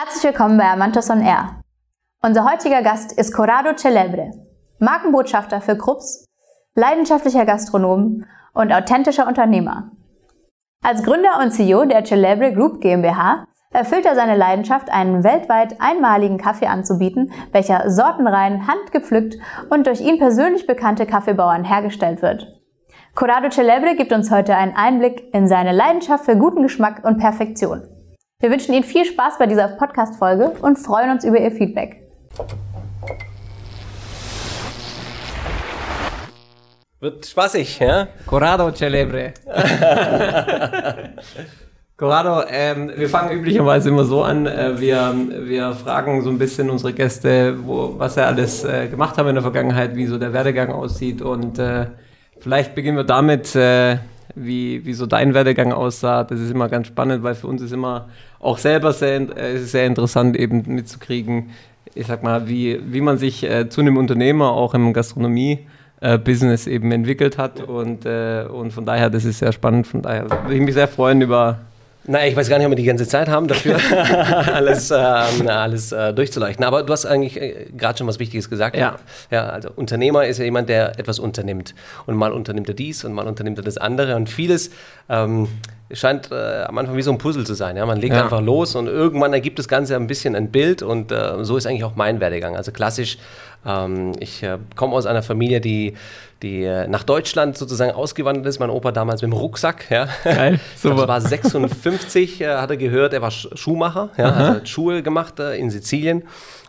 Herzlich willkommen bei Amantos on Air. Unser heutiger Gast ist Corrado Celebre, Markenbotschafter für Krups, leidenschaftlicher Gastronom und authentischer Unternehmer. Als Gründer und CEO der Celebre Group GmbH erfüllt er seine Leidenschaft, einen weltweit einmaligen Kaffee anzubieten, welcher sortenrein, handgepflückt und durch ihn persönlich bekannte Kaffeebauern hergestellt wird. Corrado Celebre gibt uns heute einen Einblick in seine Leidenschaft für guten Geschmack und Perfektion. Wir wünschen Ihnen viel Spaß bei dieser Podcast-Folge und freuen uns über Ihr Feedback. Wird spaßig, ja? Corrado Celebre. Corrado, ähm, wir fangen üblicherweise immer so an. Äh, wir, wir fragen so ein bisschen unsere Gäste, wo, was sie alles äh, gemacht haben in der Vergangenheit, wie so der Werdegang aussieht. Und äh, vielleicht beginnen wir damit, äh, wie, wie so dein Werdegang aussah. Das ist immer ganz spannend, weil für uns ist immer auch selber sehr, äh, sehr interessant, eben mitzukriegen, ich sag mal, wie, wie man sich äh, zu einem Unternehmer auch im Gastronomie-Business äh, eben entwickelt hat. Und, äh, und von daher, das ist sehr spannend. Von daher würde ich mich sehr freuen über na, ich weiß gar nicht, ob wir die ganze Zeit haben dafür, alles, ähm, alles äh, durchzuleuchten. Aber du hast eigentlich äh, gerade schon was Wichtiges gesagt. Ja. ja. Also Unternehmer ist ja jemand, der etwas unternimmt. Und mal unternimmt er dies und mal unternimmt er das andere. Und vieles ähm, scheint äh, am Anfang wie so ein Puzzle zu sein. Ja? Man legt ja. einfach los und irgendwann ergibt das Ganze ein bisschen ein Bild. Und äh, so ist eigentlich auch mein Werdegang. Also klassisch, ähm, ich äh, komme aus einer Familie, die die äh, nach Deutschland sozusagen ausgewandert ist. Mein Opa damals mit dem Rucksack. Ja. Geil, super. Das war 56, äh, hat er gehört, er war Schuhmacher, ja, hat Schuhe gemacht äh, in Sizilien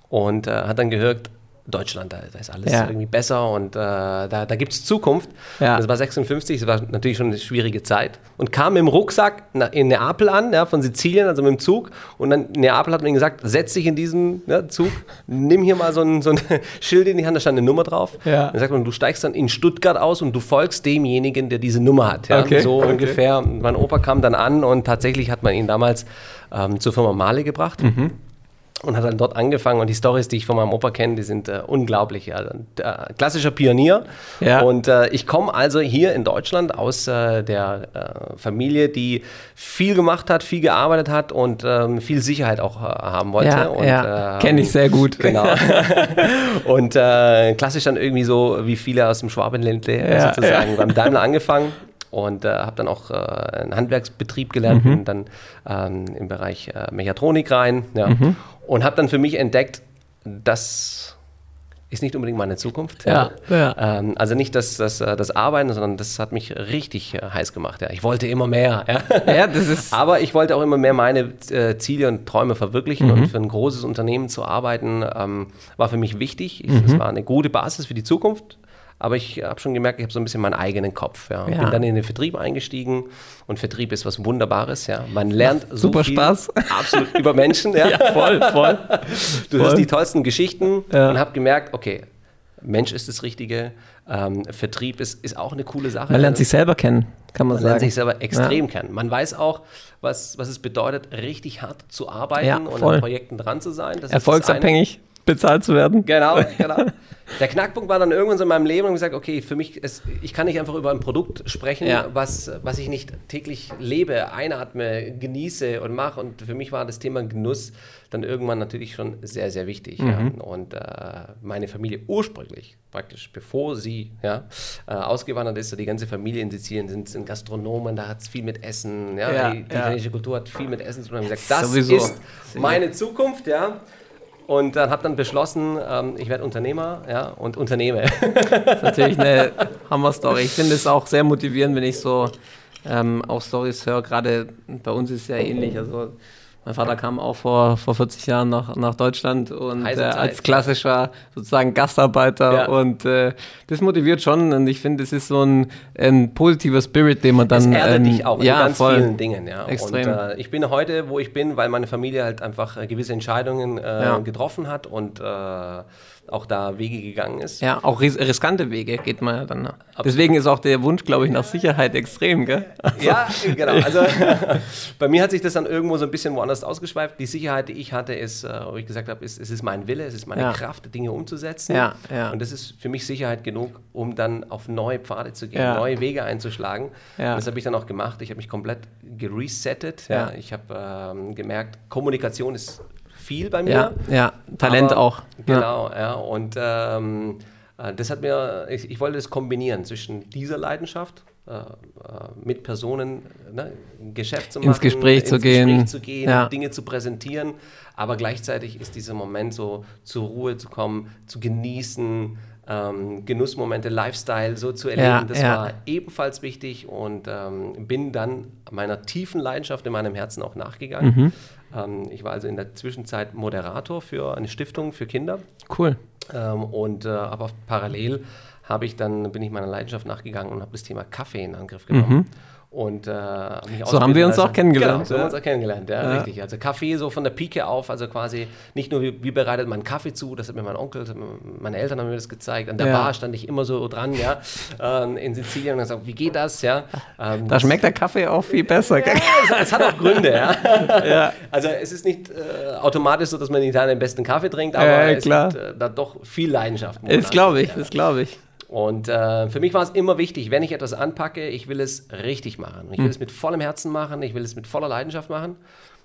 und hat dann gehört, Deutschland, da, da ist alles ja. irgendwie besser und äh, da, da gibt es Zukunft. Ja. Das war 56, das war natürlich schon eine schwierige Zeit. Und kam mit dem Rucksack in Neapel an, ja, von Sizilien, also mit dem Zug. Und dann Neapel hat mir gesagt, setz dich in diesen ja, Zug, nimm hier mal so ein, so ein Schild in die Hand, da stand eine Nummer drauf. Ja. Dann sagt man, du steigst dann in Stuttgart aus und du folgst demjenigen, der diese Nummer hat. Ja? Okay. So okay. ungefähr. Mein Opa kam dann an und tatsächlich hat man ihn damals ähm, zur Firma Male gebracht. Mhm und hat dann dort angefangen. Und die Stories, die ich von meinem Opa kenne, die sind äh, unglaublich. Also, äh, klassischer Pionier. Ja. Und äh, ich komme also hier in Deutschland aus äh, der äh, Familie, die viel gemacht hat, viel gearbeitet hat und ähm, viel Sicherheit auch äh, haben wollte. Ja, und, ja. Kenne ich sehr gut. Genau. und klassisch dann irgendwie so wie viele aus dem Schwabenländle ja, sozusagen beim Daimler angefangen und äh, habe dann auch äh, einen Handwerksbetrieb gelernt mhm. und dann ähm, im Bereich äh, Mechatronik rein. Ja. Mhm und habe dann für mich entdeckt, das ist nicht unbedingt meine Zukunft. Ja, ja. Ähm, also nicht das, das, äh, das Arbeiten, sondern das hat mich richtig äh, heiß gemacht. Ja. Ich wollte immer mehr. Ja. ja. das ist Aber ich wollte auch immer mehr meine äh, Ziele und Träume verwirklichen mhm. und für ein großes Unternehmen zu arbeiten, ähm, war für mich wichtig. Ich, mhm. Das war eine gute Basis für die Zukunft. Aber ich habe schon gemerkt, ich habe so ein bisschen meinen eigenen Kopf. Ja. ja. Bin dann in den Vertrieb eingestiegen und Vertrieb ist was Wunderbares. Ja. Man lernt so super viel, Spaß. Absolut über Menschen. Ja, ja voll, voll. Du voll. hörst die tollsten Geschichten ja. und habe gemerkt, okay, Mensch ist das Richtige. Ähm, Vertrieb ist, ist auch eine coole Sache. Man lernt sich selber kennen, kann man, man sagen. Man lernt sich selber extrem ja. kennen. Man weiß auch, was, was es bedeutet, richtig hart zu arbeiten ja, und an Projekten dran zu sein. Das Erfolgsabhängig bezahlt zu werden. Genau, genau. Der Knackpunkt war dann irgendwann so in meinem Leben und gesagt, okay, für mich, ist, ich kann nicht einfach über ein Produkt sprechen, ja. was, was ich nicht täglich lebe, einatme, genieße und mache. Und für mich war das Thema Genuss dann irgendwann natürlich schon sehr, sehr wichtig. Mhm. Ja. Und äh, meine Familie ursprünglich, praktisch bevor sie ja, äh, ausgewandert ist, so die ganze Familie in Sizilien sind, sind Gastronomen, da hat es viel mit Essen, ja, ja die, die italienische Kultur hat viel mit Essen zu tun. Und gesagt, das Sowieso. ist meine Zukunft, ja. Und dann habe dann beschlossen, ähm, ich werde Unternehmer ja, und unternehme. Das ist natürlich eine Hammer-Story. Ich finde es auch sehr motivierend, wenn ich so ähm, auch Stories höre. Gerade bei uns ist es ja ähnlich. Also mein Vater kam auch vor, vor 40 Jahren nach, nach Deutschland und äh, als klassischer sozusagen Gastarbeiter ja. und äh, das motiviert schon und ich finde, es ist so ein, ein, positiver Spirit, den man dann... Es erdet ähm, dich auch ja, in ganz voll. vielen Dingen. Ja. Extrem. Und äh, ich bin heute, wo ich bin, weil meine Familie halt einfach äh, gewisse Entscheidungen äh, ja. getroffen hat und äh, auch da Wege gegangen ist. Ja, auch ris riskante Wege geht man ja dann. Ne? Deswegen ist auch der Wunsch, glaube ich, nach Sicherheit extrem, gell? Also. Ja, genau. Also bei mir hat sich das dann irgendwo so ein bisschen woanders ausgeschweift. Die Sicherheit, die ich hatte, ist, äh, wo ich gesagt habe, ist, es ist mein Wille, es ist meine ja. Kraft, Dinge umzusetzen. Ja, ja. Und das ist für mich Sicherheit genug, um dann auf neue Pfade zu gehen, ja. neue Wege einzuschlagen. Ja. Und das habe ich dann auch gemacht. Ich habe mich komplett geresettet. Ja. Ich habe ähm, gemerkt, Kommunikation ist viel bei mir. Ja, ja. Talent Aber- auch. Ja. Genau, ja. Und ähm, äh, das hat mir, ich, ich wollte das kombinieren zwischen dieser Leidenschaft, äh, äh, mit Personen ne, ein Geschäft zu machen, Ins Gespräch zu gehen. Gespräch zu gehen, Ja. Dinge zu präsentieren, aber gleichzeitig ist dieser Moment so zur Ruhe zu kommen, zu genießen, ähm, Genussmomente, Lifestyle so zu erleben, Ja, das ja. war ebenfalls wichtig und ähm, bin dann meiner tiefen Leidenschaft in meinem Herzen auch nachgegangen. Mhm. Ähm, ich war also in der Zwischenzeit Moderator für eine Stiftung für Kinder Cool. ähm, und äh, aber parallel habe ich dann bin ich meiner Leidenschaft nachgegangen und habe das Thema Kaffee in Angriff genommen. Und, äh. So haben wir uns ausbilden auch kennengelernt, Genau, so haben wir uns auch kennengelernt, ja, Ja. richtig. Also Kaffee so von der Pike auf, also quasi nicht nur wie, wie bereitet man Kaffee zu, das hat mir mein Onkel, meine Eltern haben mir das gezeigt. An der Ja. Bar stand ich immer so dran, ja, ähm, in Sizilien und gesagt, wie geht das, ja. Ähm, Da schmeckt der Kaffee auch viel besser. ja, es, hat auch Gründe, ja. Also es ist nicht äh, automatisch so, dass man in Italien den besten Kaffee trinkt, aber es klar. gibt äh, da doch viel Leidenschaft. Das glaube ich, das glaube ich. Und äh, für mich war es immer wichtig, wenn ich etwas anpacke, ich will es richtig machen. Ich will Hm. es mit vollem Herzen machen, ich will es mit voller Leidenschaft machen.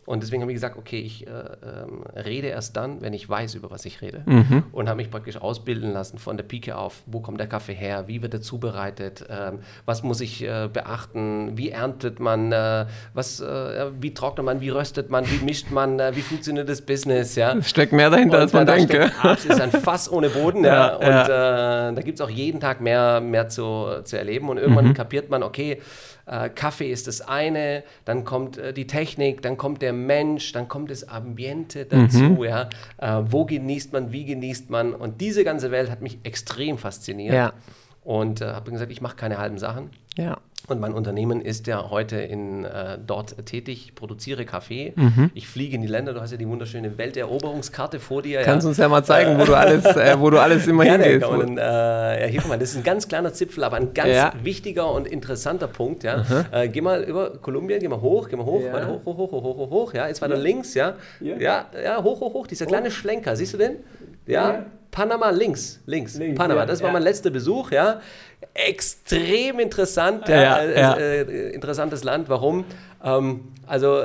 Und deswegen habe ich gesagt, okay, ich äh, ähm, rede erst dann, wenn ich weiß, über was ich rede. Mhm. Und habe mich praktisch ausbilden lassen von der Pike auf, wo kommt der Kaffee her, wie wird er zubereitet, ähm, was muss ich äh, beachten, wie erntet man, äh, was, äh, wie trocknet man, wie röstet man, wie mischt man, äh, wie funktioniert das Business, ja. Es steckt mehr dahinter, als Und, man äh, da denke. steckt abs- ist ein Fass ohne Boden, ja. Ja, und Äh, da gibt es auch jeden Tag mehr, mehr zu, zu erleben. Und irgendwann Mhm. kapiert man, okay, äh, Kaffee ist das eine, dann kommt äh, die Technik, dann kommt der Mensch, dann kommt das Ambiente dazu, Mhm. ja. Äh, wo genießt man, wie genießt man? Und diese ganze Welt hat mich extrem fasziniert. Ja. Und äh, habe gesagt, ich mache keine halben Sachen. Ja. Und mein Unternehmen ist ja heute in, äh, dort tätig, ich produziere Kaffee. Mhm. Ich fliege in die Länder, du hast ja die wunderschöne Welteroberungskarte vor dir. Kannst ja. uns ja mal zeigen, wo du alles, äh, wo du alles immer Gerne, hingehst. man, äh, ja, hier, guck mal, das ist ein ganz kleiner Zipfel, aber ein ganz Ja. wichtiger und interessanter Punkt. Ja. Äh, geh mal über Kolumbien, geh mal hoch, geh mal hoch, weiter hoch, hoch, hoch, hoch, hoch, hoch. Ja, jetzt weiter links, ja. Ja, ja, hoch, hoch, hoch, dieser kleine Schlenker, siehst du den? Ja. Ja. Panama links, links, Links, Panama, ja, das war ja. mein letzter Besuch, ja. Extrem interessant, Ja, äh. Äh, interessantes Land. Warum? Ähm, also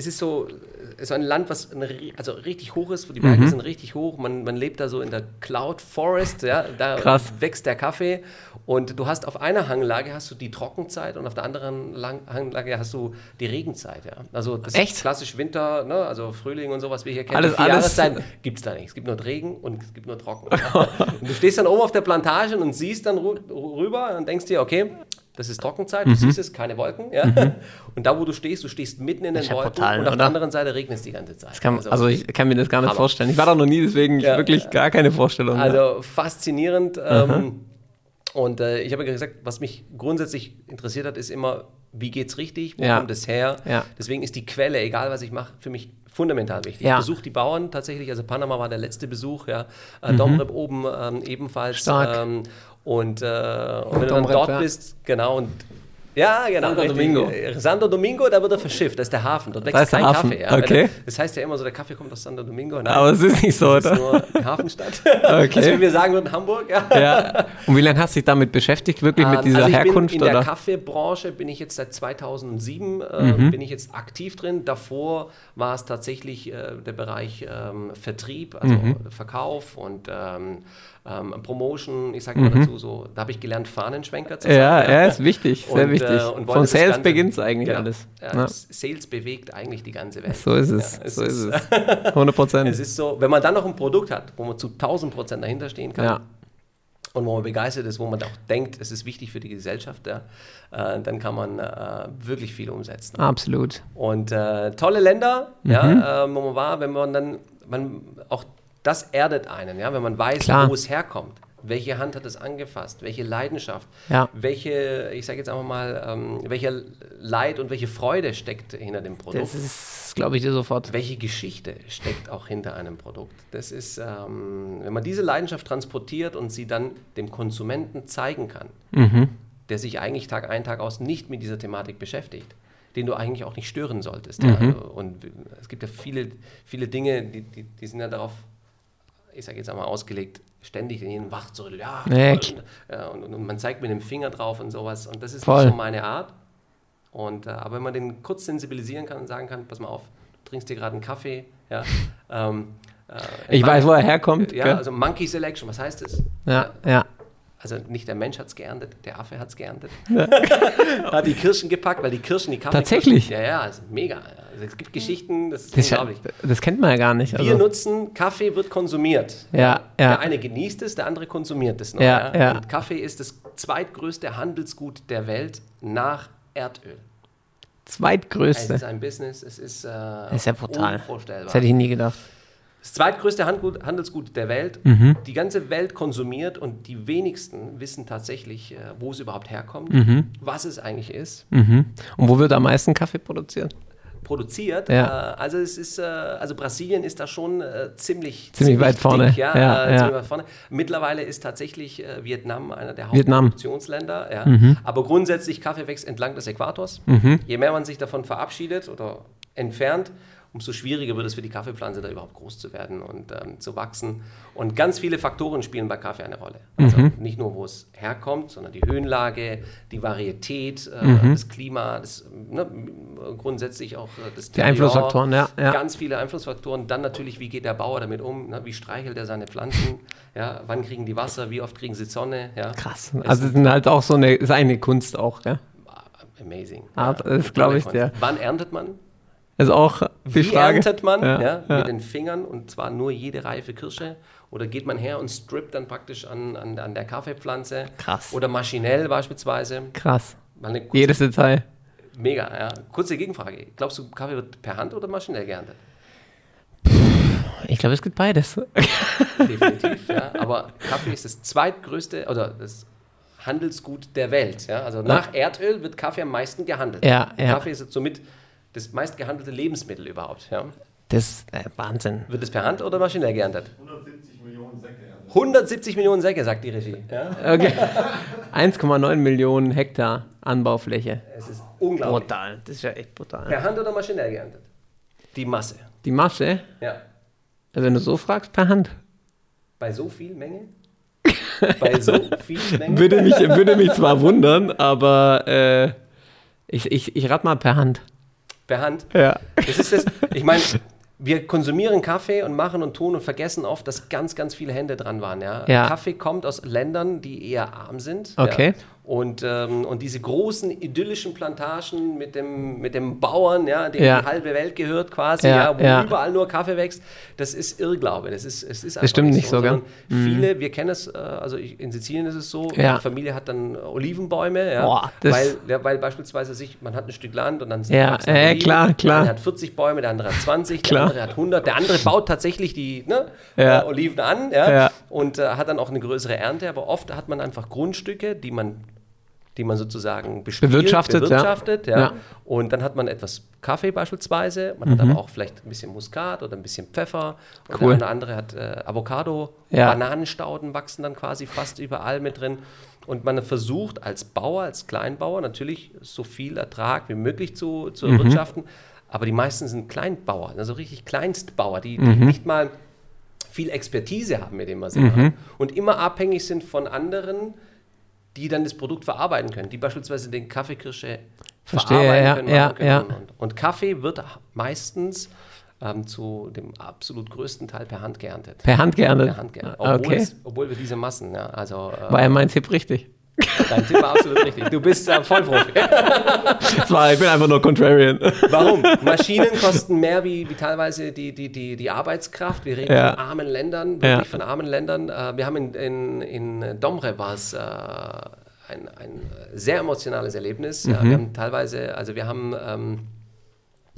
es ist so, es ist ein Land, was eine, also richtig hoch ist, wo die Mhm. Berge sind richtig hoch. Man, man lebt da so in der Cloud Forest, ja, da Krass. wächst der Kaffee und du hast auf einer Hanglage hast du die Trockenzeit und auf der anderen Lang Hanglage hast du die Regenzeit, ja. Also das Echt? ist klassisch Winter, ne? also Frühling und sowas, wie hier kenne. Alles- vier alles- Jahreszeiten gibt es da nicht. Es gibt nur Regen und es gibt nur Trocken. und du stehst dann oben auf der Plantage und siehst dann rü- rüber und denkst dir, okay, das ist Trockenzeit, Mhm. du siehst es, keine Wolken. Ja? Und da, wo du stehst, du stehst mitten in den ja Wolken brutal, und auf oder? der anderen Seite regnet es die ganze Zeit. Kann, also ich kann mir das gar nicht Hammer. vorstellen. Ich war da noch nie, deswegen Ja. wirklich gar keine Vorstellung. ja. Also faszinierend. Ähm, und äh, ich habe ja gesagt, was mich grundsätzlich interessiert hat, ist immer, wie geht's richtig, wo Ja. kommt es her? Ja. Deswegen ist die Quelle, egal was ich mache, für mich fundamental wichtig. Ja. Ich besuche die Bauern tatsächlich, also Panama war der letzte Besuch, ja. Äh, Domrep oben ähm, ebenfalls. Mhm. Stark. Ähm, und, äh, und wenn du dann Domrep, dort ja. bist, genau, und ja, genau. Santo. Domingo. Äh, Santo Domingo, da wird er verschifft, das ist der Hafen. Dort Da wächst ist der kein Hafen, Kaffee. Ja. Okay. Das heißt ja immer so, der Kaffee kommt aus Santo Domingo. Nein, Aber es ist nicht so, das ist oder? nur Hafenstadt. Okay. Also wenn wir sagen würden Hamburg, ja. Ja. Und wie lange hast du dich damit beschäftigt, wirklich mit Ähm, dieser also ich Herkunft? bin in der oder? Kaffeebranche bin ich jetzt seit 2007 äh, Mhm. bin ich jetzt aktiv drin. Davor war es tatsächlich äh, der Bereich ähm, Vertrieb, also Mhm. Verkauf und ähm, ähm, Promotion. Ich sage immer dazu so, da habe ich gelernt Fahnenschwenker zu sein. Mhm. ja, ja, ist wichtig, sehr Und, wichtig. äh, Von Sales beginnt eigentlich Genau. alles. Ja, Ja. Sales bewegt eigentlich die ganze Welt. So ist es, es so ist ist- es. 100 Prozent. Es ist so, wenn man dann noch ein Produkt hat, wo man zu 1000 Prozent dahinter stehen kann, und wo man begeistert ist, wo man auch denkt, es ist wichtig für die Gesellschaft, ja, äh, dann kann man äh, wirklich viel umsetzen. Absolut. Und äh, tolle Länder, Mhm. ja, äh, wo man war, wenn man dann, man, auch das erdet einen, ja, wenn man weiß, Klar. wo es herkommt. Welche Hand hat es angefasst? Welche Leidenschaft? Ja. Welche, ich sage jetzt einfach mal, ähm, welcher Leid und welche Freude steckt hinter dem Produkt? Das ist, glaube ich, dir sofort. Welche Geschichte steckt auch hinter einem Produkt? Das ist, ähm, wenn man diese Leidenschaft transportiert und sie dann dem Konsumenten zeigen kann, Mhm. der sich eigentlich Tag ein, Tag aus nicht mit dieser Thematik beschäftigt, den du eigentlich auch nicht stören solltest. Mhm. Ja? Und es gibt ja viele, viele Dinge, die, die, die sind ja darauf, ich sage jetzt einmal ausgelegt, ständig in jeden wach zu reden. Ja, und, und, und man zeigt mit dem Finger drauf und sowas. Und das ist Voll. nicht so meine Art. Und, äh, aber wenn man den kurz sensibilisieren kann und sagen kann, pass mal auf, trinkst dir gerade einen Kaffee, ja. Ähm, äh, ich weiß, wo er herkommt. Ja, gell? also Monkey Selection, was heißt das? Ja, ja. Also nicht der Mensch hat es geerntet, der Affe hat es geerntet. Ja. hat die Kirschen gepackt, weil die Kirschen, die Kaffee. Tatsächlich? Ja, ja, also mega. Also es gibt Geschichten, das ist das unglaublich. das kennt man ja gar nicht. Also. Wir nutzen, Kaffee wird konsumiert. Ja, ja. Der eine genießt es, der andere konsumiert es noch. Ja, ja. Und Kaffee ist das zweitgrößte Handelsgut der Welt nach Erdöl. Zweitgrößte? Es ist ein Business, es ist, äh, das ist ja brutal. unvorstellbar. Das hätte ich nie gedacht. Das zweitgrößte Handelsgut der Welt. Mhm. Die ganze Welt konsumiert und die wenigsten wissen tatsächlich, äh, wo es überhaupt herkommt, mhm. was es eigentlich ist. Mhm. Und wo wird am meisten Kaffee produziert? Produziert. Ja. Äh, also es ist, äh, also Brasilien ist da schon äh, ziemlich, ziemlich, ziemlich weit vorne. Dick, ja, ja, ja. weit vorne. Mittlerweile ist tatsächlich Vietnam einer der Hauptproduktionsländer. Mhm. Aber grundsätzlich Kaffee wächst entlang des Äquators. Mhm. Je mehr man sich davon verabschiedet oder entfernt, umso schwieriger wird es für die Kaffeepflanze, da überhaupt groß zu werden und ähm, zu wachsen. Und ganz viele Faktoren spielen bei Kaffee eine Rolle. Also Mhm. nicht nur, wo es herkommt, sondern die Höhenlage, die Varietät, äh, Mhm. das Klima, das, ne, grundsätzlich auch äh, das Die Einflussfaktoren, ja, ja. Ganz viele Einflussfaktoren. Dann natürlich, wie geht der Bauer damit um? Ne? Wie streichelt er seine Pflanzen? Ja, wann kriegen die Wasser? Wie oft kriegen sie Sonne? Ja? Krass. Also es ist halt auch so eine, ist eine Kunst auch, ja? Amazing. Ah, das glaube ich dir. Wann erntet man? Ist auch Wie Frage. erntet man? Ja, Ja, ja. Mit den Fingern und zwar nur jede reife Kirsche? Oder geht man her und strippt dann praktisch an, an, an der Kaffeepflanze? Krass. Oder maschinell beispielsweise? Krass. Kurze, Jedes Detail. Mega, ja. Kurze Gegenfrage. Glaubst du, Kaffee wird per Hand oder maschinell geerntet? Ich glaube, es gibt beides. Definitiv, ja. Aber Kaffee ist das zweitgrößte oder das Handelsgut der Welt. Ja? Also nach Erdöl wird Kaffee am meisten gehandelt. Ja, ja. Kaffee ist somit das meistgehandelte Lebensmittel überhaupt. Ja? Das ist äh, Wahnsinn. Wird es per Hand oder maschinell geerntet? 170 Millionen Säcke. Also 170 Millionen Säcke, sagt die Regie. Ja? Okay. 1,9 Millionen Hektar Anbaufläche. Es ist unglaublich. Brutal. Das ist ja echt brutal. Per Hand oder maschinell geerntet? Die Masse. Die Masse, Ja. also wenn du so fragst, per Hand. Bei so viel Menge? Bei so viel Menge? Würde mich, würde mich zwar wundern, aber äh, ich, ich, ich rate mal per Hand. Per Hand? Ja. Das ist das, ich meine, wir konsumieren Kaffee und machen und tun und vergessen oft, dass ganz, ganz viele Hände dran waren. Ja? Ja. Kaffee kommt aus Ländern, die eher arm sind. Okay. Ja? Und, ähm, und diese großen idyllischen Plantagen mit dem, mit dem Bauern, ja, dem Ja. die halbe Welt gehört quasi, Ja, ja, wo ja. überall nur Kaffee wächst, das ist Irrglaube. Das, ist, es ist Das stimmt nicht so, sondern gell? Mhm. Viele, wir kennen es, äh, also ich, in Sizilien ist es so, Ja. die Familie hat dann Olivenbäume, ja, Boah, weil, weil beispielsweise sich, man hat ein Stück Land und dann sind Ja, äh, klar, klar. Der eine hat 40 Bäume, der andere hat 20, Klar. der andere hat 100, der andere baut tatsächlich die ne, äh, Oliven an ja, Ja. und äh, hat dann auch eine größere Ernte, aber oft hat man einfach Grundstücke, die man die man sozusagen bespielt, Bewirtschaftet, bewirtschaftet ja. Ja. Und dann hat man etwas Kaffee beispielsweise, man hat aber auch vielleicht ein bisschen Muskat oder ein bisschen Pfeffer. Und Mhm. Cool. der andere hat äh, Avocado, Ja. Bananenstauden wachsen dann quasi fast überall mit drin. Und man versucht als Bauer, als Kleinbauer natürlich so viel Ertrag wie möglich zu, zu Mhm. erwirtschaften. Aber die meisten sind Kleinbauer, also richtig Kleinstbauer, die, die Mhm. nicht mal viel Expertise haben, mit dem was sie Mhm. machen. Und immer abhängig sind von anderen, die dann das Produkt verarbeiten können, die beispielsweise den Kaffeekirsche Verstehe, verarbeiten ja, können. ja, können ja. Und, und. und Kaffee wird meistens ähm, zu dem absolut größten Teil per Hand geerntet. Per Hand geerntet. Per Hand geerntet. Obwohl, Okay. es, obwohl wir diese Massen, ja, also äh, War ja mein Tipp richtig. Dein Tipp war absolut richtig. Du bist äh, Vollprofi. Das war, ich bin einfach nur Contrarian. Warum? Maschinen kosten mehr wie, wie teilweise die, die, die, die Arbeitskraft. Wir reden Ja. von armen Ländern, wirklich Ja. von armen Ländern. Äh, wir haben in, in, in Domre war es äh, ein, ein sehr emotionales Erlebnis. Mhm. wir haben teilweise, also wir haben ähm,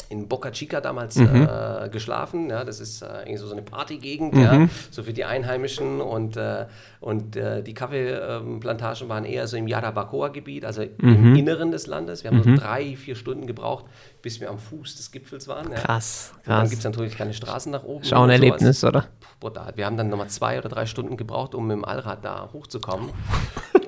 in Boca Chica damals Mhm. äh, geschlafen. Ja, das ist äh, irgendwie so, so eine Partygegend, Mhm. ja, so für die Einheimischen. Und, äh, und äh, die Kaffeeplantagen waren eher so im Yarabacoa-Gebiet, also Mhm. im Inneren des Landes. Wir haben so drei, vier Stunden gebraucht, bis wir am Fuß des Gipfels waren. Ja. Krass, Und dann krass. gibt es natürlich keine Straßen nach oben. Ist auch ein sowas. Erlebnis, oder? Brutal. Wir haben dann nochmal zwei oder drei Stunden gebraucht, um mit dem Allrad da hochzukommen.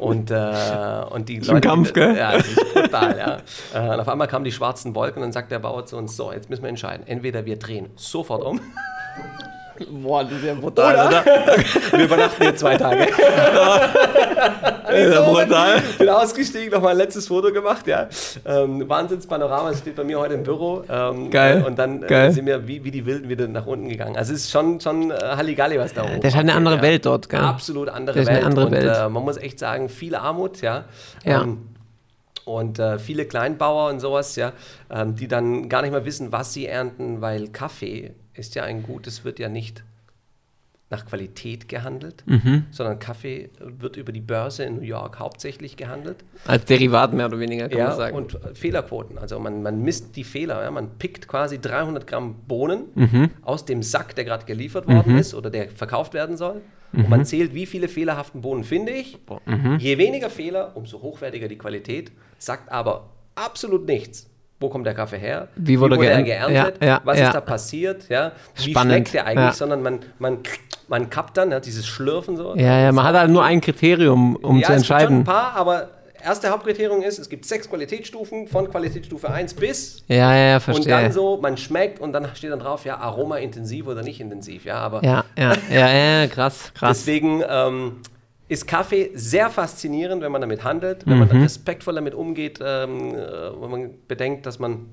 Und, äh, und die Ist ein Leute. Kampf, gell? Ja, das ist brutal, ja. Äh, und auf einmal kamen die schwarzen Wolken und dann sagt der Bauer zu uns: So, jetzt müssen wir entscheiden. Entweder wir drehen sofort um Boah, das ist ja brutal, Oder? oder? Wir übernachten hier zwei Tage. Das ist ja brutal. Bin ausgestiegen, noch mal ein letztes Foto gemacht, ja. Ähm, Wahnsinnspanorama, das steht bei mir heute im Büro. Ähm, Geil, Und dann äh, geil. sind wir wie, wie die Wilden wieder nach unten gegangen. Also es ist schon, schon äh, Halligalli, was da oben Das ist halt eine andere ja. Welt dort, gell? Absolut andere ist eine Welt. andere und, Welt. Äh, man muss echt sagen, viel Armut, ja. Ja. Ähm, und äh, viele Kleinbauer und sowas, ja, ähm, die dann gar nicht mehr wissen, was sie ernten, weil Kaffee ist ja ein Gut, es wird ja nicht nach Qualität gehandelt, Mhm. sondern Kaffee wird über die Börse in New York hauptsächlich gehandelt. Als Derivat mehr oder weniger, kann Ja, man sagen. und Fehlerquoten. Also man, man misst die Fehler. Ja? Man pickt quasi 300 Gramm Bohnen Mhm. aus dem Sack, der gerade geliefert worden ist oder der verkauft werden soll. Und Mhm. man zählt, wie viele fehlerhaften Bohnen finde ich. Je weniger Fehler, umso hochwertiger die Qualität. Sagt aber absolut nichts. Wo kommt der Kaffee her? Wie wurde er geern- geerntet? Ja, ja, Was ja. ist da passiert? Ja? Wie Spannend, schmeckt der eigentlich? ja. Sondern man, man, man kappt dann, ja, dieses Schlürfen so. ja, ja, man hat halt nur ein Kriterium, um ja, zu es gibt schon ein entscheiden. paar, aber erste Hauptkriterium ist, es gibt sechs Qualitätsstufen von Qualitätsstufe 1 bis Ja, ja, ja, und verstehe. dann so, man schmeckt und dann steht dann drauf, ja, Aroma intensiv oder nicht intensiv, ja, aber ja, ja, ja, ja, krass, krass. deswegen ähm, ist Kaffee sehr faszinierend, wenn man damit handelt, wenn Mhm. man respektvoll damit umgeht, ähm, äh, wenn man bedenkt, dass man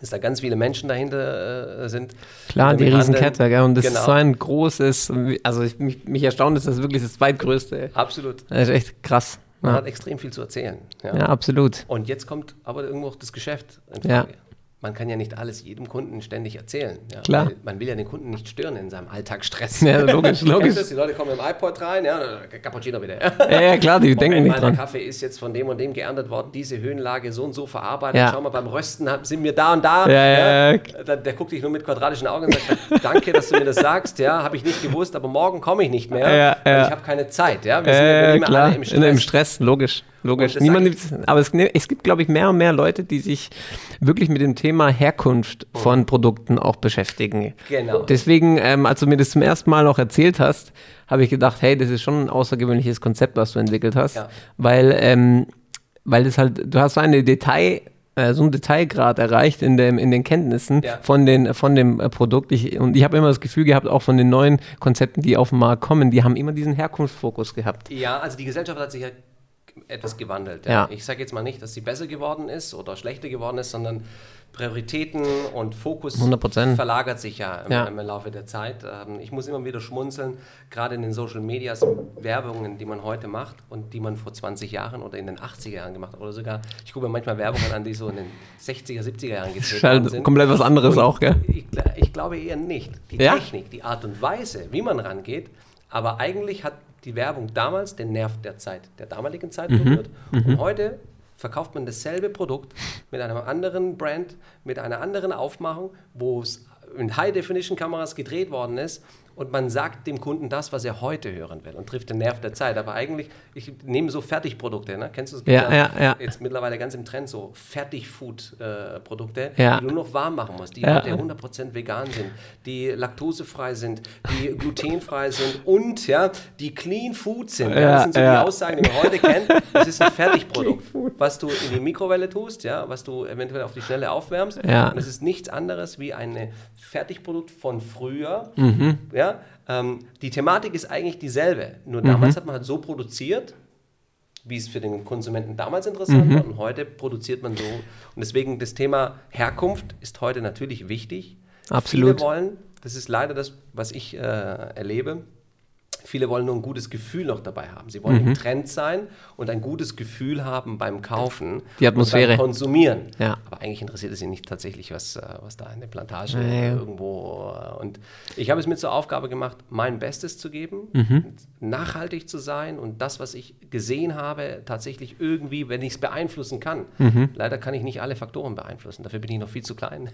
dass da ganz viele Menschen dahinter äh, sind. Klar, die Riesenkette, gell? Und das Genau. ist so ein großes, also ich, mich, mich erstaunt, ist das wirklich das zweitgrößte. Absolut. Das ist echt krass. Man Ja, hat extrem viel zu erzählen. ja absolut. Und jetzt kommt aber irgendwo auch das Geschäft in Ja. Man kann ja nicht alles jedem Kunden ständig erzählen. Ja, Klar. Man will ja den Kunden nicht stören in seinem Alltagsstress. Ja, logisch, logisch. das? Die Leute kommen im iPod rein, ja, Cappuccino bitte. Ja, ja, klar, die denken nicht dran. Der Kaffee ist jetzt von dem und dem geerntet worden, diese Höhenlage so und so verarbeitet. Ja. Schau mal, beim Rösten sind wir da und da. Ja, ja, ja. Der, der guckt dich nur mit quadratischen Augen und sagt, danke, dass du mir das sagst. Ja, habe ich nicht gewusst, aber morgen komme ich nicht mehr. Ja, ja. Ich habe keine Zeit. Ja, wir sind ja Äh, immer klar, alle im. Stress. Im Stress, logisch. Logisch. Niemand nimmt, aber es, es gibt, glaube ich, mehr und mehr Leute, die sich wirklich mit dem Thema Herkunft von Produkten auch beschäftigen. Genau. Deswegen, ähm, als du mir das zum ersten Mal noch erzählt hast, habe ich gedacht, hey, das ist schon ein außergewöhnliches Konzept, was du entwickelt hast. Ja. Weil, ähm, weil das halt, du hast so eine Detail, äh, so einen Detailgrad erreicht in, dem, in den Kenntnissen Ja. von, den, von dem äh, Produkt. Ich, und ich habe immer das Gefühl gehabt, auch von den neuen Konzepten, die auf den Markt kommen, die haben immer diesen Herkunftsfokus gehabt. Ja, also die Gesellschaft hat sich ja etwas gewandelt. Ja. Ich sage jetzt mal nicht, dass sie besser geworden ist oder schlechter geworden ist, sondern Prioritäten und Fokus 100%. verlagert sich ja im, Ja. im Laufe der Zeit. Ähm, Ich muss immer wieder schmunzeln, gerade in den Social Medias, Werbungen, die man heute macht und die man vor 20 Jahren oder in den 80er Jahren gemacht hat. Oder sogar, ich gucke mir manchmal Werbungen an, die so in den 60er, 70er Jahren Das gedreht ist worden halt sind. komplett was anderes auch, gell? Ich, ich glaube eher nicht. Die Ja? Technik, die Art und Weise, wie man rangeht, aber eigentlich hat die Werbung damals den Nerv der Zeit, der damaligen Zeit Mhm. berührt. Und heute verkauft man dasselbe Produkt mit einem anderen Brand, mit einer anderen Aufmachung, wo es in High-Definition-Kameras gedreht worden ist und man sagt dem Kunden das, was er heute hören will und trifft den Nerv der Zeit. Aber eigentlich, ich nehme so Fertigprodukte, ne? kennst du es? Ja, ja, ja. Jetzt mittlerweile ganz im Trend so Fertig-Food-Produkte, Ja. die du nur noch warm machen musst, die Ja. heute 100% vegan sind, die laktosefrei sind, die glutenfrei sind und ja, die clean food sind. Ja, das sind so die Aussagen, die man heute kennt. Das ist ein Fertigprodukt, was du in die Mikrowelle tust, ja, was du eventuell auf die Schnelle aufwärmst. Und es ist nichts anderes wie ein Fertigprodukt von früher. Mhm. Ja, ähm, die Thematik ist eigentlich dieselbe, nur Mhm. damals hat man halt so produziert, wie es für den Konsumenten damals interessant Mhm. war und heute produziert man so. Und deswegen das Thema Herkunft ist heute natürlich wichtig. Absolut. Viele wollen, das ist leider das, was ich äh, erlebe, viele wollen nur ein gutes Gefühl noch dabei haben. Sie wollen Mhm. im Trend sein und ein gutes Gefühl haben beim Kaufen. Die Atmosphäre. Und beim Konsumieren. Ja. Aber eigentlich interessiert es sie nicht tatsächlich, was, äh, was da in der Plantage Nee. irgendwo. äh, Und ich habe es mir zur Aufgabe gemacht, mein Bestes zu geben, Mhm. nachhaltig zu sein und das, was ich gesehen habe, tatsächlich irgendwie, wenn ich es beeinflussen kann. Mhm. Leider kann ich nicht alle Faktoren beeinflussen. Dafür bin ich noch viel zu klein.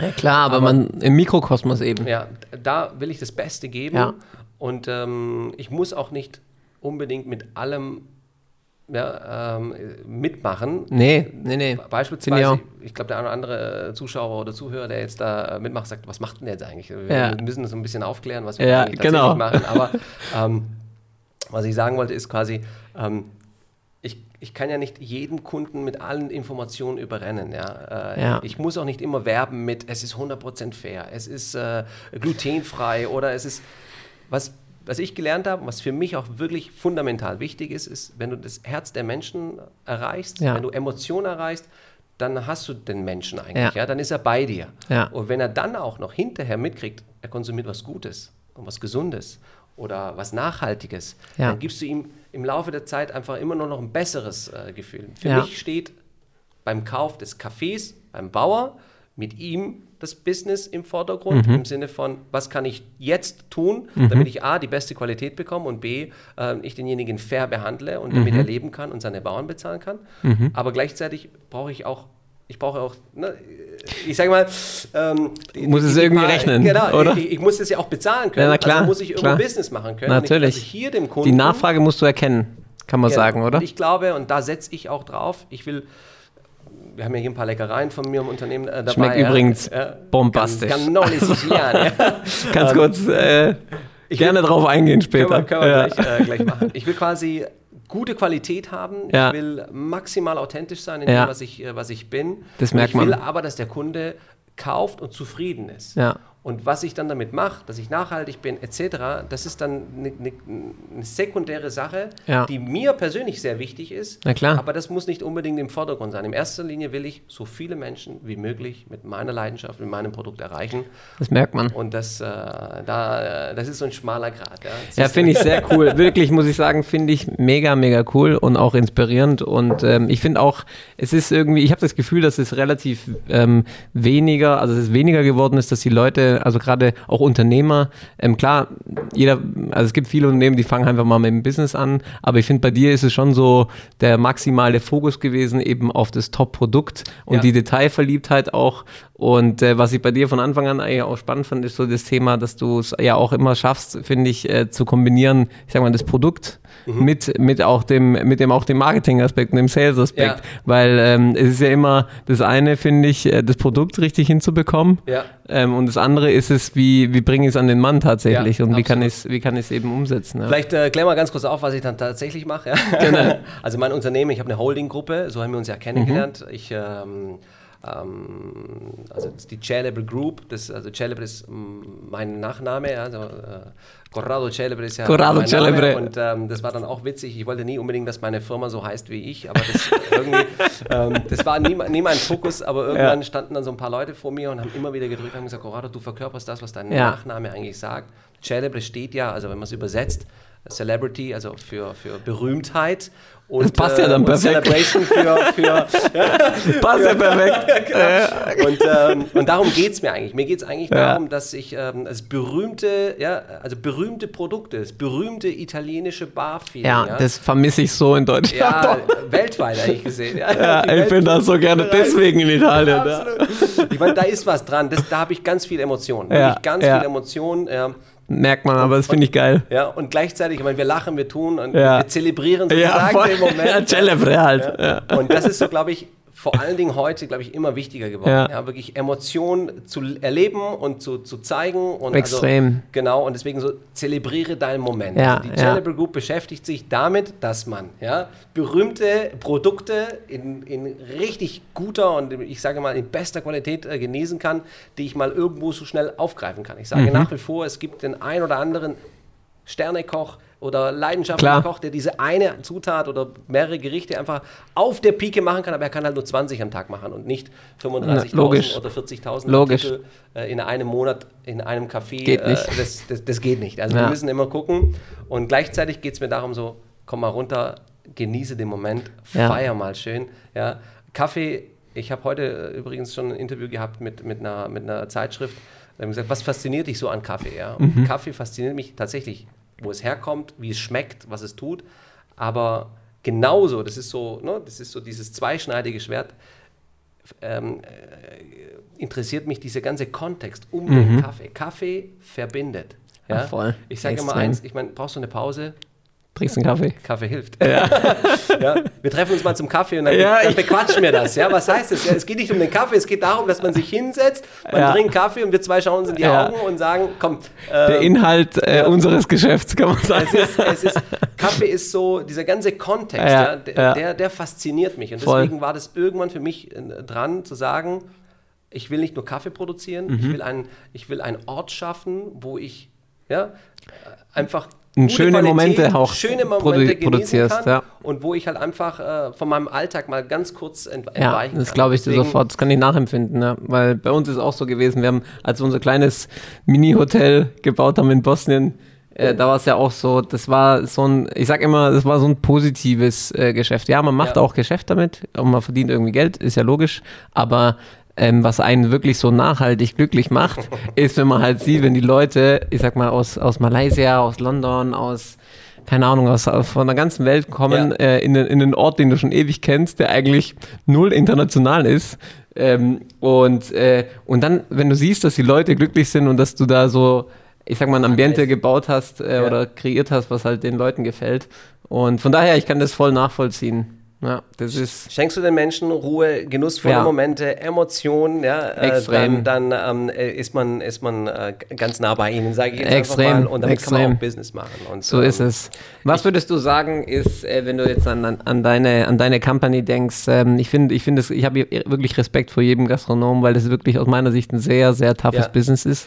Ja, klar, aber, man im Mikrokosmos eben. ja, da will ich das Beste geben. Ja. Und ähm, ich muss auch nicht unbedingt mit allem ja, ähm, mitmachen. Nee, nee, nee. Ich Beispielsweise, auch. ich glaube, der eine oder andere Zuschauer oder Zuhörer, der jetzt da äh, mitmacht, sagt, was macht denn der jetzt eigentlich? Wir Ja. müssen das ein bisschen aufklären, was wir Ja, eigentlich genau. machen. Aber ähm, was ich sagen wollte, ist quasi, ähm, ich, ich kann ja nicht jeden Kunden mit allen Informationen überrennen. Ja? Äh, Ja. Ich muss auch nicht immer werben mit, es ist 100% fair, es ist äh, glutenfrei oder es ist, was, was ich gelernt habe, was für mich auch wirklich fundamental wichtig ist, ist, wenn du das Herz der Menschen erreichst, Ja. wenn du Emotionen erreichst, dann hast du den Menschen eigentlich, Ja. ja. dann ist er bei dir. Ja. Und wenn er dann auch noch hinterher mitkriegt, er konsumiert was Gutes und was Gesundes oder was Nachhaltiges, dann gibst du ihm im Laufe der Zeit einfach immer nur noch ein besseres äh, Gefühl. Für mich steht beim Kauf des Kaffees beim Bauer mit ihm das Business im Vordergrund, Mhm. im Sinne von, was kann ich jetzt tun, damit ich A, die beste Qualität bekomme und B, äh, ich denjenigen fair behandle und Mhm. damit er leben kann und seine Bauern bezahlen kann. Aber gleichzeitig brauche ich auch, ich brauche auch, ne, ich sage mal, ähm, Muss es irgendwie paar- rechnen, genau, oder? Ich, ich muss es ja auch bezahlen können, Ja, na klar, also muss ich irgendwo klar. Business machen können. Natürlich. Ich, also hier dem Kunden, Die Nachfrage musst du erkennen, kann man Genau. sagen, oder? Ich glaube, und da setze ich auch drauf, ich will, wir haben ja hier ein paar Leckereien von mir im Unternehmen äh, dabei. Schmeckt ja. übrigens Ja. bombastisch. Ganz, ganz nolli siciliano, ja. Ganz kurz äh, gerne drauf eingehen Können wir, später. können wir Ja. gleich, äh, gleich machen. Ich will quasi gute Qualität haben. Ja. Ich will maximal authentisch sein in dem, was ich, äh, was ich bin. Das merkt ich will man. aber, dass der Kunde kauft und zufrieden ist. Ja. Und was ich dann damit mache, dass ich nachhaltig bin, etc., das ist dann eine, eine, eine sekundäre Sache, Ja. die mir persönlich sehr wichtig ist. Na klar. Aber das muss nicht unbedingt im Vordergrund sein. In erster Linie will ich so viele Menschen wie möglich mit meiner Leidenschaft, mit meinem Produkt erreichen. Das merkt man. Und das, äh, da, das ist so ein schmaler Grad. Ja, Ja, finde ich sehr cool. Wirklich, muss ich sagen, finde ich mega, mega cool und auch inspirierend. Und ähm, ich finde auch, es ist irgendwie, ich habe das Gefühl, dass es relativ ähm, weniger, also es ist weniger geworden ist, dass die Leute, also gerade auch Unternehmer, ähm, klar, jeder, also es gibt viele Unternehmen, die fangen einfach mal mit dem Business an, aber ich finde, bei dir ist es schon so der maximale Fokus gewesen, eben auf das Top-Produkt und Ja. die Detailverliebtheit auch. Und äh, was ich bei dir von Anfang an eigentlich auch spannend fand, ist so das Thema, dass du es ja auch immer schaffst, finde ich, äh, zu kombinieren, ich sag mal, das Produkt Mhm. mit, mit auch dem, mit dem auch dem Marketing-Aspekt und dem Sales-Aspekt. Ja. Weil ähm, es ist ja immer das eine, finde ich, äh, das Produkt richtig hinzubekommen. Ja. Ähm, und das andere ist es, wie, wie bringe ich es an den Mann tatsächlich Ja, und wie kann ich absolut. es wie kann ich es eben umsetzen. Ja. Vielleicht äh, klär mal ganz kurz auf, was ich dann tatsächlich mache. Genau. Also mein Unternehmen, ich habe eine Holdinggruppe, so haben wir uns ja kennengelernt. Mhm. Ich, ähm, ähm, also die Celebre Group, das, also Celebre ist mein Nachname, ja, also, äh, Corrado Celebre ist ja Corrado mein Celebre. Name und ähm, das war dann auch witzig. Ich wollte nie unbedingt, dass meine Firma so heißt wie ich, aber das irgendwie, ähm, das war nie, nie mein Fokus, aber irgendwann standen dann so ein paar Leute vor mir und haben immer wieder gedrückt und haben gesagt, Corrado, du verkörperst das, was dein Ja. Nachname eigentlich sagt. Celebre steht ja, also wenn man es übersetzt, Celebrity, also für, für Berühmtheit. Und, Das passt ja dann und perfekt. Celebration für, für Passt ja perfekt. genau. und, ähm, und darum geht es mir eigentlich. Mir geht es eigentlich Ja. darum, dass ich ähm, das berühmte, ja, also berühmte Produkte, das berühmte italienische Barfeeling, Ja, das vermisse ich so in Deutschland. ja, weltweit eigentlich gesehen. Ja, Ja, ich bin da so gerne deswegen in Italien. Ja. Absolut. Ich meine, da ist was dran. Das, da habe ich ganz viel Emotionen. Ja, Wirklich ganz ja. viel Emotionen. Ja. Merkt man, aber das finde ich geil. Ja, und gleichzeitig, ich meine, wir lachen, wir tun und Ja. wir zelebrieren Ja, sozusagen voll. den Moment. Ja, Celebre halt. Ja. Und das ist so, glaube ich, vor allen Dingen heute, glaube ich, immer wichtiger geworden. Ja. Ja. wirklich Emotionen zu erleben und zu, zu zeigen. Und Extrem. Also, genau, und deswegen so, zelebriere deinen Moment. Ja, also die ja. Celebre Group beschäftigt sich damit, dass man ja, berühmte Produkte in, in richtig guter und ich sage mal in bester Qualität äh, genießen kann, die ich mal irgendwo so schnell aufgreifen kann. Ich sage Mhm. nach wie vor, es gibt den ein oder anderen Sternekoch oder leidenschaftlicher. Koch, der diese eine Zutat oder mehrere Gerichte einfach auf der Pike machen kann, aber er kann halt nur 20 am Tag machen und nicht Na, logisch. 35.000 oder 40.000 Logisch. Artikel äh, in einem Monat in einem Café. Geht nicht. Äh, das, das, das geht nicht. Also Ja. wir müssen immer gucken und gleichzeitig geht es mir darum so, komm mal runter, genieße den Moment, Ja. feier mal schön. Ja. Kaffee, ich habe heute äh, übrigens schon ein Interview gehabt mit, mit, einer, mit einer Zeitschrift, da haben gesagt, was fasziniert dich so an Kaffee? Ja? Und Mhm. Kaffee fasziniert mich tatsächlich, wo es herkommt, wie es schmeckt, was es tut. Aber genauso, das ist so, ne, das ist so dieses zweischneidige Schwert, ähm, äh, interessiert mich dieser ganze Kontext um den Kaffee. Kaffee verbindet. Ja? Ach, voll. Ich sage immer eins, ich meine, brauchst du eine Pause? Trinkst einen Kaffee? Kaffee hilft. Ja. ja. Wir treffen uns mal zum Kaffee und dann, ja, dann bequatschen wir das. Ja, was heißt das? Ja, es geht nicht um den Kaffee, es geht darum, dass man sich hinsetzt, man trinkt Kaffee und wir zwei schauen uns in die Augen und sagen, komm. Ähm, Der Inhalt äh, unseres Geschäfts, kann man sagen. Es ist, es ist, Kaffee ist so, dieser ganze Kontext, der, der, der, fasziniert mich. Und Voll. deswegen war das irgendwann für mich äh, dran zu sagen, ich will nicht nur Kaffee produzieren, mhm. ich, will einen, ich will einen Ort schaffen, wo ich ja, einfach schöne Qualität, Momente auch schöne Momente produzierst, kann ja. und wo ich halt einfach äh, von meinem Alltag mal ganz kurz ent ja, das glaube ich dir sofort, das kann ich nachempfinden, ja. weil bei uns ist auch so gewesen, wir haben, als wir unser kleines Mini-Hotel gebaut haben in Bosnien, äh, da war es ja auch so, das war so ein, ich sag immer, das war so ein positives äh, Geschäft. Ja, man macht ja. auch Geschäft damit und man verdient irgendwie Geld, ist ja logisch, aber ähm, was einen wirklich so nachhaltig glücklich macht, ist, wenn man halt sieht, wenn die Leute, ich sag mal, aus, aus Malaysia, aus London, aus, keine Ahnung, aus, von der ganzen Welt kommen, ja. äh, in, in einen Ort, den du schon ewig kennst, der eigentlich null international ist. Ähm, und, äh, und dann, wenn du siehst, dass die Leute glücklich sind und dass du da so, ich sag mal, ein Ambiente gebaut hast äh, ja. oder kreiert hast, was halt den Leuten gefällt. Und von daher, ich kann das voll nachvollziehen. Ja, das ist Schenkst du den Menschen Ruhe, genussvolle ja. Momente, Emotionen, ja, äh, Extrem. dann, dann ähm, äh, ist man, ist man äh, ganz nah bei ihnen, sage ich jetzt Extrem. einfach mal. Und damit Extrem. kann man auch Business machen. Und, so ähm, ist es. Was würdest du sagen, ist, äh, wenn du jetzt an, an, deine, an deine Company denkst, ähm, ich finde, ich, find ich habe wirklich Respekt vor jedem Gastronom, weil das wirklich aus meiner Sicht ein sehr, sehr toughes ja. Business ist.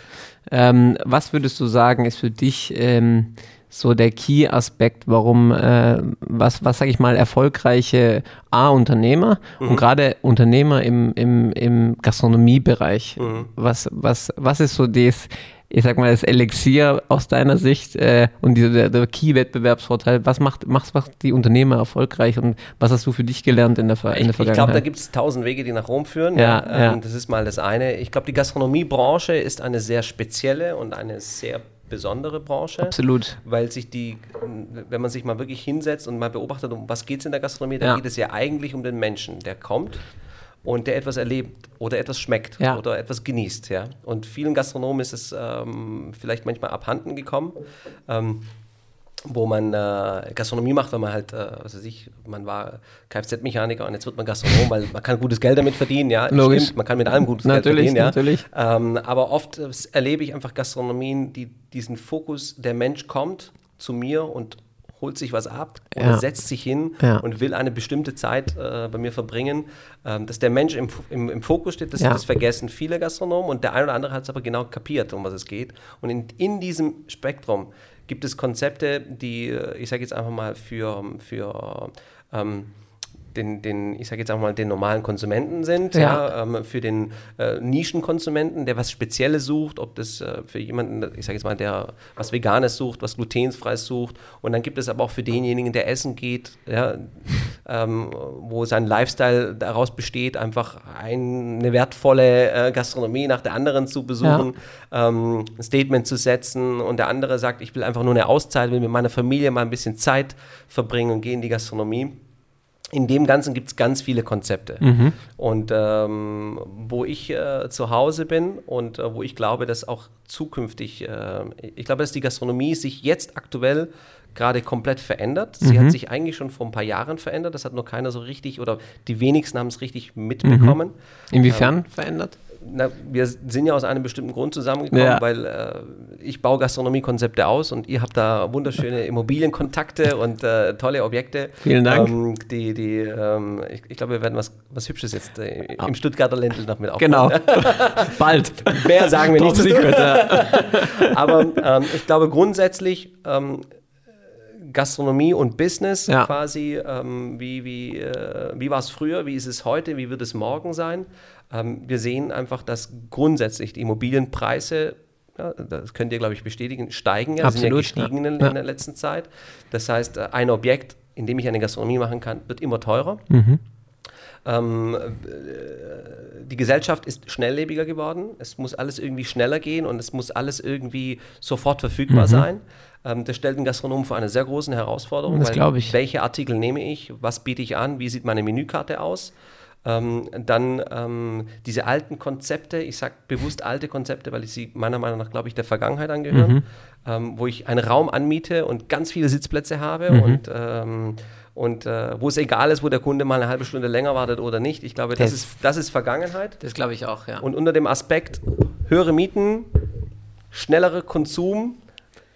Ähm, was würdest du sagen, ist für dich ähm, so der Key-Aspekt, warum, äh, was, was sage ich mal, erfolgreiche A-Unternehmer mhm. und gerade Unternehmer im, im, im Gastronomiebereich, mhm. was, was, was ist so das, ich sag mal, das Elixier aus deiner Sicht äh, und diese, der, der Key-Wettbewerbsvorteil, was macht, macht, macht die Unternehmer erfolgreich und was hast du für dich gelernt in der, in der ich, Vergangenheit? Ich glaube, da gibt es tausend Wege, die nach Rom führen. Ja, ja, ähm, Das ist mal das eine. Ich glaube, die Gastronomiebranche ist eine sehr spezielle und eine sehr besondere Branche. Absolut. Weil sich die, wenn man sich mal wirklich hinsetzt und mal beobachtet, um was geht es in der Gastronomie, dann ja. geht es ja eigentlich um den Menschen, der kommt und der etwas erlebt oder etwas schmeckt ja. oder etwas genießt. Ja? Und vielen Gastronomen ist es ähm, vielleicht manchmal abhanden gekommen. Ähm, wo man äh, Gastronomie macht, weil man halt, äh, was weiß ich, man war Kfz-Mechaniker und jetzt wird man Gastronom, weil man kann gutes Geld damit verdienen, ja. Logisch. Stimmt, man kann mit allem gutes natürlich, Geld verdienen, ja. Natürlich. Ähm, aber oft äh, erlebe ich einfach Gastronomien, die diesen Fokus, der Mensch kommt zu mir und holt sich was ab oder ja. setzt sich hin ja. und will eine bestimmte Zeit äh, bei mir verbringen, ähm, dass der Mensch im, im, im Fokus steht, das, ja. das, vergessen viele Gastronomen und der eine oder andere hat es aber genau kapiert, um was es geht. Und in, in diesem Spektrum gibt es Konzepte, die, äh, ich sage jetzt einfach mal, für, für ähm, den, den, ich sage jetzt auch mal, den normalen Konsumenten sind, ja. ja ähm, für den äh, Nischenkonsumenten, der was Spezielles sucht, ob das äh, für jemanden, ich sage jetzt mal, der was Veganes sucht, was Glutenfreies sucht. Und dann gibt es aber auch für denjenigen, der essen geht, ja, ähm, wo sein Lifestyle daraus besteht, einfach eine wertvolle äh, Gastronomie nach der anderen zu besuchen, ja. ähm, ein Statement zu setzen und der andere sagt, ich will einfach nur eine Auszeit, will mit meiner Familie mal ein bisschen Zeit verbringen und gehe in die Gastronomie in dem Ganzen gibt es ganz viele Konzepte. Mhm. Und ähm, wo ich äh, zu Hause bin und äh, wo ich glaube, dass auch zukünftig, äh, ich glaube, dass die Gastronomie sich jetzt aktuell gerade komplett verändert. Sie mhm. hat sich eigentlich schon vor ein paar Jahren verändert. Das hat nur keiner so richtig oder die wenigsten haben es richtig mitbekommen. Mhm. Inwiefern ähm, verändert? Na, wir sind ja aus einem bestimmten Grund zusammengekommen, ja. weil äh, ich baue Gastronomiekonzepte aus und ihr habt da wunderschöne Immobilienkontakte und äh, tolle Objekte. Vielen Dank. Ähm, die, die, ähm, ich, ich glaube, wir werden was, was Hübsches jetzt äh, im Stuttgarter Ländl noch mit aufbauen. Genau. Bald. Mehr sagen wir nicht. Secret, ja. Aber ähm, ich glaube grundsätzlich, ähm, Gastronomie und Business ja. quasi, ähm, wie, wie, äh, wie war es früher, wie ist es heute, wie wird es morgen sein? Ähm, wir sehen einfach, dass grundsätzlich die Immobilienpreise ja, das könnt ihr, glaube ich, bestätigen, steigen ja, Absolut, sind ja gestiegen ja. In, in, der letzten Zeit. Das heißt, äh, ein Objekt, in dem ich eine Gastronomie machen kann, wird immer teurer. Mhm. Ähm, äh, die Gesellschaft ist schnelllebiger geworden. Es muss alles irgendwie schneller gehen und es muss alles irgendwie sofort verfügbar mhm. sein. Ähm, das stellt den Gastronomen vor eine sehr große Herausforderung. Das glaube ich. Welche Artikel nehme ich? Was biete ich an? Wie sieht meine Menükarte aus? Ähm, dann ähm, diese alten Konzepte, ich sage bewusst alte Konzepte, weil ich sie meiner Meinung nach, glaube ich, der Vergangenheit angehören, Mhm. ähm, wo ich einen Raum anmiete und ganz viele Sitzplätze habe Mhm. und, ähm, und äh, wo es egal ist, wo der Kunde mal eine halbe Stunde länger wartet oder nicht. Ich glaube, das, Das- ist, das ist Vergangenheit. Das glaube ich auch, ja. Und unter dem Aspekt höhere Mieten, schnellere Konsum,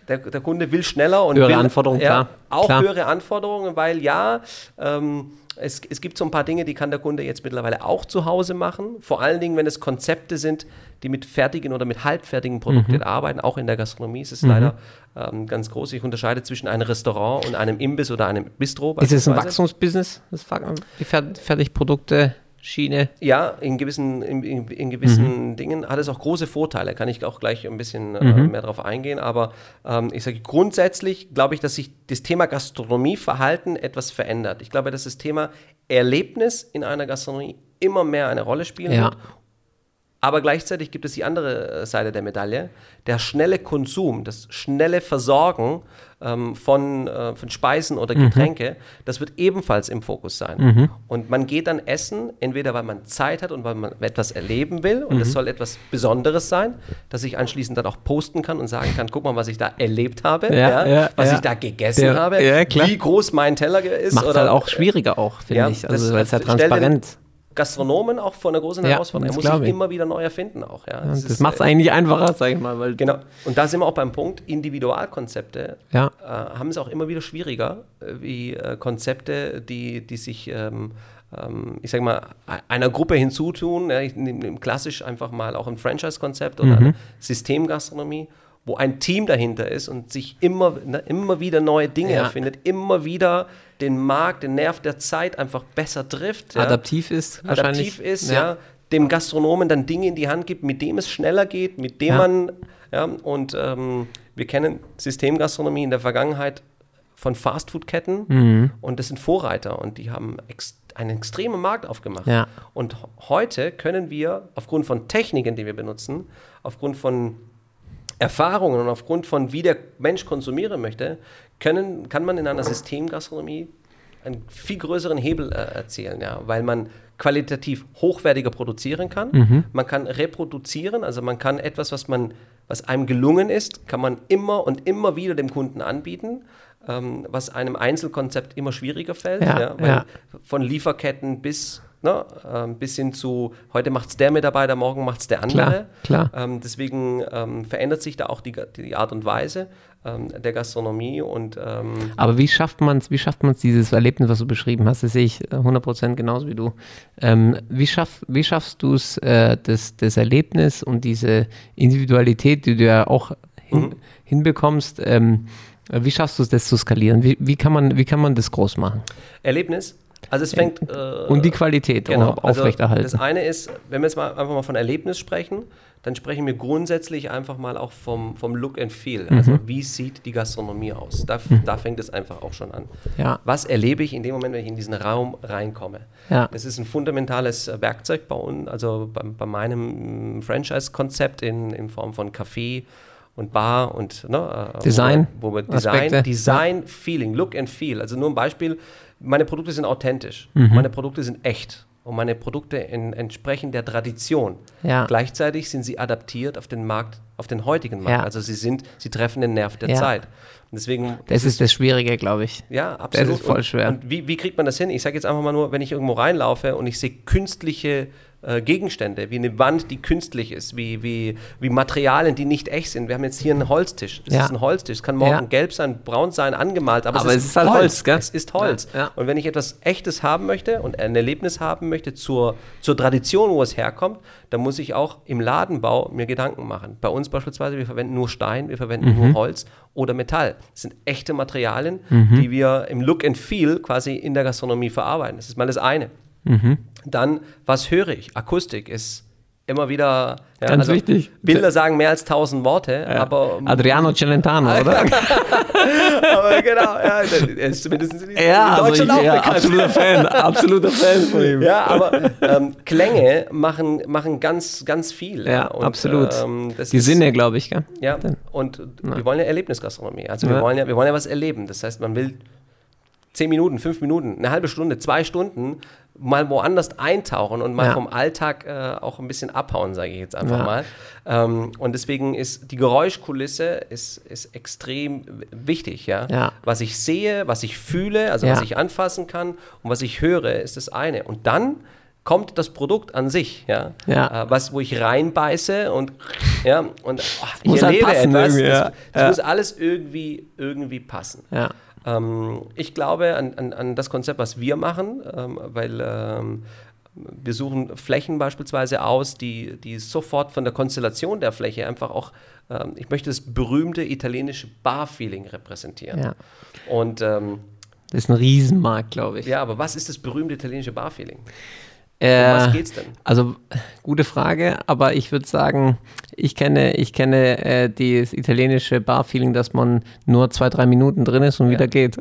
der, der Kunde will schneller und Höhere will, Anforderungen, ja, klar, Auch klar. höhere Anforderungen, weil ja, ähm, es, es gibt so ein paar Dinge, die kann der Kunde jetzt mittlerweile auch zu Hause machen. Vor allen Dingen, wenn es Konzepte sind, die mit fertigen oder mit halbfertigen Produkten Mhm. arbeiten. Auch in der Gastronomie ist es leider ähm, ganz groß. Ich unterscheide zwischen einem Restaurant und einem Imbiss oder einem Bistro. ist es ein. Wachstumsbusiness, das Fertigprodukte, Schiene? Ja, in gewissen, in, in, gewissen Dingen hat es auch große Vorteile. Kann ich auch gleich ein bisschen äh, mehr darauf eingehen. Aber ähm, ich sage grundsätzlich, glaube ich, dass sich das Thema Gastronomieverhalten etwas verändert. Ich glaube, dass das Thema Erlebnis in einer Gastronomie immer mehr eine Rolle spielen Ja. wird. Aber gleichzeitig gibt es die andere äh, Seite der Medaille. Der schnelle Konsum, das schnelle Versorgen ähm, von, äh, von Speisen oder Getränke, das wird ebenfalls im Fokus sein. Und man geht dann essen, entweder weil man Zeit hat und weil man etwas erleben will und es soll etwas Besonderes sein, dass ich anschließend dann auch posten kann und sagen kann, guck mal, was ich da erlebt habe, Ja, ja, was ja. ich da gegessen Der- habe, wie groß mein Teller ist. Macht es halt auch schwieriger auch, finde ich. das Also, weil es ja den- transparent Gastronomen auch vor einer großen Ja, Herausforderung. Er das muss sich ich. immer wieder neu erfinden auch. Ja. Das, ist, macht es äh, eigentlich einfacher, sage ich mal. Weil, Genau. Und da sind wir auch beim Punkt, Individualkonzepte äh, haben es auch immer wieder schwieriger, äh, wie äh, Konzepte, die, die sich, ähm, ähm, ich sage mal, e- einer Gruppe hinzutun. Ja, ich nehme nehm klassisch einfach mal auch ein Franchise-Konzept oder eine Systemgastronomie, wo ein Team dahinter ist und sich immer, ne, immer wieder neue Dinge Ja. erfindet, immer wieder den Markt, den Nerv der Zeit einfach besser trifft. Ja adaptiv ist wahrscheinlich. adaptiv ist, ja. dem Gastronomen dann Dinge in die Hand gibt, mit dem es schneller geht, mit dem Ja. man, ja, und ähm, wir kennen Systemgastronomie in der Vergangenheit von Fastfood-Ketten Mhm. und das sind Vorreiter und die haben ex einen extremen Markt aufgemacht. Ja. Und heute können wir aufgrund von Techniken, die wir benutzen, aufgrund von Erfahrungen und aufgrund von wie der Mensch konsumieren möchte, können, kann man in einer Systemgastronomie einen viel größeren Hebel äh, erzielen, ja, weil man qualitativ hochwertiger produzieren kann, man kann reproduzieren, also man kann etwas, was man, was einem gelungen ist, kann man immer und immer wieder dem Kunden anbieten, ähm, was einem Einzelkonzept immer schwieriger fällt, Ja, ja, weil ja. von Lieferketten bis ne, ähm, bis hin zu heute macht es der Mitarbeiter, morgen macht es der andere. Klar, klar. Ähm, deswegen ähm, verändert sich da auch die, die Art und Weise ähm, der Gastronomie und ähm, Aber wie schafft man es, wie schafft man es, dieses Erlebnis, was du beschrieben hast, das sehe ich äh, 100% genauso wie du. Ähm, wie, schaff, wie schaffst du es, äh, das, das Erlebnis und diese Individualität, die du ja auch hin, Mhm. hinbekommst, ähm, wie schaffst du es, das zu skalieren? Wie, wie, kann man, wie kann man das groß machen? Erlebnis. Also es fängt äh, Und die Qualität genau, auch aufrechterhalten. Also das eine ist, wenn wir jetzt mal einfach mal von Erlebnis sprechen, dann sprechen wir grundsätzlich einfach mal auch vom, vom Look and Feel. Also Mhm. wie sieht die Gastronomie aus? Da, da fängt es einfach auch schon an. Ja. Was erlebe ich in dem Moment, wenn ich in diesen Raum reinkomme? Ja. Das ist ein fundamentales äh, Werkzeug bei uns, also bei, bei meinem Franchise-Konzept in, in Form von Café und Bar und ne, äh, Design, wo wir, Aspekte, Design, Design, Feeling, Look and Feel. Also nur ein Beispiel, meine Produkte sind authentisch, Mhm. meine Produkte sind echt und meine Produkte in, entsprechen der Tradition. Ja. Gleichzeitig sind sie adaptiert auf den Markt, auf den heutigen Markt. Ja. Also sie sind, sie treffen den Nerv der Ja. Zeit. Und deswegen Das ist das Schwierige, glaube ich. ja, absolut. ist voll und, schwer. Und wie, wie kriegt man das hin? Ich sage jetzt einfach mal nur, wenn ich irgendwo reinlaufe und ich sehe künstliche äh, Gegenstände, wie eine Wand, die künstlich ist, wie, wie, wie Materialien, die nicht echt sind. Wir haben jetzt hier einen Holztisch. Es Ja. ist ein Holztisch. Es kann morgen Ja. gelb sein, braun sein, angemalt, aber, Aber es ist halt Holz, gell? Es ist Holz. Ja. Und wenn ich etwas Echtes haben möchte und ein Erlebnis haben möchte zur, zur Tradition, wo es herkommt, dann muss ich auch im Ladenbau mir Gedanken machen. Bei uns beispielsweise, wir verwenden nur Stein, wir verwenden Mhm. nur Holz oder Metall. Das sind echte Materialien, die wir im Look and Feel quasi in der Gastronomie verarbeiten. Das ist mal das eine. Mhm. Dann, was höre ich? Akustik ist immer wieder. Ja, Ganz wichtig. Bilder sagen mehr als tausend Worte, aber. Adriano Celentano, oder? aber genau, ja, er ist zumindest in, ja, also ich, auch ja, absoluter Fan, absoluter Fan von ihm. Ja, aber ähm, Klänge machen, machen ganz, ganz viel. Ja, Und, absolut. ähm, Die ist- Sinne, glaube ich, gell? Ja, und wir wollen ja Erlebnisgastronomie. Also wir, Ja. wollen ja, wir wollen ja was erleben. Das heißt, man will zehn Minuten, fünf Minuten, eine halbe Stunde, zwei Stunden mal woanders eintauchen und mal Ja. vom Alltag äh, auch ein bisschen abhauen, sage ich jetzt einfach Ja. mal. Ähm, und deswegen ist die Geräuschkulisse ist, ist extrem wichtig, ja? Ja. Was ich sehe, was ich fühle, also was ich anfassen kann und was ich höre, ist das eine. Und dann kommt das Produkt an sich, ja, Ja. Äh, was wo ich reinbeiße und ja und oh, ich muss halt erlebe passen etwas. das das muss alles irgendwie irgendwie passen. Ja. Ähm, ich glaube an, an, an das Konzept, was wir machen, ähm, weil ähm, wir suchen Flächen beispielsweise aus, die, die sofort von der Konstellation der Fläche einfach auch, ähm, ich möchte das berühmte italienische Bar-Feeling repräsentieren. Ja. Und ähm, Das ist ein Riesenmarkt, glaube ich. ja, aber was ist das berühmte italienische Bar-Feeling? Äh, Um was geht's denn? Also, gute Frage, aber ich würde sagen, ich kenne, ich kenne äh, das italienische Bar-Feeling, dass man nur zwei, drei Minuten drin ist und wieder geht.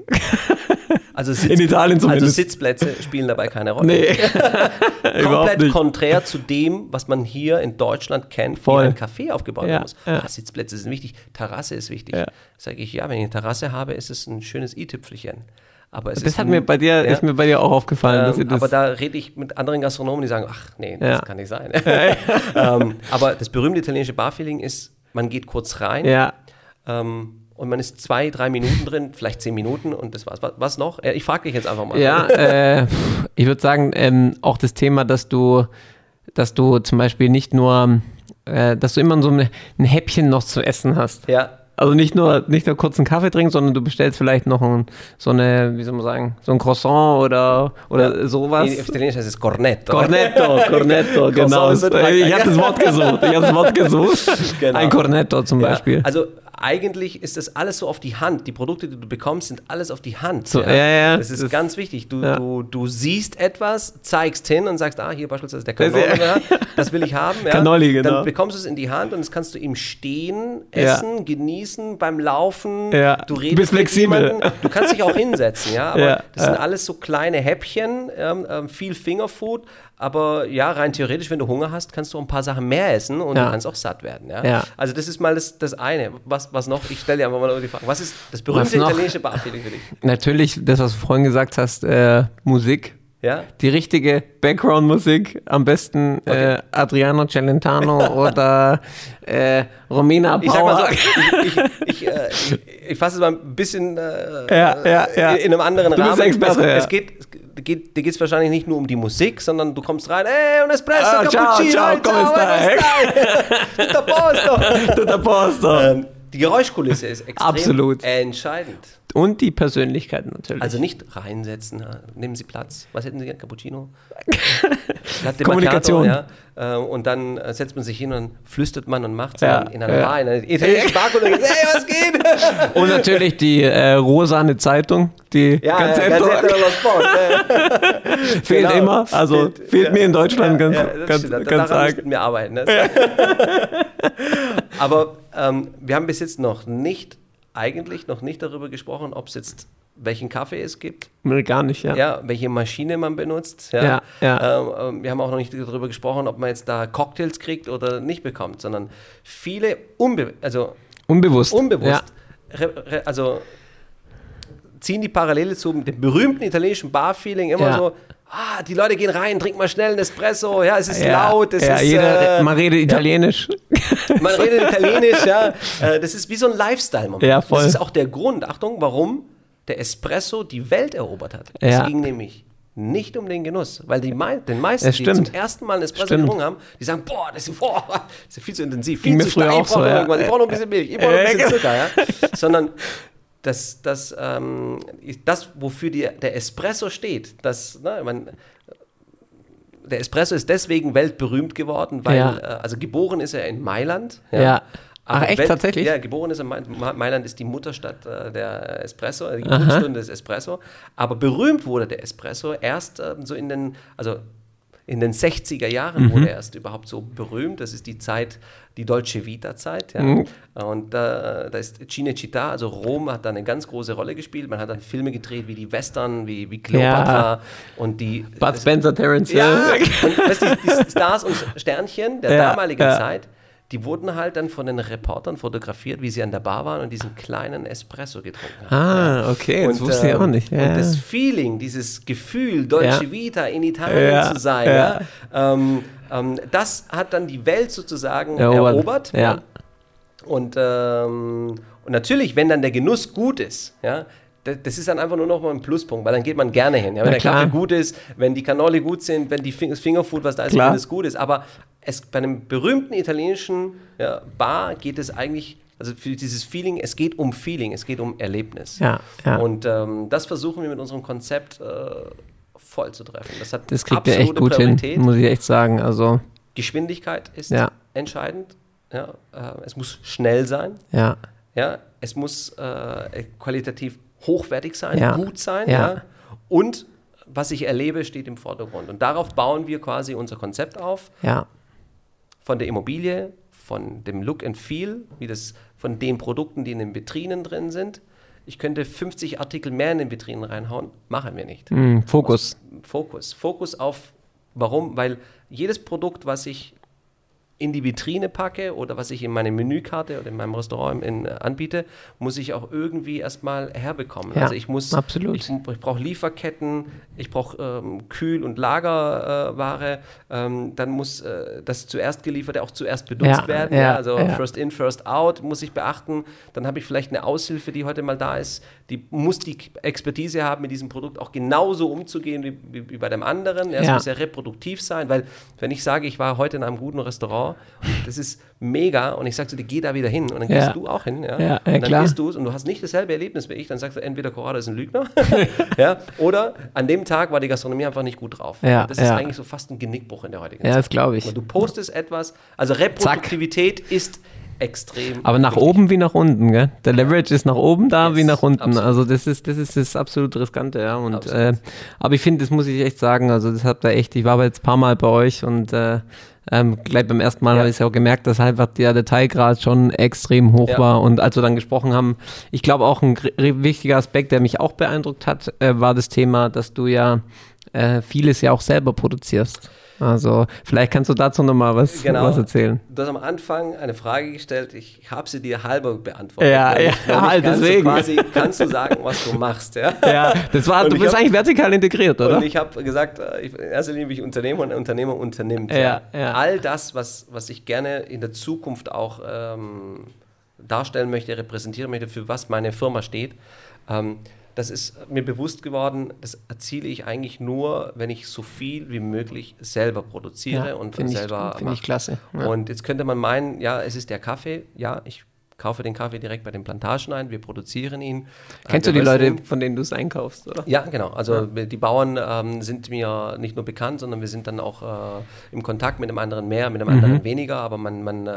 Also Sitz- In Italien Also zumindest. Sitzplätze spielen dabei keine Rolle. Nee, Komplett konträr zu dem, was man hier in Deutschland kennt, Voll. wie ein Café aufgebaut Ja, muss. ja. Ah, Sitzplätze sind wichtig, Terrasse ist wichtig. Ja. Sage ich, ja, wenn ich eine Terrasse habe, ist es ein schönes i-Tüpfelchen. Aber es Das ist hat ein- mir bei dir, ja, ist mir bei dir auch aufgefallen. ähm, das, aber da rede ich mit anderen Gastronomen, die sagen, ach nee, das Ja. kann nicht sein. ähm, aber das berühmte italienische Barfeeling ist, man geht kurz rein ja, ähm, und man ist zwei, drei Minuten drin, vielleicht zehn Minuten und das war's. Was, was noch? Äh, Ich frage dich jetzt einfach mal. Ja, äh, ich würde sagen, ähm, auch das Thema, dass du, dass du zum Beispiel nicht nur, äh, dass du immer so ein, ein Häppchen noch zu essen hast. Ja, Also nicht nur, nicht nur kurz einen Kaffee trinken, sondern du bestellst vielleicht noch ein, so eine, wie soll man sagen, so ein Croissant oder, oder sowas. auf Italienisch heißt es Cornetto. Cornetto, Cornetto, genau. Ich habe das Wort gesucht. Ich habe das Wort gesucht. Genau. Ein Cornetto zum Ja, Beispiel. Also eigentlich ist das alles so auf die Hand. Die Produkte, die du bekommst, sind alles auf die Hand. So, ja, ja, Das ist das- ganz wichtig. Du, ja. du, du siehst etwas, zeigst hin und sagst, ah, hier beispielsweise der Das- Cannoli, ja, das will ich haben. Ja. Cannoli, genau. Dann bekommst du es in die Hand und das kannst du im Stehen Ja. essen, genießen, beim Laufen. Ja. Du Du redest bist mit flexibel. jemandem. Du kannst dich auch hinsetzen, ja. Aber Ja, das sind ja. alles so kleine Häppchen, ähm, ähm, viel Fingerfood. Aber ja, rein theoretisch, wenn du Hunger hast, kannst du ein paar Sachen mehr essen und Ja. du kannst auch satt werden. Ja? Ja. Also das ist mal das, das eine. Was, was noch? Ich stelle dir einfach mal die Frage. Was ist das berühmte italienische Barfeeling für dich? Natürlich, das, was du vorhin gesagt hast, äh, Musik. Ja? Die richtige Background-Musik, am besten äh, Adriano Celentano oder äh, Romina Ich sag mal Power. so, ich, ich, ich, äh, ich, ich fasse es mal ein bisschen äh, Ja, ja, in einem anderen Rahmen. Experte, es, es geht, geht, dir geht es wahrscheinlich nicht nur um die Musik, sondern du kommst rein, ey, un espresso, Ah, ciao, cappuccino, ciao, come stai? stai? Tutto a posto. Tutto a posto. Ähm, die Geräuschkulisse ist extrem Absolut. entscheidend. Und die Persönlichkeit natürlich. Also nicht reinsetzen, ja. nehmen Sie Platz. Was hätten Sie gern? Cappuccino? Latte Kommunikation. Ja. Äh, Und dann äh, setzt man sich hin und flüstert man und macht Ja, in einer ja. Bar, in einer italienischen Bar und sagt, hey, was geht? Und natürlich die äh, rosane Zeitung, die Ja, Gazzetta, Gazzetta Sport. äh. fehlt Genau. immer. Also fehlt, ja. mir in Deutschland ganz, Ja, ganz, ganz Daran arg. müssten wir arbeiten. Das. Aber ähm, wir haben bis jetzt noch nicht, eigentlich noch nicht darüber gesprochen, ob es jetzt welchen Kaffee es gibt, Nee, Gar nicht, ja. ja, welche Maschine man benutzt. Ja, Ja, ja. Ähm, ähm, wir haben auch noch nicht darüber gesprochen, ob man jetzt da Cocktails kriegt oder nicht bekommt, sondern viele unbe also Unbewusst. unbewusst, re, also ziehen die Parallele zu dem berühmten italienischen Bar-Feeling immer Ja. so. Ah, die Leute gehen rein, trinken mal schnell einen Espresso, ja, es ist Ja, laut, es ja, ist, jeder, äh, man redet Italienisch. man redet Italienisch, ja. Äh, Das ist wie so ein Lifestyle-Moment. Ja, voll. Das ist auch der Grund, Achtung, warum der Espresso die Welt erobert hat. Ja. Es ging nämlich nicht um den Genuss, weil die mei den meisten, die zum ersten Mal einen Espresso Stimmt. getrunken haben, die sagen, boah, das ist, boah, das ist viel zu intensiv, Ging viel mir zu stark, ich brauche so, noch ja. ich brauche noch ein bisschen Milch, ich brauche noch ein bisschen Zucker, ja. Sondern das, das, ähm, das wofür die, der Espresso steht, das, ne, man, der Espresso ist deswegen weltberühmt geworden, weil, Ja. äh, also geboren ist er in Mailand. Ja. Ach, Aber echt, Welt- tatsächlich? Ja, geboren ist er, Ma- Mailand ist die Mutterstadt äh, der Espresso, die Geburtsstunde des Espresso. Aber berühmt wurde der Espresso erst ähm, so in den, also in den 60er Jahren Mhm. wurde er erst überhaupt so berühmt. Das ist die Zeit, die Dolce Vita-Zeit. Ja. Mhm. Und da, da ist Cinecittà, also Rom, hat da eine ganz große Rolle gespielt. Man hat dann Filme gedreht wie die Western, wie, wie Cleopatra und die. Bud das- Spencer, Terence ja, Hill. und weißt die, die Stars und Sternchen der Ja, damaligen ja. Zeit, die wurden halt dann von den Reportern fotografiert, wie sie an der Bar waren und diesen kleinen Espresso getrunken haben. Ah, okay, das Und, wusste ich ähm, auch nicht. Ja. Und das Feeling, dieses Gefühl, Dolce Ja. Vita in Italien Ja, zu sein. Ähm, ähm, das hat dann die Welt sozusagen Erobert. erobert. Und, ähm, und natürlich, wenn dann der Genuss gut ist, ja, da- das ist dann einfach nur noch mal ein Pluspunkt, weil dann geht man gerne hin. Ja, wenn Na der klar. Kaffee gut ist, wenn die Cannoli gut sind, wenn die das Fingerfood, was da ist, Klar. wenn es gut ist. Aber es, bei einem berühmten italienischen ja, Bar geht es eigentlich, also für dieses Feeling, es geht um Feeling, es geht um Erlebnis. Ja, ja. Und ähm, das versuchen wir mit unserem Konzept äh, voll zu treffen. Das hat das kriegt ihr echt gut Priorität. hin, muss ich echt sagen. Also, Geschwindigkeit ist Ja. entscheidend. Ja, äh, es muss schnell sein. ja. Ja, es muss äh, qualitativ hochwertig sein, Ja. gut sein. Ja. Ja. Und was ich erlebe, steht im Vordergrund. Und darauf bauen wir quasi unser Konzept auf. Ja, Von der Immobilie, von dem Look and Feel, wie das von den Produkten, die in den Vitrinen drin sind. Ich könnte 50 Artikel mehr in den Vitrinen reinhauen, machen wir nicht. Hm, Fokus. Fokus. Fokus auf, warum? Weil jedes Produkt, was ich in die Vitrine packe oder was ich in meine Menükarte oder in meinem Restaurant in, äh, anbiete, muss ich auch irgendwie erstmal herbekommen. Ja, also ich muss, absolut. ich, ich brauche Lieferketten, ich brauche ähm, Kühl- und Lagerware, ähm, dann muss äh, das zuerst gelieferte auch zuerst benutzt Ja, werden. ja, also first in, first out muss ich beachten. Dann habe ich vielleicht eine Aushilfe, die heute mal da ist, die muss die Expertise haben, mit diesem Produkt auch genauso umzugehen wie, wie, wie bei dem anderen. Es muss ja reproduktiv sein, weil wenn ich sage, ich war heute in einem guten Restaurant, und das ist mega und ich sage zu dir, geh da wieder hin und dann Ja. gehst du auch hin. Ja, Ja, ja, und dann klar. gehst du und du hast nicht dasselbe Erlebnis wie ich, dann sagst du, entweder Corrado ist ein Lügner ja, oder an dem Tag war die Gastronomie einfach nicht gut drauf. Ja, Und das ist ja. eigentlich so fast ein Genickbruch in der heutigen Ja, Zeit. das glaube ich. Und du postest etwas, also Reproduktivität ist extrem Aber nach wichtig. oben wie nach unten, gell? Der Leverage ist nach oben da Yes, wie nach unten. absolut. Also das ist, das ist das absolut riskante, ja. Und äh, aber ich finde, das muss ich echt sagen. Also das habt ihr echt, ich war aber jetzt ein paar Mal bei euch und äh, ähm, gleich beim ersten Mal Ja. habe ich es ja auch gemerkt, dass einfach der Detailgrad schon extrem hoch Ja. war. Und als wir dann gesprochen haben, ich glaube auch ein wichtiger Aspekt, der mich auch beeindruckt hat, äh, war das Thema, dass du ja äh, vieles ja auch selber produzierst. Also vielleicht kannst du dazu nochmal was, Genau. was erzählen. Du hast am Anfang eine Frage gestellt, ich habe sie dir halber beantwortet. Ja, ja, nicht halt, deswegen. Quasi, kannst du sagen, was du machst. Ja, Ja, das war, Und du bist hab- eigentlich vertikal integriert, oder? Und ich habe gesagt, äh, ich, in erster Linie bin ich Unternehmer und Unternehmer unternimmt. Ja, ja. All das, was, was ich gerne in der Zukunft auch ähm, darstellen möchte, repräsentieren möchte, für was meine Firma steht, ähm, das ist mir bewusst geworden, das erziele ich eigentlich nur, wenn ich so viel wie möglich selber produziere und finde ich, selber finde ich klasse. Ja. Und jetzt könnte man meinen, ja, es ist der Kaffee. Ja, ich kaufe den Kaffee direkt bei den Plantagen ein, wir produzieren ihn. Kennst Äh, du die wir Leute, von denen du es einkaufst, oder? Ja, genau. Also die Bauern ähm, sind mir nicht nur bekannt, sondern wir sind dann auch äh, im Kontakt mit dem anderen mehr, mit dem anderen weniger, aber man man äh,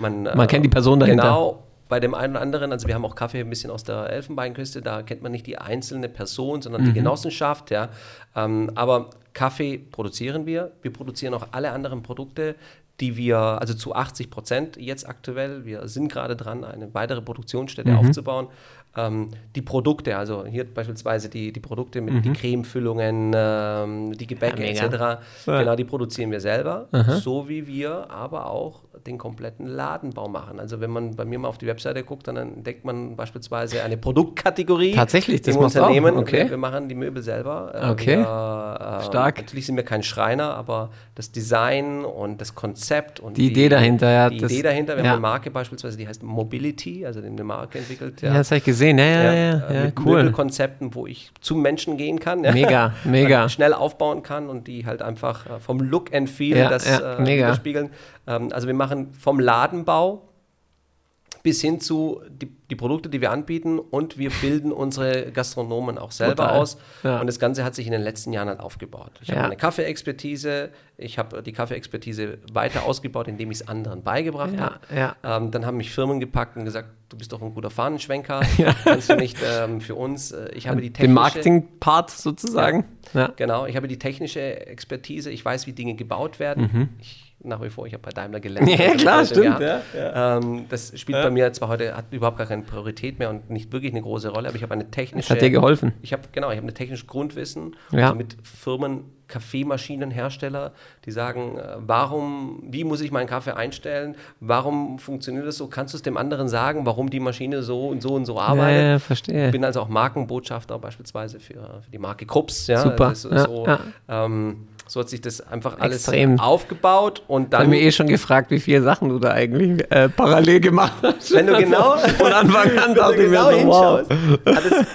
man, äh, Mhm. Man kennt die Person dahinter. Genau. Bei dem einen oder anderen, also wir haben auch Kaffee ein bisschen aus der Elfenbeinküste, da kennt man nicht die einzelne Person, sondern Mhm. die Genossenschaft, ja. Ähm, aber Kaffee produzieren wir. Wir produzieren auch alle anderen Produkte, die wir, also zu 80 Prozent jetzt aktuell, wir sind gerade dran, eine weitere Produktionsstätte Mhm. aufzubauen. Ähm, die Produkte, also hier beispielsweise die, die Produkte mit die Cremefüllungen, ähm, die Gebäcke Mhm. Ja, etc., genau, die produzieren wir selber, so wie wir aber auch den kompletten Ladenbau machen. Also wenn man bei mir mal auf die Webseite guckt, dann entdeckt man beispielsweise eine Produktkategorie Tatsächlich, das im du auch? Unternehmen. Okay. Wir, wir machen die Möbel selber. Äh, Okay. Wir, äh, Stark. Natürlich sind wir kein Schreiner, aber das Design und das Konzept und Die Idee dahinter, ja, Die das- Idee dahinter, wir ja. haben eine Marke beispielsweise, die heißt Mobility, also eine Marke entwickelt. Ja, das habe ich gesehen. Ja, ja, ja, ja, äh, mit cool. Möbelkonzepten, wo ich zum Menschen gehen kann. Ja. Mega, mega. Schnell aufbauen kann und die halt einfach äh, vom Look and Feel Ja, das ja, äh, mega. widerspiegeln. Ähm, also wir machen vom Ladenbau bis hin zu die, die Produkte, die wir anbieten und wir bilden unsere Gastronomen auch selber Total. aus. Ja. Und das Ganze hat sich in den letzten Jahren halt aufgebaut. Ich Ja. habe eine Kaffeeexpertise, ich habe die Kaffeeexpertise weiter ausgebaut, indem ich es anderen beigebracht Ja, habe. Ähm, dann haben mich Firmen gepackt und gesagt, du bist doch ein guter Fahnenschwenker, kannst du nicht ähm, für uns, äh, ich habe die Den technische... Marketing-Part sozusagen. Genau, ich habe die technische Expertise, ich weiß, wie Dinge gebaut werden. Ich, nach wie vor, ich habe bei Daimler gelernt. Ja, klar, Also, stimmt, gehabt. Ähm, das spielt bei mir zwar heute, hat überhaupt gar keine Priorität mehr und nicht wirklich eine große Rolle, aber ich habe eine technische... Das hat dir geholfen. Ich habe, genau, ich habe eine technische Grundwissen, Ja. um mit Firmen Kaffeemaschinenhersteller, die sagen, äh, warum, wie muss ich meinen Kaffee einstellen? Warum funktioniert das so? Kannst du es dem anderen sagen, warum die Maschine so und so und so arbeitet? Ja, ja, verstehe. Ich bin also auch Markenbotschafter beispielsweise für, für die Marke Krups. Ja, Super. Das ist Ja, so, ja. Ähm, so hat sich das einfach alles Extrem. aufgebaut und Ich habe dann, mir eh schon gefragt, wie viele Sachen du da eigentlich äh, parallel gemacht hast. wenn du genau Von Anfang an dachte ich mir genau so, wow. hinschaust, hat es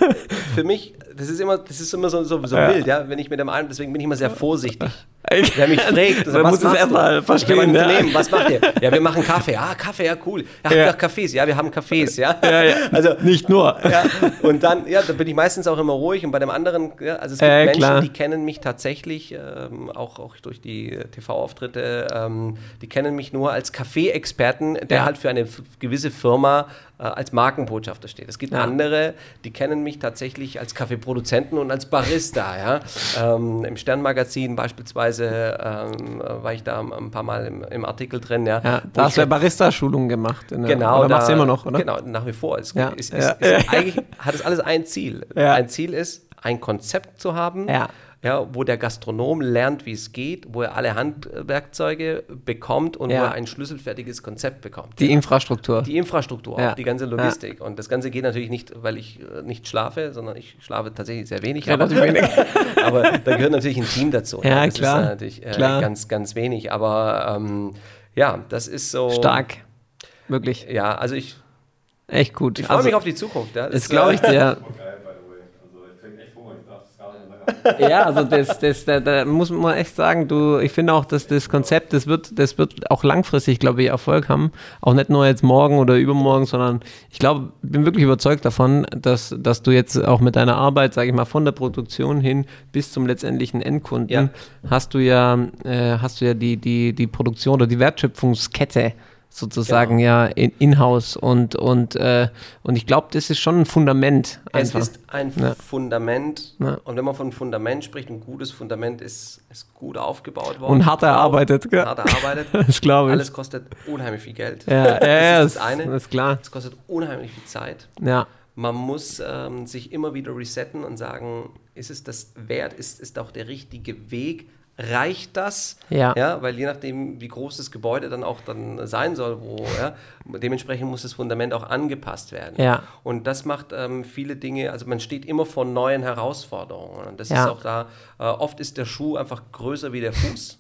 für mich, das ist immer, das ist immer so, so, so Ja. wild, ja, wenn ich mit dem einen, deswegen bin ich immer sehr vorsichtig. Ich- Wer mich fragt, also, Man was muss es machst erst du? mal Ich habe verstehen. Ja. Unternehmen, was macht ihr? Ja, wir machen Kaffee. Ah, Kaffee, ja, cool. Ja, habt Ja. ihr auch Cafés? Ja, wir haben Cafés, ja. Ja, ja. Also, Nicht nur. ja, und dann, ja, da bin ich meistens auch immer ruhig und bei dem anderen, ja, also es gibt Äh, Menschen, klar. die kennen mich tatsächlich, ähm, auch, auch durch die äh, TV-Auftritte, ähm, die kennen mich nur als Kaffee-Experten, der Ja. halt für eine gewisse Firma äh, als Markenbotschafter steht. Es gibt Ja. andere, die kennen mich tatsächlich als Kaffeeproduzenten und als Barista, ja. Ähm, Im Sternmagazin beispielsweise ähm, äh, war ich da ein paar Mal im, im Artikel drin, ja. Ja, da hast du ja Barista-Schulung gemacht. In der- Genau, Oder da, machst du immer noch, oder? Genau, nach wie vor. Es, Ja, ist, ist, ist, Eigentlich hat es alles ein Ziel. Ein Ziel ist, ein Konzept zu haben, Ja. Ja, wo der Gastronom lernt, wie es geht, wo er alle Handwerkzeuge bekommt und Ja. wo er ein schlüsselfertiges Konzept bekommt. Die Infrastruktur. Die Infrastruktur, Ja. auch die ganze Logistik. Und das Ganze geht natürlich nicht, weil ich äh, nicht schlafe, sondern ich schlafe tatsächlich sehr wenig. Relativ wenig. aber da gehört natürlich ein Team dazu. Ja, das klar, ist natürlich äh, klar. ganz, ganz wenig. Aber ähm, ja, das ist so. Stark. Wirklich. Ja, also ich, Echt gut. ich freue Also, mich auf die Zukunft. Ja. Das glaube ich dir. Super geil, by the way. Also ich krieg echt Hunger. Ich darf das gar nicht mehr sagen. Ja, also das, das, da, da muss man echt sagen, du, ich finde auch, dass das Konzept, das wird, das wird auch langfristig, glaube ich, Erfolg haben. Auch nicht nur jetzt morgen oder übermorgen, sondern ich glaube, bin wirklich überzeugt davon, dass, dass du jetzt auch mit deiner Arbeit, sage ich mal, von der Produktion hin bis zum letztendlichen Endkunden, Ja. hast du ja, äh, hast du ja die, die, die Produktion oder die Wertschöpfungskette sozusagen Genau. ja in- in-house und, und, äh, und ich glaube, das ist schon ein Fundament Es einfach. ist ein Ja. Fundament. Ja. Und wenn man von Fundament spricht, ein gutes Fundament ist, ist gut aufgebaut worden. Und hart erarbeitet, gell? Hart erarbeitet. Das glaube ich. Alles kostet unheimlich viel Geld. Ja, das ist das eine. Das ist klar. Es kostet unheimlich viel Zeit. Ja, Man muss ähm, sich immer wieder resetten und sagen, ist es das wert? Ist es auch der richtige Weg? Reicht das? Ja. ja. Weil je nachdem, wie groß das Gebäude dann auch dann sein soll, wo, ja, dementsprechend muss das Fundament auch angepasst werden. Ja. Und das macht ähm, viele Dinge, also man steht immer vor neuen Herausforderungen. Und das Ja. ist auch da, äh, oft ist der Schuh einfach größer wie der Fuß.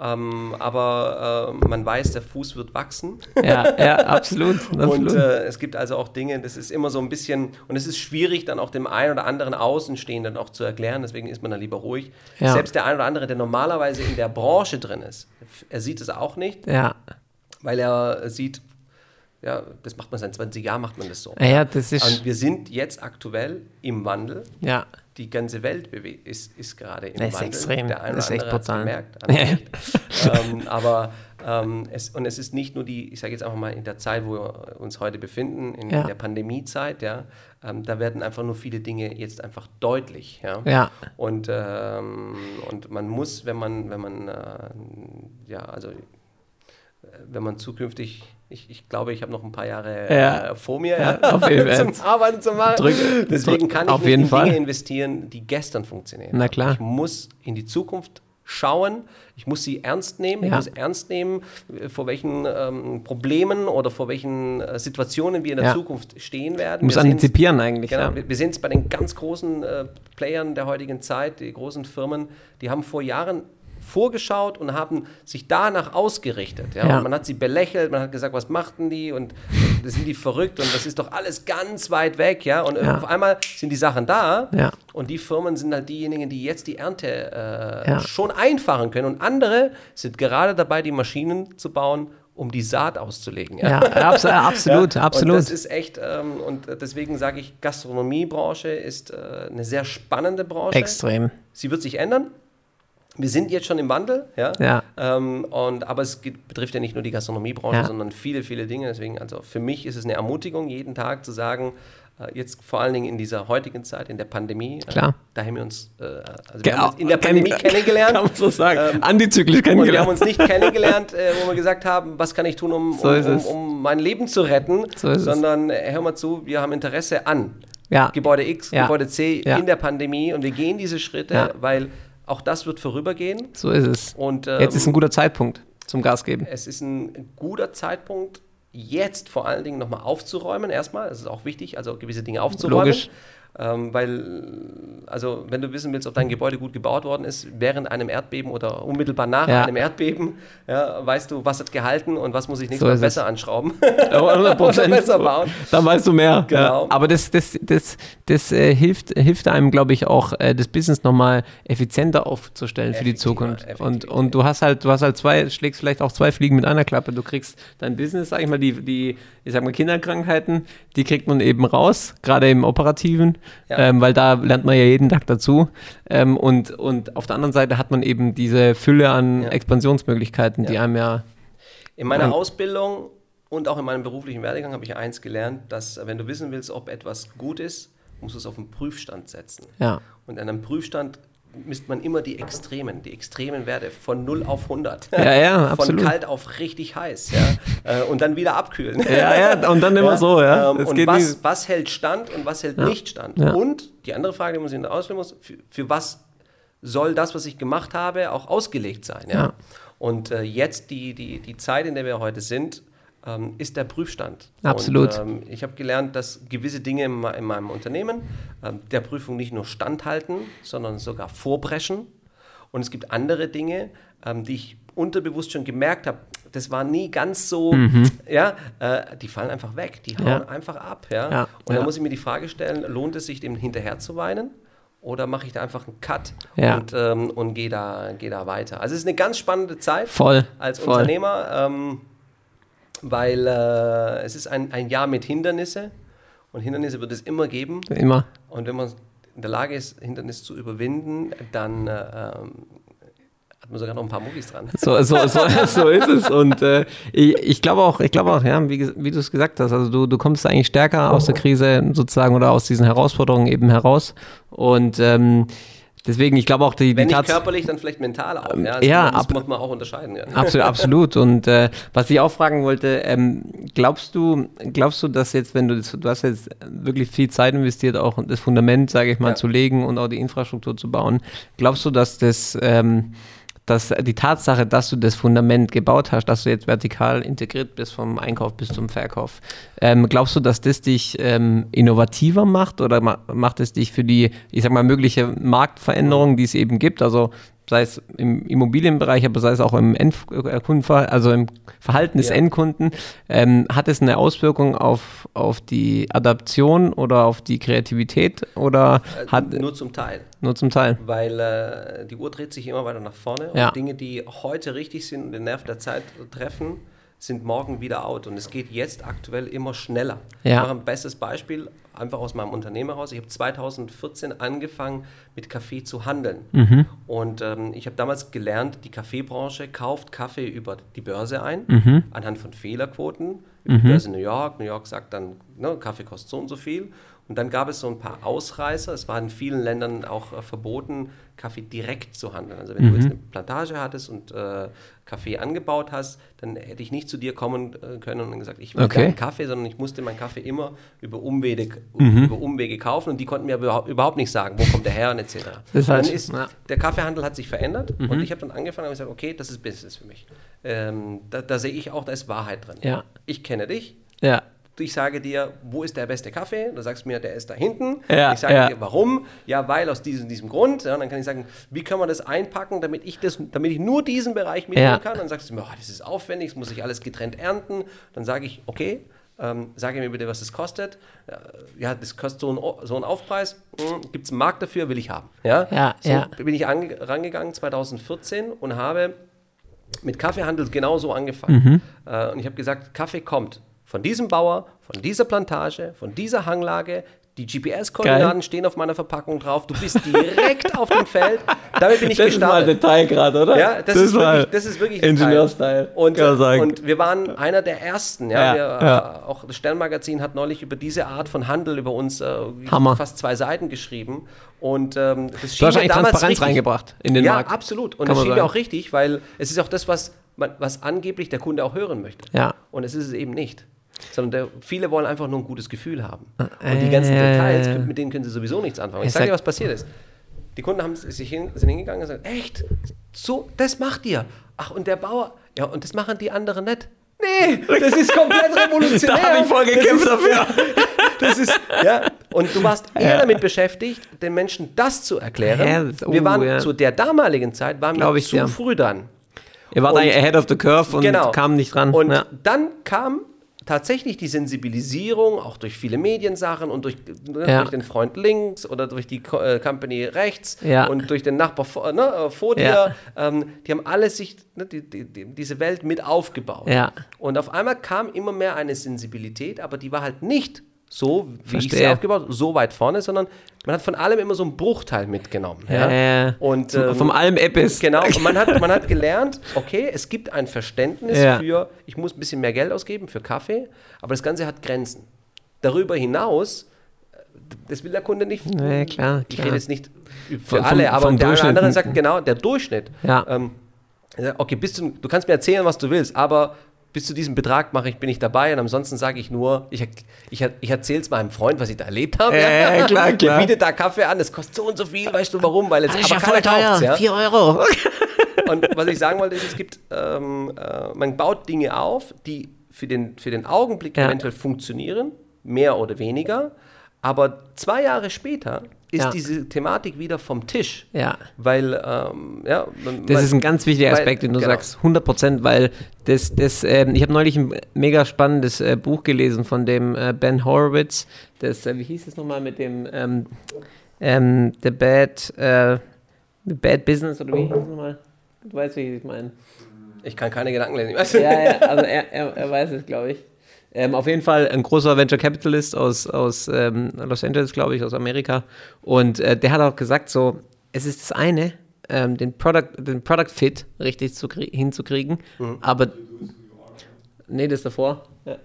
Ähm, aber äh, man weiß, der Fuß wird wachsen. ja, ja, absolut. Und absolut. äh, es gibt also auch Dinge, das ist immer so ein bisschen, und es ist schwierig, dann auch dem einen oder anderen Außenstehenden auch zu erklären, deswegen ist man dann lieber ruhig. Ja. Selbst der ein oder andere, der normalerweise in der Branche drin ist, er sieht es auch nicht, ja. weil er sieht, ja, das macht man seit 20 Jahren, macht man das so. ja, das ist. Und wir sind jetzt aktuell im Wandel. ja, Die ganze Welt ist, ist gerade im Das ist Wandel. extrem. Der eine Das ist oder echt brutal. gemerkt, nicht. ähm, aber ähm, es, und es ist nicht nur die, ich sage jetzt einfach mal in der Zeit, wo wir uns heute befinden, in, Ja. der Pandemiezeit, ja, ähm, da werden einfach nur viele Dinge jetzt einfach deutlich, ja. ja, Und, ähm, und man muss, wenn man, wenn man, äh, ja, also wenn man zukünftig, ich, ich glaube, ich habe noch ein paar Jahre Ja. äh, vor mir Ja, auf jeden Fall. zum Arbeiten zu machen. Drück- Deswegen kann ich auf nicht jeden in Fall. Dinge investieren, die gestern funktionieren. Na klar. Ich muss in die Zukunft schauen, ich muss sie ernst nehmen, ich Ja. muss ernst nehmen, äh, vor welchen ähm, Problemen oder vor welchen äh, Situationen wir in der Ja. Zukunft stehen werden. du musst Wir antizipieren eigentlich. Genau, ja. wir, wir sehen es bei den ganz großen äh, Playern der heutigen Zeit, die großen Firmen, die haben vor Jahren vorgeschaut und haben sich danach ausgerichtet. Ja? Ja. Man hat sie belächelt, man hat gesagt, was machten die und das sind die verrückt und das ist doch alles ganz weit weg. Ja? Und Ja. auf einmal sind die Sachen da Ja. und die Firmen sind halt diejenigen, die jetzt die Ernte äh, schon einfahren können und andere sind gerade dabei, die Maschinen zu bauen, um die Saat auszulegen. Ja, abs absolut, ja, absolut. Und das ist echt, ähm, und deswegen sage ich, Gastronomiebranche ist äh, eine sehr spannende Branche. Extrem. Sie wird sich ändern. Wir sind jetzt schon im Wandel, ja. Ja. Ähm, und, aber es geht, betrifft ja nicht nur die Gastronomiebranche, Ja. sondern viele, viele Dinge. Deswegen, also für mich ist es eine Ermutigung, jeden Tag zu sagen, äh, jetzt vor allen Dingen in dieser heutigen Zeit, in der Pandemie, Klar. Äh, da haben wir uns, äh, also wir haben uns in der Pandemie Kenn- kennengelernt. Kann man so sagen. Ähm, Antizyklisch Und wir kennengelernt. haben uns nicht kennengelernt, wo wir gesagt haben, was kann ich tun, um, So um, um, um mein Leben zu retten, So sondern hör mal zu, wir haben Interesse an ja. Gebäude X. Gebäude C in der Pandemie und wir gehen diese Schritte, weil Auch das wird vorübergehen. So ist es. Und, ähm, Jetzt ist ein guter Zeitpunkt zum Gas geben. Es ist ein guter Zeitpunkt, jetzt vor allen Dingen nochmal aufzuräumen. Erstmal, das ist auch wichtig, also gewisse Dinge aufzuräumen. Logisch. Ähm, weil, also wenn du wissen willst, ob dein Gebäude gut gebaut worden ist, während einem Erdbeben oder unmittelbar nach Ja. einem Erdbeben, ja, weißt du, was hat gehalten und was muss ich nächstes So Mal ist es. besser anschrauben. 100 Prozent. besser bauen. Dann weißt du mehr. Genau. Ja. Aber das, das, das, das äh, hilft, hilft einem, glaube ich, auch, äh, das Business nochmal effizienter aufzustellen für die Zukunft. Und, und du hast halt, du hast halt zwei, schlägst vielleicht auch zwei Fliegen mit einer Klappe. Du kriegst dein Business, sag ich mal, die, die ich sag mal, Kinderkrankheiten, die kriegt man eben raus, gerade im Operativen, Ja. ähm, weil da lernt man ja jeden Tag dazu. Ähm, und, und auf der anderen Seite hat man eben diese Fülle an Ja. Expansionsmöglichkeiten, die einem ja In meiner. Ausbildung und auch in meinem beruflichen Werdegang habe ich eins gelernt, dass wenn du wissen willst, ob etwas gut ist, musst du es auf den Prüfstand setzen. Ja. Und an einem Prüfstand misst man immer die Extremen, die extremen Werte von 0 auf 100. Ja, ja, Von absolut. kalt auf richtig heiß. Ja? Äh, und dann wieder abkühlen. Ja, ja, und dann immer so, ja. Ähm, Es und was, was hält stand und was hält nicht stand? Ja. Und die andere Frage, die man sich ausstellen muss, für, für was soll das, was ich gemacht habe, auch ausgelegt sein? Ja? Ja. Und äh, jetzt die, die, die Zeit, in der wir heute sind, ähm, ist der Prüfstand. Absolut. Und, ähm, ich habe gelernt, dass gewisse Dinge in, in meinem Unternehmen ähm, der Prüfung nicht nur standhalten, sondern sogar vorbrechen. Und es gibt andere Dinge, ähm, die ich unterbewusst schon gemerkt habe, das war nie ganz so, ja, äh, die fallen einfach weg, die hauen Mhm. Ja. einfach ab. Ja? Ja, Und ja. muss ich mir die Frage stellen, lohnt es sich dem hinterher zu weinen? Oder mache ich da einfach einen Cut Ja. und, ähm, und gehe da, geh da weiter? Also es ist eine ganz spannende Zeit Voll, als voll. Unternehmer, ähm, weil äh, es ist ein, ein Jahr mit Hindernisse und Hindernisse wird es immer geben. immer. Und wenn man in der Lage ist, Hindernis zu überwinden, dann äh, ähm, hat man sogar noch ein paar Muckis dran. So, so, so, so ist es. Und äh, ich, ich glaube auch, ich glaube auch, ja, wie, wie du es gesagt hast, also du, du kommst eigentlich stärker aus der Krise sozusagen oder aus diesen Herausforderungen eben heraus. Und ähm, deswegen, ich glaube auch, die, die Wenn nicht körperlich, dann vielleicht mental auch. Ja, also ja, das muss man auch unterscheiden. Ja. Absolut, absolut. Und äh, was ich auch fragen wollte, ähm, glaubst du, glaubst du, dass jetzt, wenn du das, du hast jetzt wirklich viel Zeit investiert, auch das Fundament, sage ich mal, Ja. zu legen und auch die Infrastruktur zu bauen, glaubst du, dass das ähm, dass die Tatsache, dass du das Fundament gebaut hast, dass du jetzt vertikal integriert bist vom Einkauf bis zum Verkauf, ähm, glaubst du, dass das dich ähm, innovativer macht oder ma macht es dich für die, ich sag mal, mögliche Marktveränderungen, die es eben gibt, also sei es im Immobilienbereich, aber sei es auch im Endkundenver also im Verhalten des Ja. Endkunden, ähm, hat es eine Auswirkung auf, auf die Adaption oder auf die Kreativität oder hat Nur zum Teil. nur zum Teil? Weil äh, die Uhr dreht sich immer weiter nach vorne Ja. und Dinge, die heute richtig sind und den Nerv der Zeit treffen, sind morgen wieder out. Und es geht jetzt aktuell immer schneller. Ja. Ich mache ein bestes Beispiel, einfach aus meinem Unternehmen heraus. Ich habe 2014 angefangen, mit Kaffee zu handeln. Mhm. Und ähm, ich habe damals gelernt, die Kaffeebranche kauft Kaffee über die Börse ein, Mhm. anhand von Fehlerquoten. Über die Börse New York. New York sagt dann, ne, Kaffee kostet so und so viel. Und dann gab es so ein paar Ausreißer. Es war in vielen Ländern auch äh, verboten, Kaffee direkt zu handeln. Also wenn Mhm. du jetzt eine Plantage hattest und äh, Kaffee angebaut hast, dann hätte ich nicht zu dir kommen äh, können und gesagt, ich will Okay. Kaffee, sondern ich musste meinen Kaffee immer über Umwege, Mhm. über Umwege kaufen und die konnten mir überhaupt, nicht sagen, wo kommt der her und etc. Das dann ist, ja. Mhm. der Kaffeehandel hat sich verändert und ich habe dann angefangen und gesagt, okay, das ist Business für mich. Ähm, da, da sehe ich auch, da ist Wahrheit drin. Ja. Ich kenne dich, Ja. Ich sage dir, wo ist der beste Kaffee? Du sagst mir, der ist da hinten. Ja, ich sage ja. dir, warum? Ja, weil aus diesem, diesem Grund. Ja, dann kann ich sagen, wie können wir das einpacken, damit ich, das, damit ich nur diesen Bereich mitnehmen kann? Dann sagst du mir, oh, das ist aufwendig, das muss ich alles getrennt ernten. Dann sage ich, okay, ähm, sage mir bitte, was das kostet. Ja, Ja, das kostet so einen, O- so einen Aufpreis. Hm, Gibt es einen Markt dafür? Will ich haben. Ja, Ja, so ja. bin ich ange rangegangen 2014 und habe mit Kaffeehandel genauso angefangen. Äh, und ich habe gesagt, Kaffee kommt von diesem Bauer, von dieser Plantage, von dieser Hanglage. Die GPS-Koordinaten stehen auf meiner Verpackung drauf. Du bist direkt auf dem Feld. Damit bin ich Das ist mal gestartet. Detail gerade, oder? Ja, das, ist wirklich, das ist wirklich. Ingenieur-Style, Und, und wir waren einer der ersten. Ja, Ja, wir, ja. Äh, auch das Sternmagazin hat neulich über diese Art von Handel über uns äh, fast zwei Seiten geschrieben. Und ähm, das Du schien hast mir eigentlich Transparenz richtig. reingebracht in den ja, Markt. absolut. Und Kann das schien mir auch richtig, weil es ist auch das, was, man, was angeblich der Kunde auch hören möchte. Ja. Und es ist es eben nicht. Sondern der, viele wollen einfach nur ein gutes Gefühl haben. Äh, Und die ganzen ja, Details, mit denen können sie sowieso nichts anfangen. Ich sage sag- dir, was passiert ist. Die Kunden haben sich hin, sind hingegangen und gesagt, echt? So, das macht ihr? Ach, und der Bauer, ja, und das machen die anderen nicht. Nee, das ist komplett revolutionär. Da habe ich voll gekämpft das ist, dafür. Das ist, ja, und du warst eher Ja. damit beschäftigt, den Menschen das zu erklären. Ja, oh, wir waren ja. zu der damaligen Zeit, waren wir ich, zu früh dran. Ihr wart Und- eigentlich ahead of the curve und genau. kamen nicht dran. Und dann kam tatsächlich die Sensibilisierung, auch durch viele Mediensachen und durch, ne, Ja. durch den Freund links oder durch die Co äh, Company rechts Ja. und durch den Nachbar vor, ne, äh, vor dir. Ja. Ähm, die haben alle sich, ne, die, die, die, diese Welt mit aufgebaut. Und auf einmal kam immer mehr eine Sensibilität, aber die war halt nicht so, wie ich Verstehe. aufgebaut so weit vorne, sondern man hat von allem immer so einen Bruchteil mitgenommen. Ja? Ja, ja. Und, ähm, vom allem Epis. Genau, und man hat, man hat gelernt, okay, es gibt ein Verständnis Ja. für, ich muss ein bisschen mehr Geld ausgeben für Kaffee, aber das Ganze hat Grenzen. Darüber hinaus, äh, das will der Kunde nicht. Ja, klar, Ich klar. rede jetzt nicht für Vom- alle, vom- aber vom der andere sagt genau, der Durchschnitt. Ja. Ähm, okay, du, du kannst mir erzählen, was du willst, aber bis zu diesem Betrag mache ich, bin ich dabei und ansonsten sage ich nur, ich, ich, ich erzähle es meinem Freund, was ich da erlebt habe. Ja, ja, klar, Der klar. bietet da Kaffee an, das kostet so und so viel, weißt du warum? Weil jetzt Das ist ja aber voll teuer. ja? 4 Euro. Und was ich sagen wollte, ist, es gibt, ähm, äh, man baut Dinge auf, die für den, für den Augenblick Ja. eventuell funktionieren, mehr oder weniger, aber zwei Jahre später ist Ja. diese Thematik wieder vom Tisch. Ja. Weil, ähm, ja, man, Das ist ein ganz wichtiger weil- Aspekt, den du genau. sagst. 100 Prozent, weil das, das, ähm, ich habe neulich ein mega spannendes äh, Buch gelesen von dem äh, Ben Horowitz. Das, äh, wie hieß es nochmal mit dem ähm, ähm, The Bad, äh, The Bad Business oder wie hieß es nochmal? Du weißt, wie ich meine. Ich kann keine Gedanken lesen. Ich weiß, Ja, ja, also er, er, er weiß es, glaube ich. Ähm, auf jeden Fall ein großer Venture Capitalist aus, aus ähm, Los Angeles, glaube ich, aus Amerika. Und äh, der hat auch gesagt, so, es ist das eine, ähm, den, Product, den Product Fit richtig zu krie- hinzukriegen, aber nee, das davor. Ja.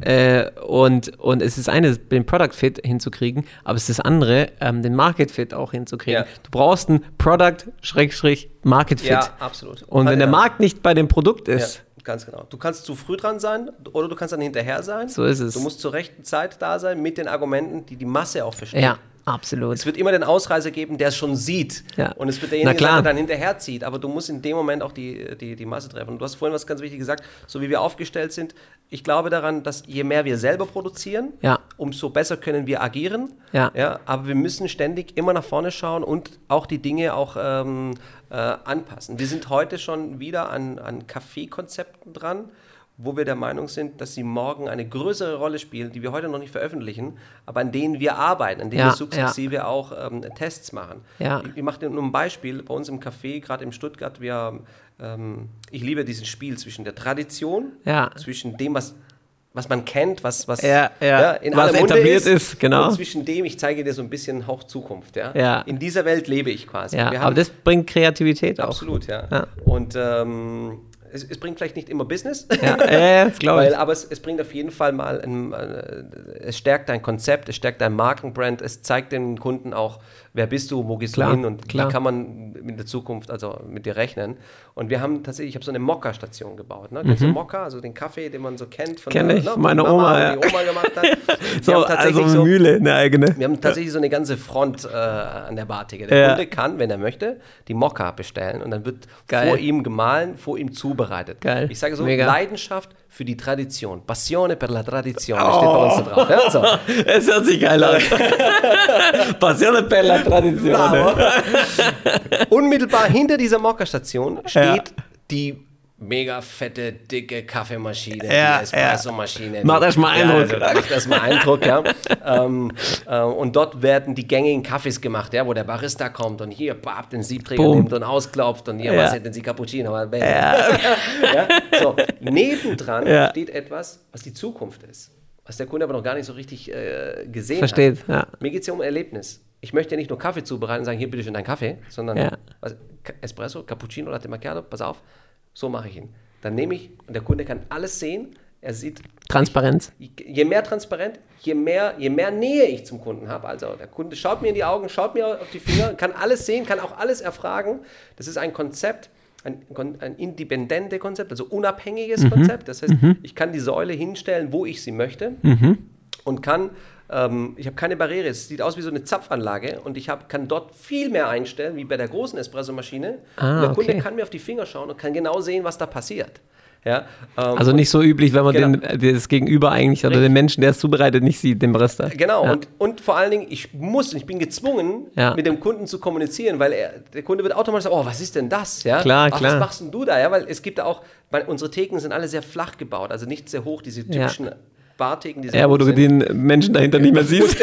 Äh, und, und es ist eine, den Product Fit hinzukriegen, aber es ist das andere, ähm, den Market Fit auch hinzukriegen. Ja. Du brauchst einen Product-Market Fit. ja, absolut. Und wenn der Ja. Markt nicht bei dem Produkt Ja, ist, ganz genau. Du kannst zu früh dran sein oder du kannst dann hinterher sein. So ist es. Du musst zur rechten Zeit da sein mit den Argumenten, die die Masse auch versteht. ja, absolut. Es wird immer den Ausreißer geben, der es schon sieht. Ja. Und es wird derjenige, der dann hinterherzieht. Aber du musst in dem Moment auch die, die, die Masse treffen. Und du hast vorhin was ganz wichtig gesagt, so wie wir aufgestellt sind. Ich glaube daran, dass je mehr wir selber produzieren, Ja. umso besser können wir agieren. Ja. Ja, aber wir müssen ständig immer nach vorne schauen und auch die Dinge auch ähm, äh, anpassen. Wir sind heute schon wieder an, an Kaffeekonzepten dran, wo wir der Meinung sind, dass sie morgen eine größere Rolle spielen, die wir heute noch nicht veröffentlichen, aber an denen wir arbeiten, an denen Ja, wir sukzessive auch ähm, Tests machen. Ja. Ich, ich mache dir nur ein Beispiel. Bei uns im Café, gerade in Stuttgart, wir, ähm, ich liebe dieses Spiel zwischen der Tradition, Ja. zwischen dem, was, was man kennt, was, was Ja, ja. in Was aller Munde etabliert ist, genau. Und zwischen dem, ich zeige dir so ein bisschen Hauch Zukunft. Ja? Ja. In dieser Welt lebe ich quasi. Ja, aber das bringt Kreativität auch. Absolut, ja. Ja. Und ähm, es, es bringt vielleicht nicht immer Business. Ja, äh, glaube Weil, ich. aber es, es bringt auf jeden Fall mal, ein, äh, es stärkt dein Konzept, es stärkt dein Markenbrand, es zeigt den Kunden auch, wer bist du, wo gehst Klar, du hin und klar. wie kann man in der Zukunft also mit dir rechnen. Und wir haben tatsächlich, ich habe so eine Mokka-Station gebaut. Ne? Du Mokka, also den Kaffee, den man so kennt von Kenn der, ich, ne, meine die Oma, die ja. Oma gemacht hat. So, also so, Mühle, eine eigene. wir haben tatsächlich so eine ganze Front äh, an der Bartheke. Der Ja. Kunde kann, wenn er möchte, die Mokka bestellen und dann wird Geil. vor ihm gemahlen, vor ihm zubereitet. Geil. Ich sage so, Mega. Leidenschaft für die Tradition. Passione per la tradizione steht bei uns da drauf. Ja, so. Es hört sich geil an. Passione per la tradizione. Unmittelbar hinter dieser Mokka-Station steht Ja. die mega fette, dicke Kaffeemaschine, Ja, Espresso-Maschine. Macht die- erst mal Ja, Eindruck. also, macht erst mal Eindruck, ja. ähm, äh, und dort werden die gängigen Kaffees gemacht, ja, wo der Barista kommt und hier bap, den Siebträger Boom. nimmt und ausklopft und hier, Ja. was hätten Sie Cappuccino? Ja. So, nebendran Ja. steht etwas, was die Zukunft ist, was der Kunde aber noch gar nicht so richtig äh, gesehen Versteht, hat. ja. Mir geht es ja um Erlebnis. Ich möchte ja nicht nur Kaffee zubereiten und sagen, hier bitte schön dein Kaffee, sondern Ja. Ka- Espresso, Cappuccino, Latte Macchiato, pass auf, so mache ich ihn. Dann nehme ich, und der Kunde kann alles sehen, er sieht, Transparenz. je mehr transparent, je mehr, je mehr Nähe ich zum Kunden habe, also der Kunde schaut mir in die Augen, schaut mir auf die Finger, kann alles sehen, kann auch alles erfragen. Das ist ein Konzept, ein, ein independente Konzept, also unabhängiges Konzept. Das heißt, ich kann die Säule hinstellen, wo ich sie möchte und kann ähm, ich habe keine Barriere. Es sieht aus wie so eine Zapfanlage und ich hab, kann dort viel mehr einstellen, wie bei der großen Espressomaschine. Ah, und der Kunde okay. kann mir auf die Finger schauen und kann genau sehen, was da passiert. Ja, ähm, Also nicht so üblich, wenn man Genau. den, das Gegenüber eigentlich oder den Menschen, der es zubereitet, nicht sieht, den Barista. Genau, Ja. und, und vor allen Dingen, ich muss, ich bin gezwungen, Ja. mit dem Kunden zu kommunizieren, weil er, der Kunde wird automatisch sagen, oh, was ist denn das? Ja? Klar, Ach, klar. Was machst denn du da? Ja, weil es gibt da auch, weil unsere Theken sind alle sehr flach gebaut, also nicht sehr hoch, diese typischen Bartheken, die Ja, wo du sind. den Menschen dahinter nicht mehr siehst.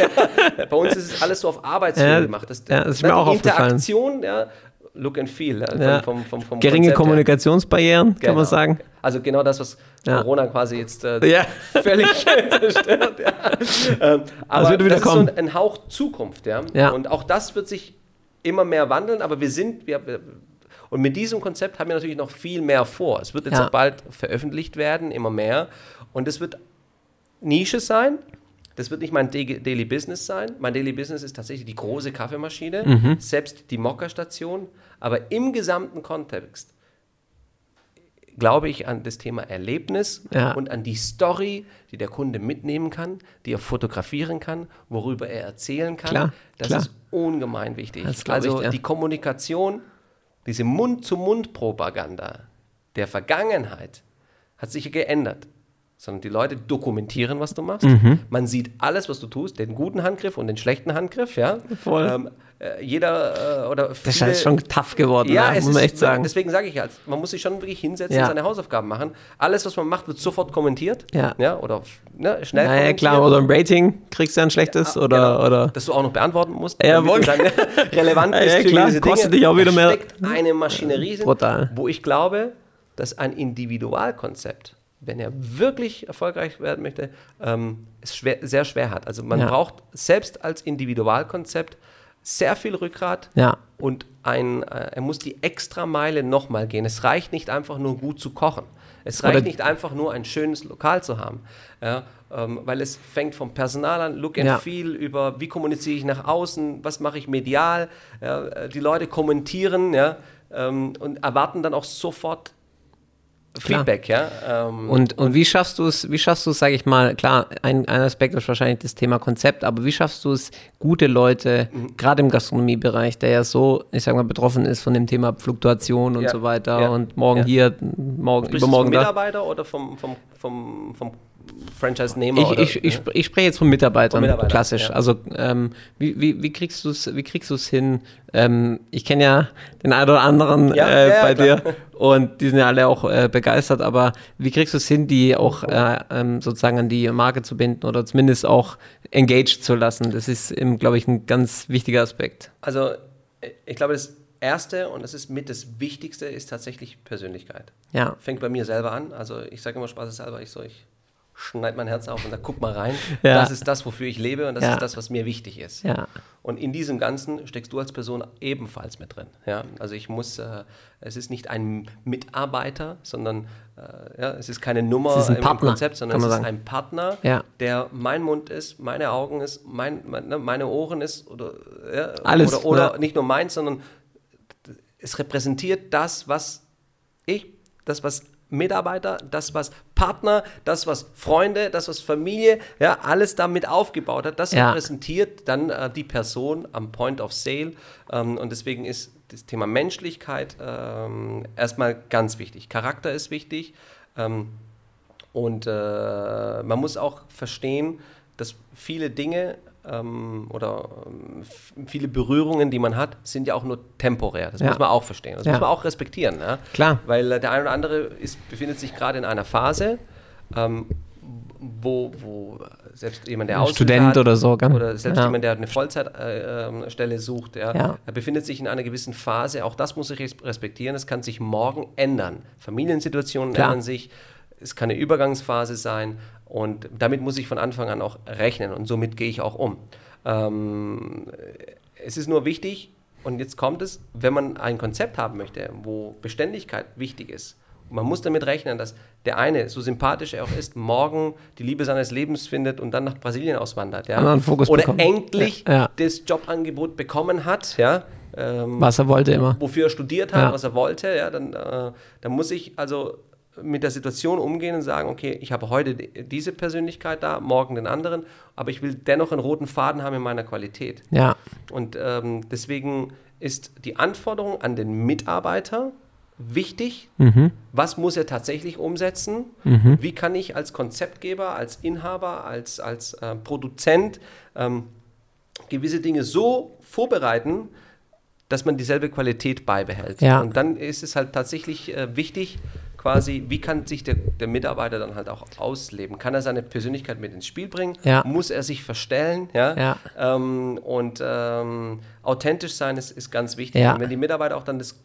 Bei uns ist es alles so auf Arbeitshöhe Ja, gemacht. Das, ja, das ist ne, mir auch die aufgefallen. Interaktion, ja, Look and Feel. Ja, Ja. Vom, vom, vom Geringe Konzept. Kommunikationsbarrieren, kann Genau. man sagen. Also genau das, was Ja. Corona quasi jetzt äh, Ja. völlig zerstört. Ja. Ähm, aber wird wieder das kommen. ist so ein, ein Hauch Zukunft. Ja? Ja. Und auch das wird sich immer mehr wandeln, aber wir sind, wir, und mit diesem Konzept haben wir natürlich noch viel mehr vor. Es wird jetzt Ja. auch bald veröffentlicht werden, immer mehr. Und es wird Nische sein. Das wird nicht mein Da- Daily Business sein. Mein Daily Business ist tatsächlich die große Kaffeemaschine, Mhm. selbst die Mokka-Station. Aber im gesamten Kontext glaube ich an das Thema Erlebnis Ja. und an die Story, die der Kunde mitnehmen kann, die er fotografieren kann, worüber er erzählen kann. Klar, das klar. ist ungemein wichtig. Also ich, ja. die Kommunikation, diese Mund-zu-Mund-Propaganda der Vergangenheit hat sich geändert. Sondern die Leute dokumentieren, was du machst. Mhm. Man sieht alles, was du tust, den guten Handgriff und den schlechten Handgriff. Ja? Voll. Ähm, äh, jeder äh, oder Das ist viele, halt schon tough geworden, ja, ne? es muss man ist, echt sagen. Deswegen sage ich halt, man muss sich schon wirklich hinsetzen Ja. und seine Hausaufgaben machen. Alles, was man macht, wird sofort kommentiert. Ja. oder ne, schnell Naja, klar, oder ein Rating kriegst du ein schlechtes oder, Genau. oder Dass du auch noch beantworten musst. Jawohl. damit du dann relevant Ja, bist ja, für klar, diese kostet Dinge. dich auch wieder Da mehr. steckt eine Maschinerie, Brutal. wo ich glaube, dass ein Individualkonzept, wenn er wirklich erfolgreich werden möchte, ähm, es schwer, sehr schwer hat. Also man Ja. braucht selbst als Individualkonzept sehr viel Rückgrat Ja. und ein, äh, er muss die extra Meile nochmal gehen. Es reicht nicht einfach nur gut zu kochen. Es reicht Oder- nicht einfach nur ein schönes Lokal zu haben, ja, ähm, weil es fängt vom Personal an, Look and Ja. Feel über, wie kommuniziere ich nach außen, was mache ich medial. Ja, äh, die Leute kommentieren ja, ähm, und erwarten dann auch sofort Klar. Feedback. Ja, ähm, Und, und wie schaffst du es, wie schaffst du es, sage ich mal, klar, ein, ein Aspekt ist wahrscheinlich das Thema Konzept, aber wie schaffst du es, gute Leute, Mhm. gerade im Gastronomiebereich, der ja so, ich sag mal, betroffen ist von dem Thema Fluktuation und Ja, so weiter ja, und morgen ja. hier, morgen, Sprichst du vom übermorgen da. Mitarbeiter oder vom, vom, vom, vom Franchise-Nehmer? Ich, oder- ich, ich, sp- ich spreche jetzt von Mitarbeitern, Von Mitarbeitern, klassisch. ja. Also ähm, wie, wie, wie kriegst du es, wie kriegst du es hin? Ähm, ich kenne ja den einen oder anderen Ja, äh, ja, bei klar. dir und die sind ja alle auch äh, begeistert. Aber wie kriegst du es hin, die auch äh, ähm, sozusagen an die Marke zu binden oder zumindest auch engaged zu lassen? Das ist, glaube ich, ein ganz wichtiger Aspekt. Also, ich glaube, das Erste und das ist mit das Wichtigste ist tatsächlich Persönlichkeit. Ja, Fängt bei mir selber an. Also, ich sage immer spaßeshalber, ich so, ich schneide mein Herz auf und sage, guck mal rein. Ja. Das ist das, wofür ich lebe und das Ja. ist das, was mir wichtig ist. ja, Und in diesem Ganzen steckst du als Person ebenfalls mit drin. Ja? Also ich muss, äh, es ist nicht ein Mitarbeiter, sondern äh, ja, es ist keine Nummer ist ein im Partner, Konzept, sondern es ist sagen. ein Partner, der mein Mund ist, meine Augen ist, mein, mein, ne, meine Ohren ist oder, Alles, oder, oder nicht nur meins, sondern es repräsentiert das, was ich, das, was Mitarbeiter, das, was Partner, das, was Freunde, das, was Familie, ja, alles damit aufgebaut hat, das Ja. repräsentiert dann äh, die Person am Point of Sale. Ähm, und deswegen ist das Thema Menschlichkeit ähm, erstmal ganz wichtig. Charakter ist wichtig. Ähm, und äh, man muss auch verstehen, dass viele Dinge ähm, oder ähm, viele Berührungen, die man hat, sind ja auch nur temporär. Das Ja. muss man auch verstehen. Das Ja. muss man auch respektieren. Ja? Klar. Weil äh, der eine oder andere ist, befindet sich gerade in einer Phase, ähm, wo, wo selbst jemand, der Aushilfe Student hat, oder so, gell? oder selbst jemand, der eine Vollzeitstelle äh, sucht, er befindet sich in einer gewissen Phase. Auch das muss ich res- respektieren. Es kann sich morgen ändern. Familiensituationen Klar. ändern sich. Es kann eine Übergangsphase sein. Und damit muss ich von Anfang an auch rechnen. Und somit gehe ich auch um. Ähm, es ist nur wichtig, und jetzt kommt es, wenn man ein Konzept haben möchte, wo Beständigkeit wichtig ist, man muss damit rechnen, dass der eine, so sympathisch er auch ist, morgen die Liebe seines Lebens findet und dann nach Brasilien auswandert. Ja? Anderen Fokus Oder bekommt. endlich Ja, ja. das Jobangebot bekommen hat, ja, ähm, Was er wollte immer. wofür er studiert hat, Ja. was er wollte, ja, dann, äh, dann muss ich also mit der Situation umgehen und sagen, okay, ich habe heute die- diese Persönlichkeit da, morgen den anderen, aber ich will dennoch einen roten Faden haben in meiner Qualität. Ja, Und ähm, deswegen ist die Anforderung an den Mitarbeiter wichtig. Was muss er tatsächlich umsetzen? Wie kann ich als Konzeptgeber, als Inhaber, als, als äh, Produzent ähm, gewisse Dinge so vorbereiten, dass man dieselbe Qualität beibehält. Ja. Und dann ist es halt tatsächlich äh, wichtig, quasi, wie kann sich der, der Mitarbeiter dann halt auch ausleben? Kann er seine Persönlichkeit mit ins Spiel bringen? Ja. Muss er sich verstellen? Ja. Ja. Ähm, und ähm, authentisch sein ist, ist ganz wichtig. Ja. Und wenn die Mitarbeiter auch dann das,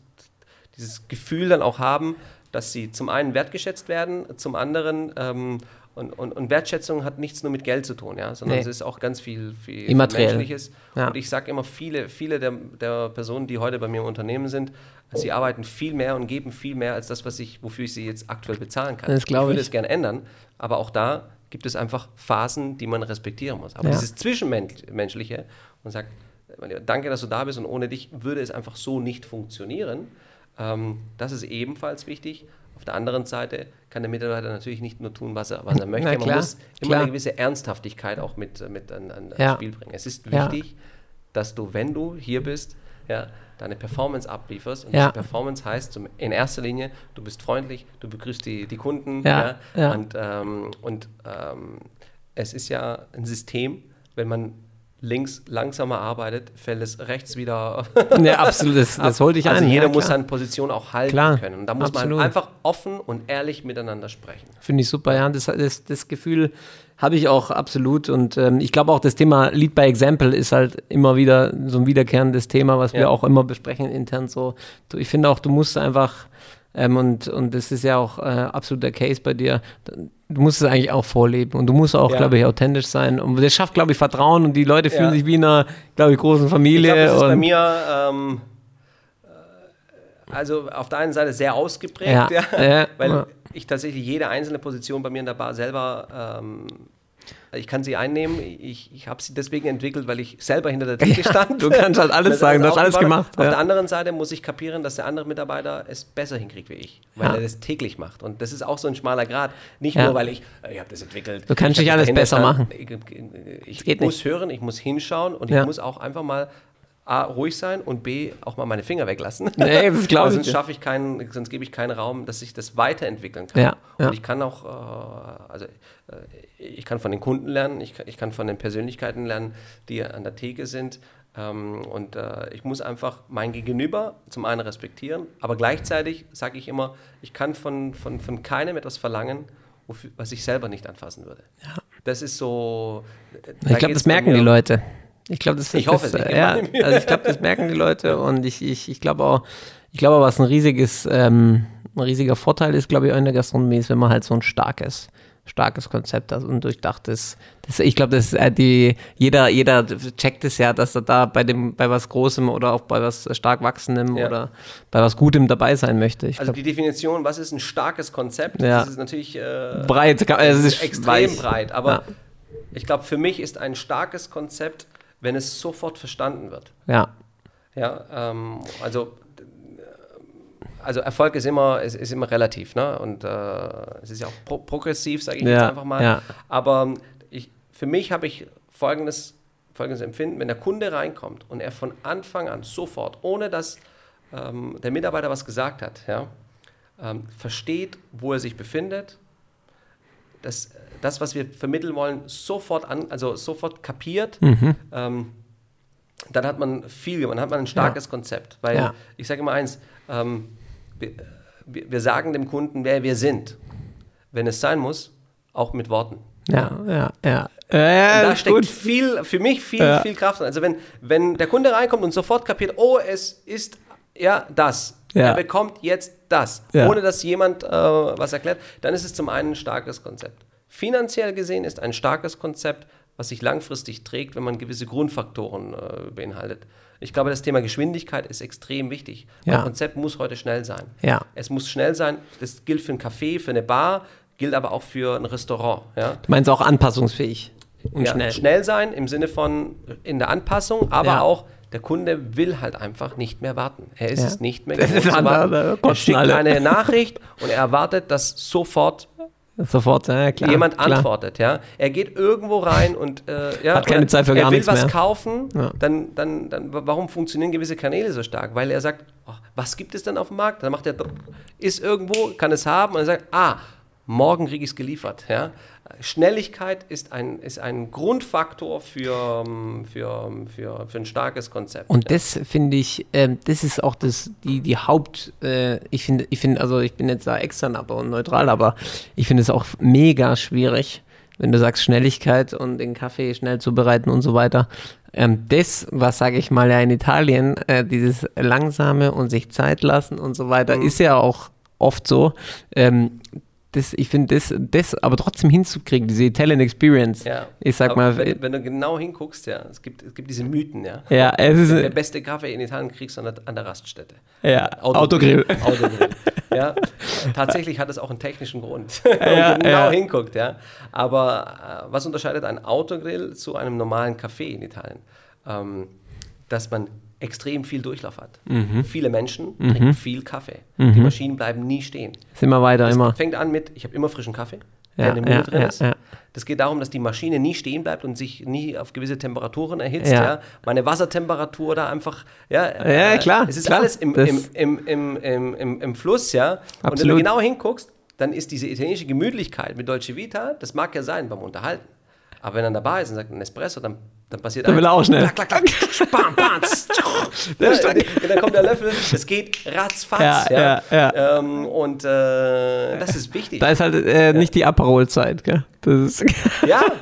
dieses Gefühl dann auch haben, dass sie zum einen wertgeschätzt werden, zum anderen ähm, und, und, und Wertschätzung hat nichts nur mit Geld zu tun, ja, sondern Nee. es ist auch ganz viel, viel. Menschliches. Ja. Und ich sage immer, viele, viele der, der Personen, die heute bei mir im Unternehmen sind, sie arbeiten viel mehr und geben viel mehr als das, was ich, wofür ich sie jetzt aktuell bezahlen kann. Das ich würde es gerne ändern, aber auch da gibt es einfach Phasen, die man respektieren muss. Aber Ja. dieses Zwischenmenschliche und sagt, danke, dass du da bist und ohne dich würde es einfach so nicht funktionieren. Ähm, das ist ebenfalls wichtig. Auf der anderen Seite kann der Mitarbeiter natürlich nicht nur tun, was er, was er möchte. Na Man muss immer klar. eine gewisse Ernsthaftigkeit auch mit, mit an, an Ja. Spiel bringen. Es ist Ja. wichtig, dass du, wenn du hier bist, ja, deine Performance ablieferst. Und Ja. diese Performance heißt zum, in erster Linie, du bist freundlich, du begrüßt die, die Kunden. Ja, ja. Und, ähm, und ähm, es ist ja ein System, wenn man links langsamer arbeitet, fällt es rechts wieder ja absolut. Das, das holte ich also jeder ja, muss seine Position auch halten Klar, können. Und da muss absolut. man einfach offen und ehrlich miteinander sprechen. Finde ich super, ja. Das, das, das Gefühl habe ich auch absolut. Und ähm, ich glaube auch, das Thema Lead by Example ist halt immer wieder so ein wiederkehrendes Thema, was wir Ja. auch immer besprechen intern. So, ich finde auch, du musst einfach, ähm, und, und das ist ja auch äh, absolut der Case bei dir, du musst es eigentlich auch vorleben. Und du musst auch, Ja. glaube ich, authentisch sein. Und das schafft, glaube ich, Vertrauen und die Leute fühlen Ja. sich wie in einer, glaube ich, großen Ich Familie. glaube, das ist bei mir ähm, äh, also auf der einen Seite sehr ausgeprägt, Ja, weil ich tatsächlich jede einzelne Position bei mir in der Bar selber ähm, ich kann sie einnehmen. Ich, ich habe sie deswegen entwickelt, weil ich selber hinter der Theke stand. du kannst halt alles sagen, du hast alles gemacht, Auf ja. der anderen Seite muss ich kapieren, dass der andere Mitarbeiter es besser hinkriegt wie ich, weil Ja. er das täglich macht. Und das ist auch so ein schmaler Grad. Nicht Ja. nur, weil ich, äh, ich habe das entwickelt. Du kannst ich nicht alles besser stand. machen. Ich, ich muss hören, ich muss hinschauen und Ja. ich muss auch einfach mal A, ruhig sein und B, auch mal meine Finger weglassen. Nee, das glaub Weil ich sonst schaffe ich keinen, sonst gebe ich keinen Raum, dass ich das weiterentwickeln kann. Ja, ja. Und ich kann auch, äh, also äh, ich kann von den Kunden lernen, ich kann, ich kann von den Persönlichkeiten lernen, die an der Theke sind. Ähm, und äh, ich muss einfach mein Gegenüber zum einen respektieren, aber gleichzeitig sage ich immer, ich kann von, von, von keinem etwas verlangen, was ich selber nicht anfassen würde. Das ist so. äh, da Ich glaube, geht's das bei merken die Leute. Ich glaube, das, Ich das, hoffe es, äh, gebe ja, also ich glaube, das merken die Leute und ich, ich, ich glaube auch, ich glaube, was ein riesiges, ähm, ein riesiger Vorteil ist, glaube ich, auch in der Gastronomie ist, wenn man halt so ein starkes, starkes Konzept hat und durchdachtes. Das, ich glaube, das äh, die, jeder, jeder checkt es ja, dass er da bei dem, bei was Großem oder auch bei was stark wachsendem Ja. oder bei was Gutem dabei sein möchte. Ich Also glaube, die Definition, was ist ein starkes Konzept, Ja. das ist natürlich äh, breit, es ist extrem weich. breit. Aber Ja. ich glaube, für mich ist ein starkes Konzept, wenn es sofort verstanden wird. Ja, Ja, ähm, also, also Erfolg ist immer, ist, ist immer relativ, ne? Und äh, es ist ja auch pro progressiv, sage ich Ja, jetzt einfach mal. ja. Aber ich, für mich habe ich folgendes, folgendes Empfinden, wenn der Kunde reinkommt und er von Anfang an sofort, ohne dass ähm, der Mitarbeiter was gesagt hat, ja, ähm, versteht, wo er sich befindet, das, das, was wir vermitteln wollen, sofort an, also sofort kapiert, ähm, dann hat man viel, dann hat man ein starkes Konzept. Weil Ja. ich sage immer eins, ähm, wir, sagen dem Kunden, wer wir sind, wenn es sein muss, auch mit Worten. ja, ja, ja. Äh, da steckt gut. viel, für mich viel, Ja. viel Kraft drin. Also wenn, wenn der Kunde reinkommt und sofort kapiert, oh, es ist ja das. Ja. Er bekommt jetzt das, Ja. ohne dass jemand äh, was erklärt, dann ist es zum einen ein starkes Konzept. Finanziell gesehen ist ein starkes Konzept, was sich langfristig trägt, wenn man gewisse Grundfaktoren äh, beinhaltet. Ich glaube, das Thema Geschwindigkeit ist extrem wichtig. Ja. Ein Konzept muss heute schnell sein. Ja. Es muss schnell sein. Das gilt für ein Café, für eine Bar, gilt aber auch für ein Restaurant. Ja? Du meinst auch anpassungsfähig und ja, schnell. schnell sein im Sinne von in der Anpassung, aber Ja. auch der Kunde will halt einfach nicht mehr warten. Er ist Ja. es nicht mehr gewohnt zu warten. da Er schickt alle. eine Nachricht und er erwartet, dass sofort Sofort, ja, klar. jemand klar. antwortet. Ja? Er geht irgendwo rein und äh, ja, Hat keine Zeit für er gar will nichts was mehr. kaufen, Ja. dann, dann, dann wa- warum funktionieren gewisse Kanäle so stark? Weil er sagt, oh, was gibt es denn auf dem Markt? Dann macht er, ist irgendwo, kann es haben und er sagt, ah, morgen kriege ich es geliefert. Ja? Schnelligkeit ist ein, ist ein Grundfaktor für, für, für, für ein starkes Konzept. Und das finde ich, ähm, das ist auch das, die, die Haupt, äh, ich finde, ich finde, also ich bin jetzt da extern aber und neutral, aber ich finde es auch mega schwierig, wenn du sagst Schnelligkeit und den Kaffee schnell zubereiten und so weiter. Ähm, das, was sage ich mal ja in Italien, äh, dieses langsame und sich Zeit lassen und so weiter, ist ja auch oft so. Ähm, das, ich finde, das, das aber trotzdem hinzukriegen, diese Italian Experience. ja. Ich sag Aber mal, wenn, wenn du genau hinguckst, ja, es gibt, es gibt diese Mythen, ja. ja, es ist, Der beste Kaffee in Italien kriegst du an der, an der Raststätte. ja, Autogrill. Autogrill. Ja, tatsächlich hat es auch einen technischen Grund, wenn Ja, man genau ja. hinguckt. Ja. Aber äh, was unterscheidet ein Autogrill zu einem normalen Café in Italien? Ähm, dass man extrem viel Durchlauf hat. Mhm. Viele Menschen trinken viel Kaffee. Die Maschinen bleiben nie stehen. Ist immer weiter, Es immer. fängt an mit, ich habe immer frischen Kaffee, der Ja, in der Mühle ja, drin ja, ist. Das geht darum, dass die Maschine nie stehen bleibt und sich nie auf gewisse Temperaturen erhitzt. Ja. Meine Wassertemperatur da einfach, ja, äh, klar, Es ist klar. alles im, Das- im, im, im, im, Fluss, ja. Und wenn Absolut. du genau hinguckst, dann ist diese italienische Gemütlichkeit mit Dolce Vita, das mag ja sein beim Unterhalten. Aber wenn er dabei ist und sagt ein Espresso, dann, dann passiert Dann will er auch schnell. Klack, klack, klack, bam, bam, ja, und dann kommt der Löffel, es geht ratzfatz. Ja, Ja, ja, Ähm, und äh, das ist wichtig. Da ist halt äh, nicht die Aperol-Zeit, gell? Das ist, ja,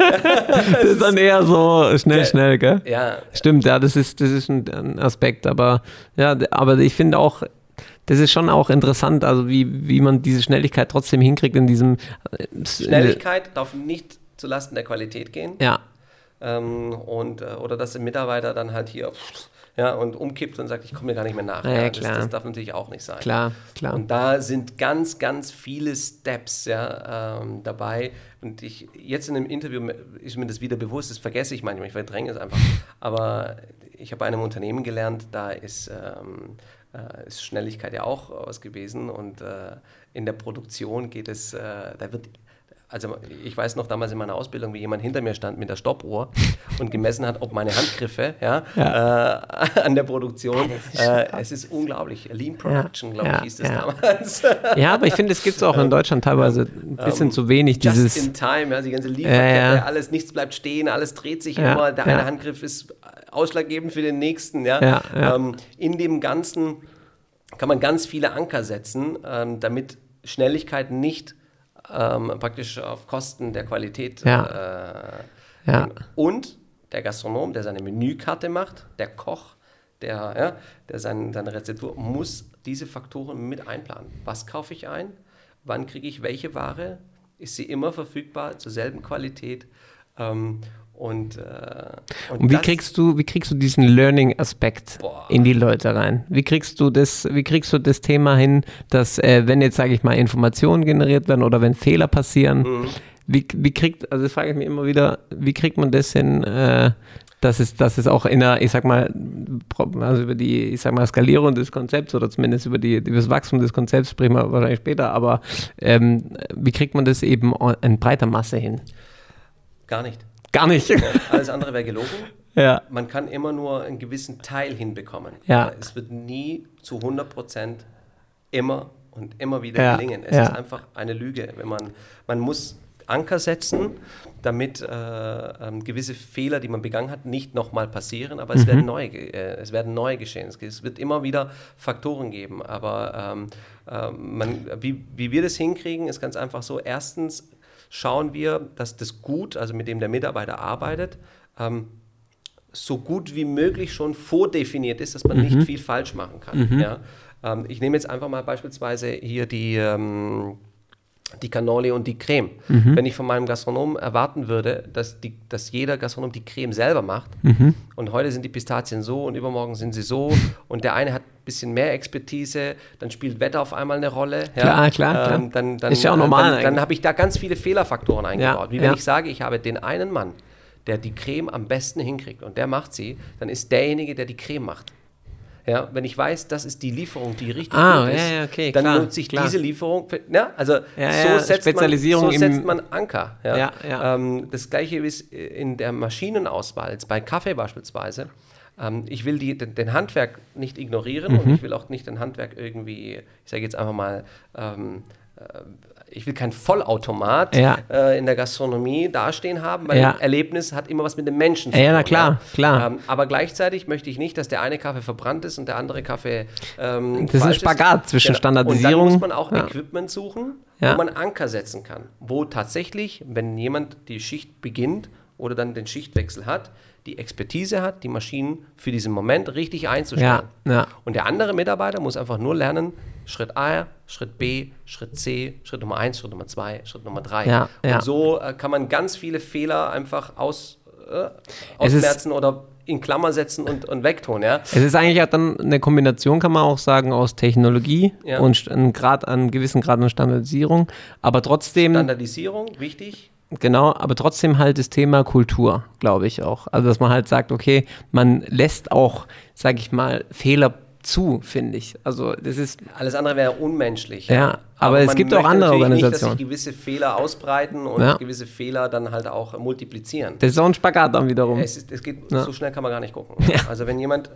das ist dann eher so schnell, schnell, gell? ja, Stimmt, ja, das ist, das ist ein, Aspekt, aber ja, aber ich finde auch, das ist schon auch interessant, also wie, wie man diese Schnelligkeit trotzdem hinkriegt in diesem äh, Schnelligkeit darf nicht zulasten der Qualität gehen. Ja, Ähm, und, äh, oder dass der Mitarbeiter dann halt hier ja, und umkippt und sagt, ich komme mir gar nicht mehr nach. Ja, ja, das, klar. das darf natürlich auch nicht sein. klar, klar. Und da sind ganz, ganz viele Steps ja, ähm, dabei. Und ich jetzt in einem Interview ist mir das wieder bewusst, das vergesse ich manchmal, ich verdränge es einfach. Aber ich habe bei einem Unternehmen gelernt, da ist, ähm, äh, ist Schnelligkeit ja auch aus gewesen. Und äh, in der Produktion geht es, äh, da wird also ich weiß noch damals in meiner Ausbildung, wie jemand hinter mir stand mit der Stoppuhr und gemessen hat, ob meine Handgriffe ja, Äh, an der Produktion, äh, es ist unglaublich. Lean Production, glaube ja, ich, hieß das ja. damals. Ja, aber ich finde, es gibt es auch in Deutschland teilweise ein bisschen zu wenig, Just dieses, in time, ja, die ganze Lieferkette, Ja, ja. alles, nichts bleibt stehen, alles dreht sich Ja, immer, der ja. eine Handgriff ist ausschlaggebend für den nächsten. Ja? Ja, ja. Ähm, in dem Ganzen kann man ganz viele Anker setzen, ähm, damit Schnelligkeit nicht ähm, praktisch auf Kosten der Qualität Ja. äh, Ja. Und der Gastronom, der seine Menükarte macht, der Koch, der, ja, der sein, seine Rezeptur, muss diese Faktoren mit einplanen. Was kaufe ich ein? Wann kriege ich welche Ware? Ist sie immer verfügbar zur selben Qualität? Ähm, und, äh, Und wie das- kriegst du, wie kriegst du diesen Learning-Aspekt in die Leute rein? Wie kriegst du das, wie kriegst du das Thema hin, dass äh, wenn jetzt, sage ich mal, Informationen generiert werden oder wenn Fehler passieren, Mhm. wie, wie kriegt, also das frage ich mich immer wieder, wie kriegt man das hin, äh, dass es, dass es auch in der, ich sag mal, also über die, ich sag mal, Skalierung des Konzepts oder zumindest über die, über das Wachstum des Konzepts sprechen wir wahrscheinlich später, aber ähm, wie kriegt man das eben in breiter Masse hin? Gar nicht. Gar nicht. Alles andere wäre gelogen. ja. Man kann immer nur einen gewissen Teil hinbekommen. Ja. Aber es wird nie zu 100 Prozent immer und immer wieder Ja, gelingen. Es ja. ist einfach eine Lüge. Wenn man, man muss Anker setzen, damit äh, ähm, gewisse Fehler, die man begangen hat, nicht nochmal passieren, aber Mhm. es, werden neue, äh, es werden neue geschehen. Es, wird immer wieder Faktoren geben, aber ähm, ähm, man, wie, wie wir das hinkriegen, ist ganz einfach so. Erstens schauen wir, dass das Gut, also mit dem der Mitarbeiter arbeitet, ähm, so gut wie möglich schon vordefiniert ist, dass man nicht viel falsch machen kann. Ja? Ähm, ich nehme jetzt einfach mal beispielsweise hier die, ähm, die Cannoli und die Creme. Wenn ich von meinem Gastronomen erwarten würde, dass, die, dass jeder Gastronom die Creme selber macht und heute sind die Pistazien so und übermorgen sind sie so und der eine hat bisschen mehr Expertise, dann spielt Wetter auf einmal eine Rolle. ja. Klar, klar, klar. Ähm, dann, dann, Ist ja auch äh, normal Dann, dann habe ich da ganz viele Fehlerfaktoren eingebaut. Wie wenn ja. ich sage, ich habe den einen Mann, der die Creme am besten hinkriegt und der macht sie, dann ist derjenige, der die Creme macht. Ja, wenn ich weiß, das ist die Lieferung, die richtig Ah, gut ist, ja, ja, okay, dann klar, nutze ich klar. diese Lieferung. Für, ja, also Ja, so, ja, setzt man, so setzt man Anker. Ja. Ja, ja. Ähm, das gleiche ist in der Maschinenauswahl, jetzt bei Kaffee beispielsweise. Ähm, ich will die, den, den Handwerk nicht ignorieren Mhm. und ich will auch nicht den Handwerk irgendwie, ich sage jetzt einfach mal, ähm, äh, ich will kein Vollautomat Ja. äh, in der Gastronomie dastehen haben, weil Ja. Erlebnis hat immer was mit dem Menschen zu Ja, na tun. klar, klar. Ähm, aber gleichzeitig möchte ich nicht, dass der eine Kaffee verbrannt ist und der andere Kaffee ähm, Das ist ein Spagat zwischen Standardisierung- Und dann muss man auch Ja. Equipment suchen, wo man Anker setzen kann. Wo tatsächlich, wenn jemand die Schicht beginnt oder dann den Schichtwechsel hat, die Expertise hat, die Maschinen für diesen Moment richtig einzustellen. Ja, ja. Und der andere Mitarbeiter muss einfach nur lernen, Schritt A, Schritt B, Schritt C, Schritt Nummer 1, Schritt Nummer 2, Schritt Nummer 3. Ja. Und so äh, kann man ganz viele Fehler einfach aus, äh, ausmerzen oder in Klammer setzen und, und wegtun. Ja? Es ist eigentlich auch dann eine Kombination, kann man auch sagen, aus Technologie Ja. und einem Grad, einem gewissen Grad an Standardisierung, aber trotzdem, Standardisierung, wichtig. Genau, aber trotzdem halt das Thema Kultur, glaube ich auch. Also, dass man halt sagt, okay, man lässt auch, sage ich mal, Fehler zu, finde ich. Also, das ist, Alles andere wäre unmenschlich. Ja, aber es man gibt auch andere Organisationen. Nicht, dass sich gewisse Fehler ausbreiten und Ja. gewisse Fehler dann halt auch multiplizieren. das ist auch ein Spagat dann wiederum. Es, ist, es geht, Ja. so schnell kann man gar nicht gucken. Also wenn jemand,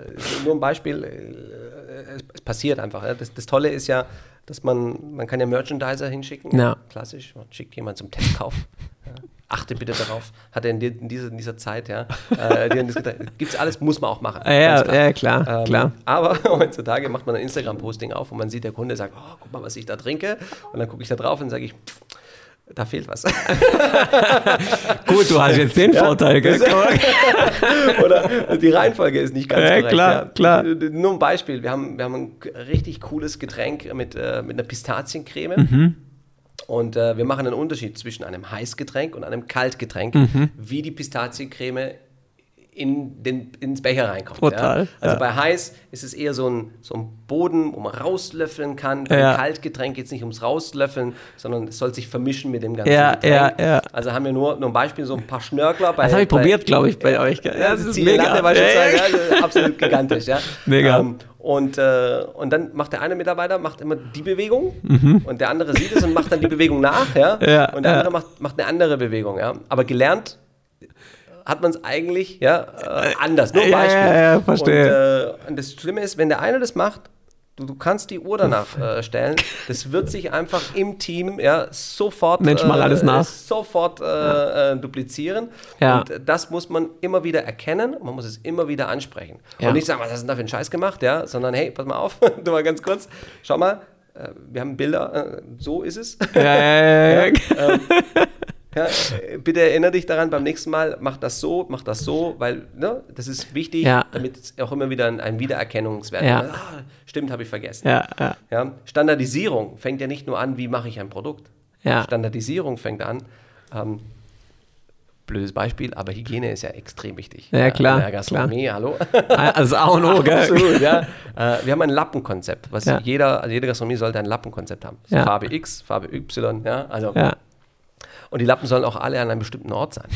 nur ein Beispiel, äh, es, es passiert einfach. ja. Das, das Tolle ist ja, dass man, man kann ja Merchandiser hinschicken. Ja. Klassisch, man schickt jemand zum Testkauf. Ja. Achte bitte darauf, hat er in, in, dieser, in dieser Zeit, ja. Äh, Gibt es alles, muss man auch machen. Ah, ja, ganz ja, klar, Ähm, klar. Aber heutzutage macht man ein Instagram-Posting auf und man sieht, der Kunde sagt, oh, guck mal, was ich da trinke. Und dann gucke ich da drauf und sage ich, pff, da fehlt was. Gut, du hast jetzt den Vorteil, gell? Oder die Reihenfolge ist nicht ganz Ja, korrekt. klar, ja. klar. Nur ein Beispiel. Wir haben, wir haben ein richtig cooles Getränk mit, äh, mit einer Pistaziencreme. Mhm. Und äh, wir machen einen Unterschied zwischen einem Heißgetränk und einem Kaltgetränk, Mhm. wie die Pistaziencreme in den, ins Becher reinkommt. Total, Ja? Also ja. bei heiß ist es eher so ein, so ein Boden, wo man rauslöffeln kann. Bei Ja. Kaltgetränk geht es nicht ums Rauslöffeln, sondern es soll sich vermischen mit dem ganzen Ja, Getränk. ja, ja. Also haben wir nur, nur ein Beispiel, so ein paar Schnörkler. Bei, Das habe ich bei- probiert, glaube ich, bei euch. ja, das ist mega. Ja, also absolut gigantisch, ja. Mega. Ähm, und, äh, und dann macht der eine Mitarbeiter macht immer die Bewegung und der andere sieht es und macht dann die Bewegung nach, ja. Mhm. Ja, und der andere macht, macht eine andere Bewegung, ja. Aber gelernt hat man es eigentlich ja, äh, anders. Nur ein Ja, Beispiel. ja, ja, verstehe. Und, äh, und das Schlimme ist, wenn der eine das macht, du, du kannst die Uhr danach äh, stellen, das wird sich einfach im Team ja, sofort, Mensch, mach alles nach. sofort äh, äh, duplizieren. Ja. Und das muss man immer wieder erkennen, man muss es immer wieder ansprechen. Ja. Und nicht sagen, was hast du denn da für einen Scheiß gemacht, ja, sondern hey, pass mal auf, du mal ganz kurz, schau mal, äh, wir haben Bilder, äh, so ist es. Ja, ja, ja, ja. ja, äh, bitte erinnere dich daran, beim nächsten Mal mach das so, mach das so, weil ne, das ist wichtig, Ja. damit es auch immer wieder ein, ein Wiedererkennungswert Ja. Ah, stimmt, habe ich vergessen. ja, ja. Ja, Standardisierung fängt ja nicht nur an, wie mache ich ein Produkt. Ja. Standardisierung fängt an. Ähm, blödes Beispiel, aber Hygiene ist ja extrem wichtig. Ja, klar, der Gastronomie, hallo. Also A und O, gell? Absolut, ja. Äh, wir haben ein Lappenkonzept, was Ja. jeder, also jede Gastronomie sollte ein Lappenkonzept haben. So Ja. Farbe X, Farbe Y, ja. Also, Ja, Und die Lappen sollen auch alle an einem bestimmten Ort sein.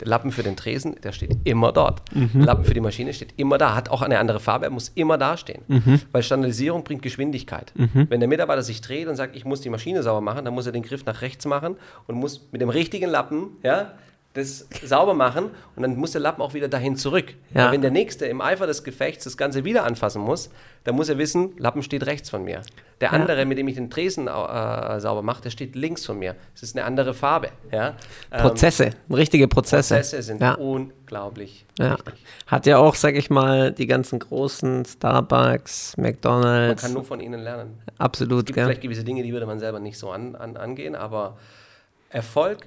Der Lappen für den Tresen, der steht immer dort. Mhm. Der Lappen für die Maschine steht immer da, hat auch eine andere Farbe, er muss immer da stehen. Mhm. Weil Standardisierung bringt Geschwindigkeit. Wenn der Mitarbeiter sich dreht und sagt, ich muss die Maschine sauber machen, dann muss er den Griff nach rechts machen und muss mit dem richtigen Lappen ja, das sauber machen und dann muss der Lappen auch wieder dahin zurück. Ja. Weil wenn der Nächste im Eifer des Gefechts das Ganze wieder anfassen muss, dann muss er wissen, Lappen steht rechts von mir. Der andere, mit dem ich den Tresen äh, sauber mache, der steht links von mir. Es ist eine andere Farbe. Ja? Ähm, Prozesse, richtige Prozesse. Prozesse sind ja. unglaublich Ja. wichtig. Hat ja auch, sag ich mal, die ganzen großen Starbucks, Man McDonalds, kann nur von ihnen lernen. absolut, Es gibt vielleicht gewisse Dinge, die würde man selber nicht so an, an, angehen, aber Erfolg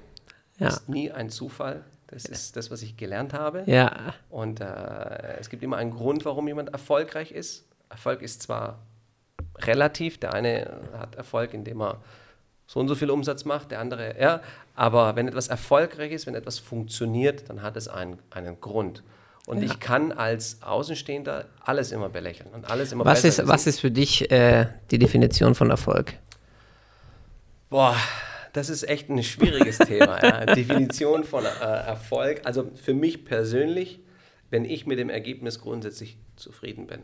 Ja. ist nie ein Zufall. Das ist das, was ich gelernt habe. Ja, Und äh, es gibt immer einen Grund, warum jemand erfolgreich ist. Erfolg ist zwar relativ, der eine hat Erfolg, indem er so und so viel Umsatz macht, der andere, ja, aber wenn etwas erfolgreich ist, wenn etwas funktioniert, dann hat es einen, einen Grund. Und ich kann als Außenstehender alles immer belächeln und alles immer was ist, wissen. was ist für dich äh, die Definition von Erfolg? Boah, das ist echt ein schwieriges Thema. Ja. Definition von äh, Erfolg. Also für mich persönlich, wenn ich mit dem Ergebnis grundsätzlich zufrieden bin.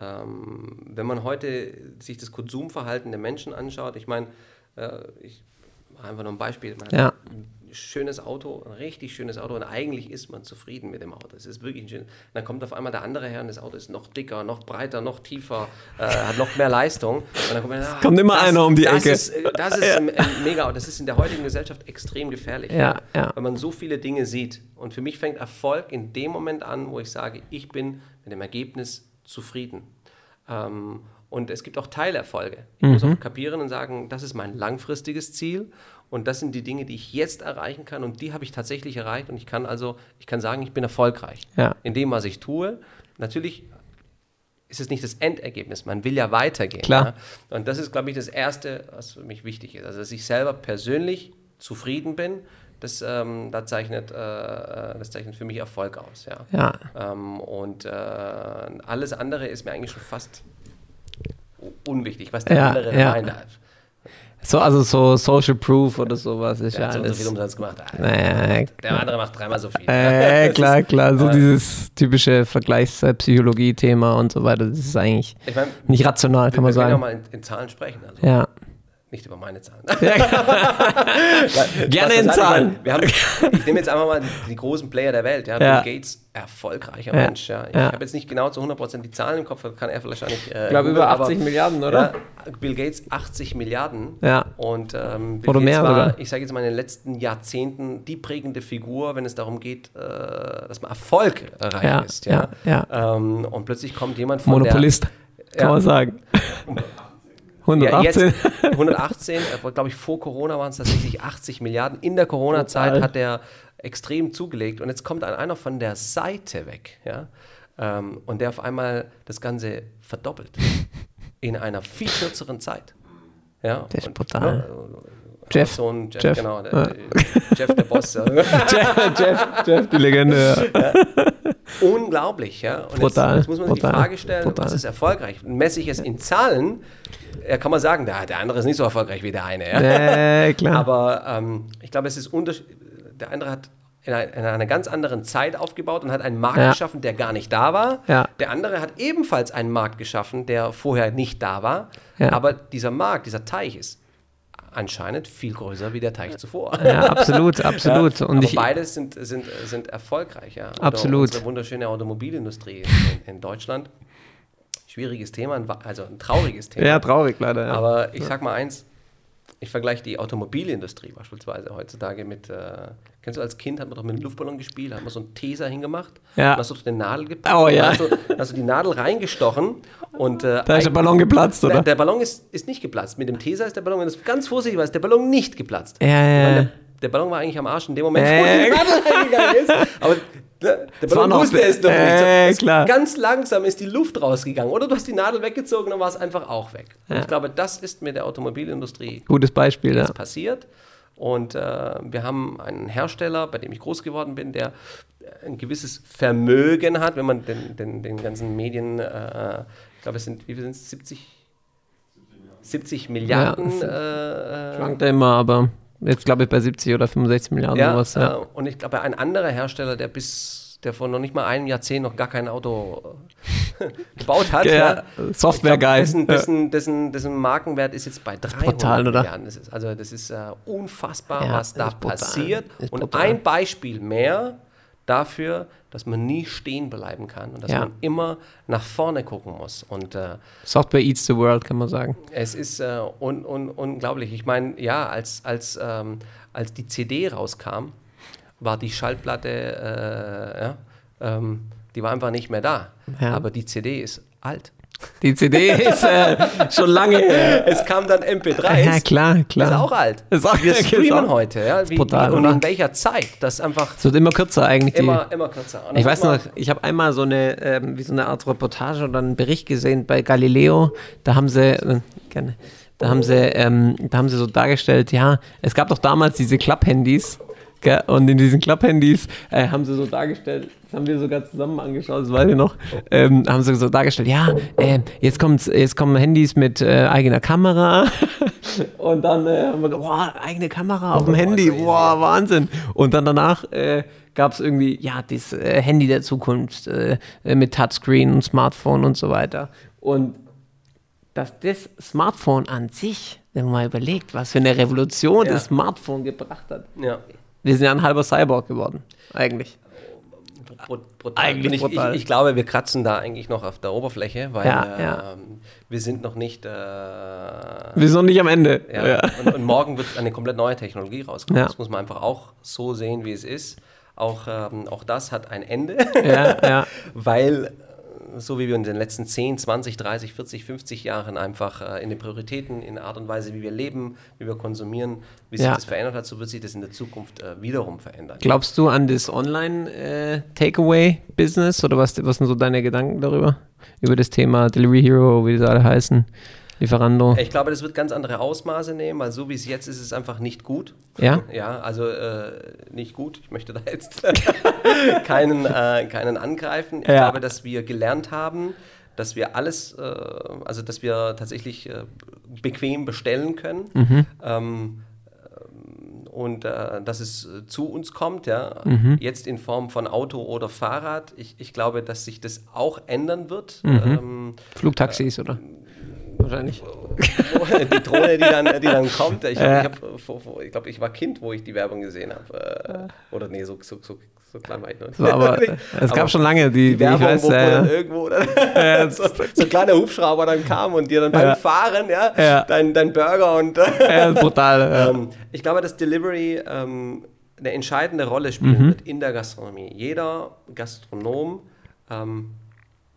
Ähm, wenn man heute sich das Konsumverhalten der Menschen anschaut, ich meine, äh, ich mache einfach nur ein Beispiel. Man Ja. Schönes Auto, ein richtig schönes Auto und eigentlich ist man zufrieden mit dem Auto. Es ist wirklich ein schönes. Dann kommt auf einmal der andere her und das Auto ist noch dicker, noch breiter, noch tiefer, äh, hat noch mehr Leistung. Kommt, man, ah, kommt immer einer um die das Ecke. Ist, äh, das ist ein, ein mega, das ist in der heutigen Gesellschaft extrem gefährlich. Ja, ja. Weil man so viele Dinge sieht. Und für mich fängt Erfolg in dem Moment an, wo ich sage, ich bin mit dem Ergebnis zufrieden. Ähm, und es gibt auch Teilerfolge. Ich muss auch kapieren und sagen, das ist mein langfristiges Ziel und das sind die Dinge, die ich jetzt erreichen kann und die habe ich tatsächlich erreicht und ich kann also, ich kann sagen, ich bin erfolgreich Ja. in dem, was ich tue. Natürlich ist es nicht das Endergebnis, man will ja weitergehen. Klar. Ja? Und das ist, glaube ich, das Erste, was für mich wichtig ist. Also, dass ich selber persönlich zufrieden bin, das, ähm, das, zeichnet, äh, das zeichnet für mich Erfolg aus. Ja. Ja. Ähm, und äh, alles andere ist mir eigentlich schon fast unwichtig, was der Ja, andere ja. meint. So, also so Social Proof oder sowas ist Der ja hat so alles. viel Umsatz gemacht. Ah, Naja, Der andere macht dreimal so viel. Äh, klar, klar. So dieses typische Vergleichspsychologie-Thema und so weiter. Das ist eigentlich Ich mein, nicht rational, kann man wir können ja sagen. mal in, in Zahlen sprechen. Also Ja. Nicht über meine Zahlen. Gerne Was in Zahlen. Wir haben, ich nehme jetzt einfach mal die großen Player der Welt. Ja. Ja. Bill Gates, erfolgreicher Ja. Mensch. Ja. Ich Ja. habe jetzt nicht genau zu 100% die Zahlen im Kopf, kann er wahrscheinlich. Äh, Ich glaube über aber- 80 Milliarden, oder? Bill Gates 80 Milliarden. Ja. Und ähm, Bill Oder Gates mehr war, sogar. ich sage jetzt mal, in den letzten Jahrzehnten die prägende Figur, wenn es darum geht, äh, dass man Erfolg erreicht Ja, ist. Ja. ja, Ähm, und plötzlich kommt jemand von Monopolist, kann Ja. man sagen. Der... Ja, 118. jetzt 118, glaube ich, vor Corona waren es tatsächlich 80 Milliarden. In der Corona-Zeit hat er extrem zugelegt. Und jetzt kommt ein- einer von der Seite weg. Ja? Ähm, und der auf einmal das Ganze verdoppelt. In einer viel kürzeren Zeit. Ja? Der ist brutal. ne, Jeff. Jeff, Jeff. genau. Der. Jeff, der Boss. Jeff, Jeff, Jeff, die Legende. Ja. Unglaublich, ja. Und Brutal, Jetzt, jetzt muss man sich brutal, die Frage stellen, brutal. was ist erfolgreich? Messe ich es in Zahlen, ja, kann man sagen, der, der andere ist nicht so erfolgreich wie der eine. Ja? Äh, klar. Aber ähm, ich glaube, es ist unterschiedlich. Der andere hat in einer, in einer ganz anderen Zeit aufgebaut und hat einen Markt Ja. geschaffen, der gar nicht da war. Ja. Der andere hat ebenfalls einen Markt geschaffen, der vorher nicht da war. Ja. Aber dieser Markt, dieser Teich ist anscheinend viel größer wie der Teich zuvor. ja, absolut, absolut. Ja, Und aber ich, beides sind, sind, sind erfolgreich, ja. Und Absolut. Unsere wunderschöne Automobilindustrie in, in Deutschland. Schwieriges Thema, also ein trauriges Thema. ja, traurig leider. Ja. Aber ich sag mal eins, ich vergleiche die Automobilindustrie beispielsweise heutzutage mit, äh, kennst du als Kind, hat man doch mit einem Luftballon gespielt, hat man so einen Taser hingemacht, Ja. dann hast du eine Nadel gepackt, Oh, ja. hast, du, hast du die Nadel reingestochen und äh, da ist der Ballon geplatzt, oder? der Ballon ist, ist nicht geplatzt. Mit dem Taser ist der Ballon, wenn du ganz vorsichtig warst, der Ballon nicht geplatzt. Ja, ja, ja. der, der Ballon war eigentlich am Arsch in dem Moment, Äh. wo die Nadel reingegangen ist. Aber ne, der Ballon noch- wusste es doch nicht. Äh, Es- klar. Ganz langsam ist die Luft rausgegangen. Oder du hast die Nadel weggezogen, dann war es einfach auch weg. Und Ja. ich glaube, das ist mit der Automobilindustrie Gutes Beispiel, ja. jetzt passiert. Und äh, wir haben einen Hersteller, bei dem ich groß geworden bin, der ein gewisses Vermögen hat, wenn man den, den, den ganzen Medien, äh, ich glaube, es sind, wie viel sind es, 70, 70 Milliarden. Ja, äh, Schwankt ja immer, aber jetzt glaube ich bei 70 oder 65 Milliarden ja, sowas. Ja. äh, und ich glaube, ein anderer Hersteller, der bis der vor noch nicht mal einem Jahrzehnt noch gar kein Auto äh, gebaut hat, Ja, Software ich glaub. Dessen, Ja. dessen, dessen, dessen Markenwert ist jetzt bei 300 brutal? Milliarden. Das ist, also das ist äh, unfassbar, Ja, was da brutal. passiert. Und ein Beispiel mehr dafür, dass man nie stehen bleiben kann und dass Ja. man immer nach vorne gucken muss. Und äh, Software eats the world, kann man sagen. es ist äh, un, un, unglaublich. Ich meine, ja, als, als, ähm, als die CD rauskam, war die Schallplatte, äh, ja, ähm, die war einfach nicht mehr da. Ja. Aber die CD ist alt. Die CD ist äh, schon lange her. Es kam dann MP3. Ja, klar, klar. Ist auch alt. Ist auch- Wir streamen auch- heute, ja. Wie, brutal, wie, und oder? in welcher Zeit? Das einfach Es wird immer kürzer eigentlich. Die, immer, immer kürzer. Ich weiß noch, ich habe einmal so eine, ähm, wie so eine Art Reportage oder einen Bericht gesehen bei Galileo. Da haben sie, äh, gerne, da haben sie, ähm, da haben sie so dargestellt, ja, es gab doch damals diese Klapphandys. Und in diesen Klapphandys äh, haben sie so dargestellt, haben wir sogar zusammen angeschaut, das weiß ich noch. Ähm, haben sie so dargestellt, ja, äh, jetzt, kommt's, jetzt kommen Handys mit äh, eigener Kamera. Und dann äh, haben wir gesagt, boah, eigene Kamera auf dem Handy, boah, Wahnsinn. Und dann danach äh, gab es irgendwie, ja, das äh, Handy der Zukunft äh, mit Touchscreen und Smartphone und so weiter. Und dass das Smartphone an sich, wenn man mal überlegt, was für eine Revolution Ja. das Smartphone gebracht hat. Ja. Wir sind ja ein halber Cyborg geworden, eigentlich. Brut- Brutal. Eigentlich brutal. Ich, ich glaube, wir kratzen da eigentlich noch auf der Oberfläche, weil Ja, äh, ja. wir sind noch nicht. Äh, Wir sind noch nicht am Ende. ja. Und, und morgen wird eine komplett neue Technologie rauskommen. Ja. Das muss man einfach auch so sehen, wie es ist. Auch, ähm, auch das hat ein Ende, ja, ja. weil so wie wir in den letzten 10, 20, 30, 40, 50 Jahren einfach äh, in den Prioritäten, in der Art und Weise, wie wir leben, wie wir konsumieren, wie sich Ja. das verändert hat, so wird sich das in der Zukunft äh, wiederum verändern. Glaubst du an das Online-Takeaway-Business oder was, was sind so deine Gedanken darüber? Über das Thema Delivery Hero, wie die alle heißen? Lieferando? Ich glaube, das wird ganz andere Ausmaße nehmen, weil so wie es jetzt ist, ist es einfach nicht gut. Ja? Ja, also äh, nicht gut. Ich möchte da jetzt keinen, äh, keinen angreifen. Ich Ja. glaube, dass wir gelernt haben, dass wir alles, äh, also dass wir tatsächlich äh, bequem bestellen können. Mhm. Ähm, und äh, dass es äh, zu uns kommt, ja, Mhm. jetzt in Form von Auto oder Fahrrad. Ich, ich glaube, dass sich das auch ändern wird. Mhm. Ähm, Flugtaxis, oder? Wahrscheinlich. die Drohne, die dann, die dann kommt. Ich, Ja. ich, ich glaube, ich war Kind, wo ich die Werbung gesehen habe. Äh, oder nee, so, so, so, so klein war ich noch nicht. So, aber es gab Aber schon lange die, die Werbung, weiß, wo, wo dann irgendwo dann so, so ein kleiner Hubschrauber dann kam und dir dann beim Ja. Fahren ja, Ja. Dein, dein Burger und äh, brutal. Ja. ähm, ich glaube, dass Delivery ähm, eine entscheidende Rolle spielen Mhm. wird in der Gastronomie. Jeder Gastronom ähm,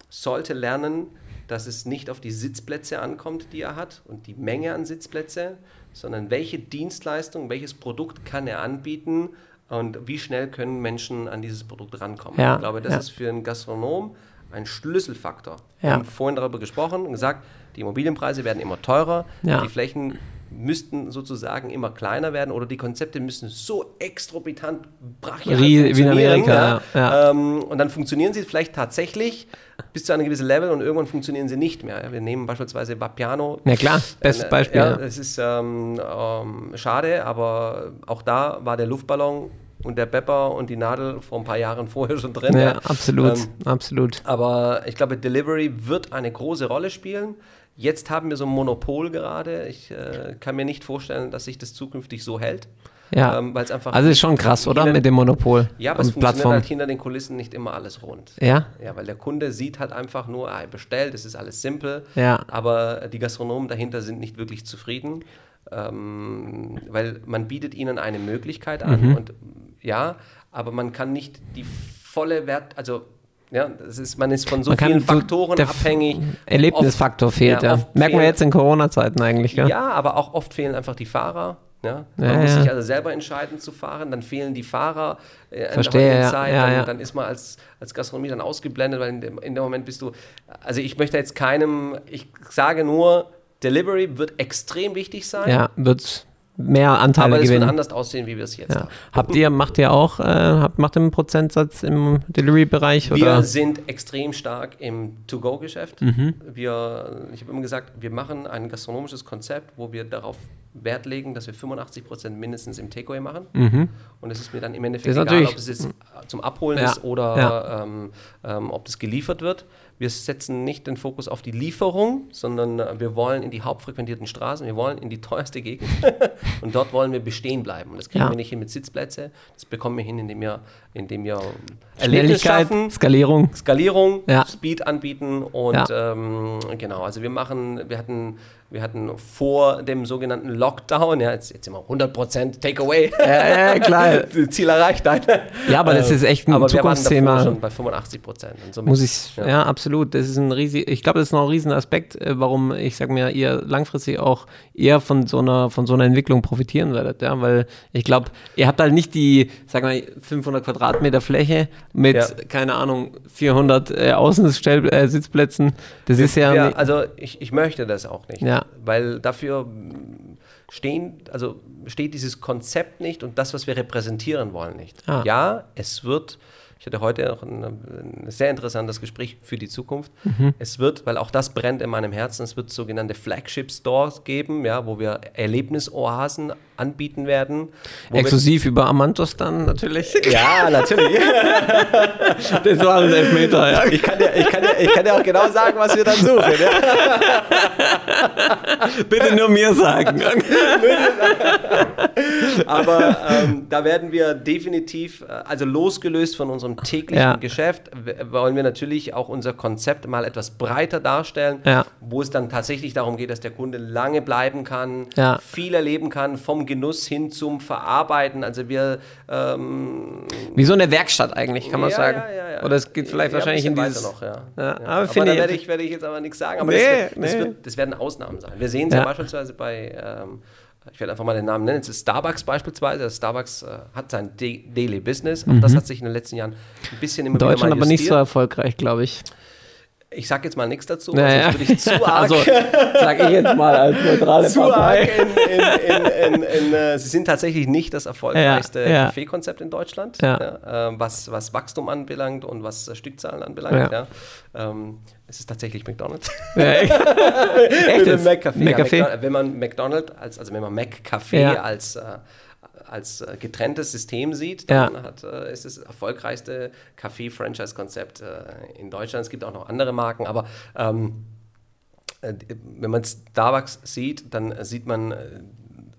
sollte lernen, dass es nicht auf die Sitzplätze ankommt, die er hat und die Menge an Sitzplätze, sondern welche Dienstleistung, welches Produkt kann er anbieten und wie schnell können Menschen an dieses Produkt rankommen. Ja, ich glaube, das ja. ist für einen Gastronom ein Schlüsselfaktor. Wir Ja. haben vorhin darüber gesprochen und gesagt, die Immobilienpreise werden immer teurer, die Flächen müssten sozusagen immer kleiner werden oder die Konzepte müssen so exorbitant brachial Wie- wie in funktionieren, Amerika, ja. ja, ja. Ähm, und dann funktionieren sie vielleicht tatsächlich bis zu einem gewissen Level und irgendwann funktionieren sie nicht mehr. Ja. Wir nehmen beispielsweise Vapiano. Na klar, bestes Beispiel. Ja, Ja, es ist ähm, ähm, schade, aber auch da war der Luftballon und der Pepper und die Nadel vor ein paar Jahren vorher schon drin. ja, absolut, Ähm, absolut. aber ich glaube, Delivery wird eine große Rolle spielen. Jetzt haben wir so ein Monopol gerade. Ich äh, kann mir nicht vorstellen, dass sich das zukünftig so hält. Ja. Ähm, weil es einfach. Also ist schon krass, oder? hinter- Mit dem Monopol ja, aber es und funktioniert Plattform. halt hinter den Kulissen nicht immer alles rund. Ja, Ja, weil der Kunde sieht halt einfach nur, ah, er bestellt, es ist alles simpel. Ja. Aber die Gastronomen dahinter sind nicht wirklich zufrieden, ähm, weil man bietet ihnen eine Möglichkeit an Mhm. und ja, aber man kann nicht die volle Wert, also ja, das ist, man ist von so Man vielen so- Faktoren der abhängig. Erlebnisfaktor Oft- fehlt, ja. oft Merken wir fehlen- jetzt in Corona-Zeiten eigentlich, gell? ja, aber auch oft fehlen einfach die Fahrer. Ja? Man Ja, muss ja. sich also selber entscheiden zu fahren, dann fehlen die Fahrer äh, in Verstehe, der ja, Zeit, ja, dann, ja. dann ist man als, als Gastronomie dann ausgeblendet, weil in dem, in dem Moment bist du, also ich möchte jetzt keinem, ich sage nur, Delivery wird extrem wichtig sein, Ja, wird mehr Anteile aber es wird gewinnen. anders aussehen, wie wir es jetzt Ja. haben. Habt ihr, macht ihr auch, äh, habt, macht ihr einen Prozentsatz im Delivery-Bereich? Wir oder? sind extrem stark im To-Go-Geschäft. Mhm. Wir, ich habe immer gesagt, wir machen ein gastronomisches Konzept, wo wir darauf Wert legen, dass wir 85 Prozent mindestens im Takeaway machen. Und es ist mir dann im Endeffekt Mhm. Egal, ob es jetzt zum Abholen Ja, ist oder ja. ähm, ähm, ob das geliefert wird. Wir setzen nicht den Fokus auf die Lieferung, sondern äh, wir wollen in die hauptfrequentierten Straßen, wir wollen in die teuerste Gegend und dort wollen wir bestehen bleiben. Und das kriegen Ja. wir nicht hin mit Sitzplätze, das bekommen wir hin, indem wir, indem wir Erlebnis Schnelligkeit, schaffen, Skalierung. Skalierung, Ja. Speed anbieten und ähm, genau, also wir machen, wir hatten, wir hatten vor dem sogenannten Lockdown, ja, jetzt, jetzt sind wir 100% Takeaway. Ja, ja, klar. Ziel erreicht, nein. Ja, aber das ist echt ein aber Zukunftsthema. Wir waren davor schon bei 85 Prozent. Muss ich, ja. absolut. Das ist ein riesig, ich glaube, das ist noch ein Riesenaspekt, äh, warum ich sage mir, ihr langfristig auch eher von so einer, von so einer Entwicklung profitieren werdet, ja, weil ich glaube, ihr habt halt nicht die, sagen wir, 500 Quadratmeter Fläche mit, Ja. keine Ahnung, 400 äh, Außenstell äh. Das ist ja, Ja, also ich, ich möchte das auch nicht, Ja. Weil dafür stehen, also steht dieses Konzept nicht und das, was wir repräsentieren wollen, nicht. Ah. Ja, es wird Ich hatte heute noch ein, ein sehr interessantes Gespräch für die Zukunft. Es wird, weil auch das brennt in meinem Herzen, es wird sogenannte Flagship-Stores geben, ja, wo wir Erlebnisoasen anbieten werden. Exklusiv über Amantos dann natürlich. Ja, natürlich. Das war ein Elfmeter, ja. Ich kann, dir, ich, kann dir, ich kann dir auch genau sagen, was wir dann suchen. Ja? Bitte nur mir sagen. Aber ähm, da werden wir definitiv, äh, also losgelöst von unserem täglichen Ja. Geschäft, wollen wir natürlich auch unser Konzept mal etwas breiter darstellen, Ja. wo es dann tatsächlich darum geht, dass der Kunde lange bleiben kann, viel erleben kann, vom Genuss hin zum Verarbeiten. Also wir ähm, Wie so eine Werkstatt eigentlich, kann man ja, sagen. Ja, ja. Oder es geht vielleicht wahrscheinlich in dieses... noch, ja. Aber Aber, da ich- werde ich, werde ich jetzt aber nichts sagen. Aber Nee, das, wird, das, nee. wird, das werden Ausnahmen sein. Wir sehen es ja. Beispielsweise bei, ähm, ich werde einfach mal den Namen nennen, es ist Starbucks beispielsweise. Starbucks äh, hat sein Da- Daily Business. Auch das hat sich in den letzten Jahren ein bisschen In Deutschland aber nicht so erfolgreich, glaube ich. Ich sage jetzt mal nichts dazu, Ja, weil ja. sonst würde ich zu arg, Also, sag ich jetzt mal als neutrale zu arg in, in, in, äh, Sie sind tatsächlich nicht das erfolgreichste Ja, ja. Kaffeekonzept in Deutschland, Ja. äh, was, was Wachstum anbelangt und was Stückzahlen anbelangt. Ja. Ähm, es ist tatsächlich McDonald's. Ja, echt? Echt jetzt? McCafé. McCafé? Wenn man McDonald's, als, also wenn man McCafé als, äh, als äh, getrenntes System sieht, Ja. dann hat, äh, ist es das erfolgreichste Café-Franchise-Konzept äh, in Deutschland. Es gibt auch noch andere Marken, aber ähm, äh, wenn man Starbucks sieht, dann sieht man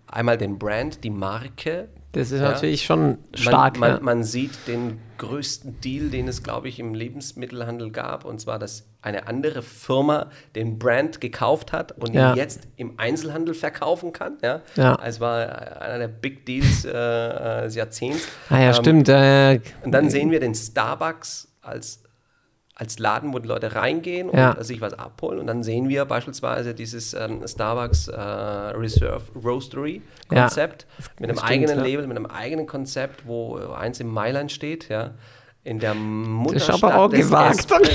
einmal den Brand, die Marke. Das ist Ja. natürlich schon stark. Man, ja. man, man sieht den größten Deal, den es, glaube ich, im Lebensmittelhandel gab. Und zwar, dass eine andere Firma den Brand gekauft hat und Ja. ihn jetzt im Einzelhandel verkaufen kann. Ja? Ja. Es war einer der Big Deals äh, äh, des Jahrzehnts. ah ja, Ähm, stimmt. Äh, Und dann sehen wir den Starbucks als, als Laden, wo die Leute reingehen und Ja. sich was abholen. Und dann sehen wir beispielsweise dieses ähm, Starbucks äh, Reserve Roastery Ja. Konzept mit einem stimmt, eigenen ja. Label, mit einem eigenen Konzept, wo eins in Mailand steht, ja. In der Das ist Mutterstadt aber auch gewagt. Espresso.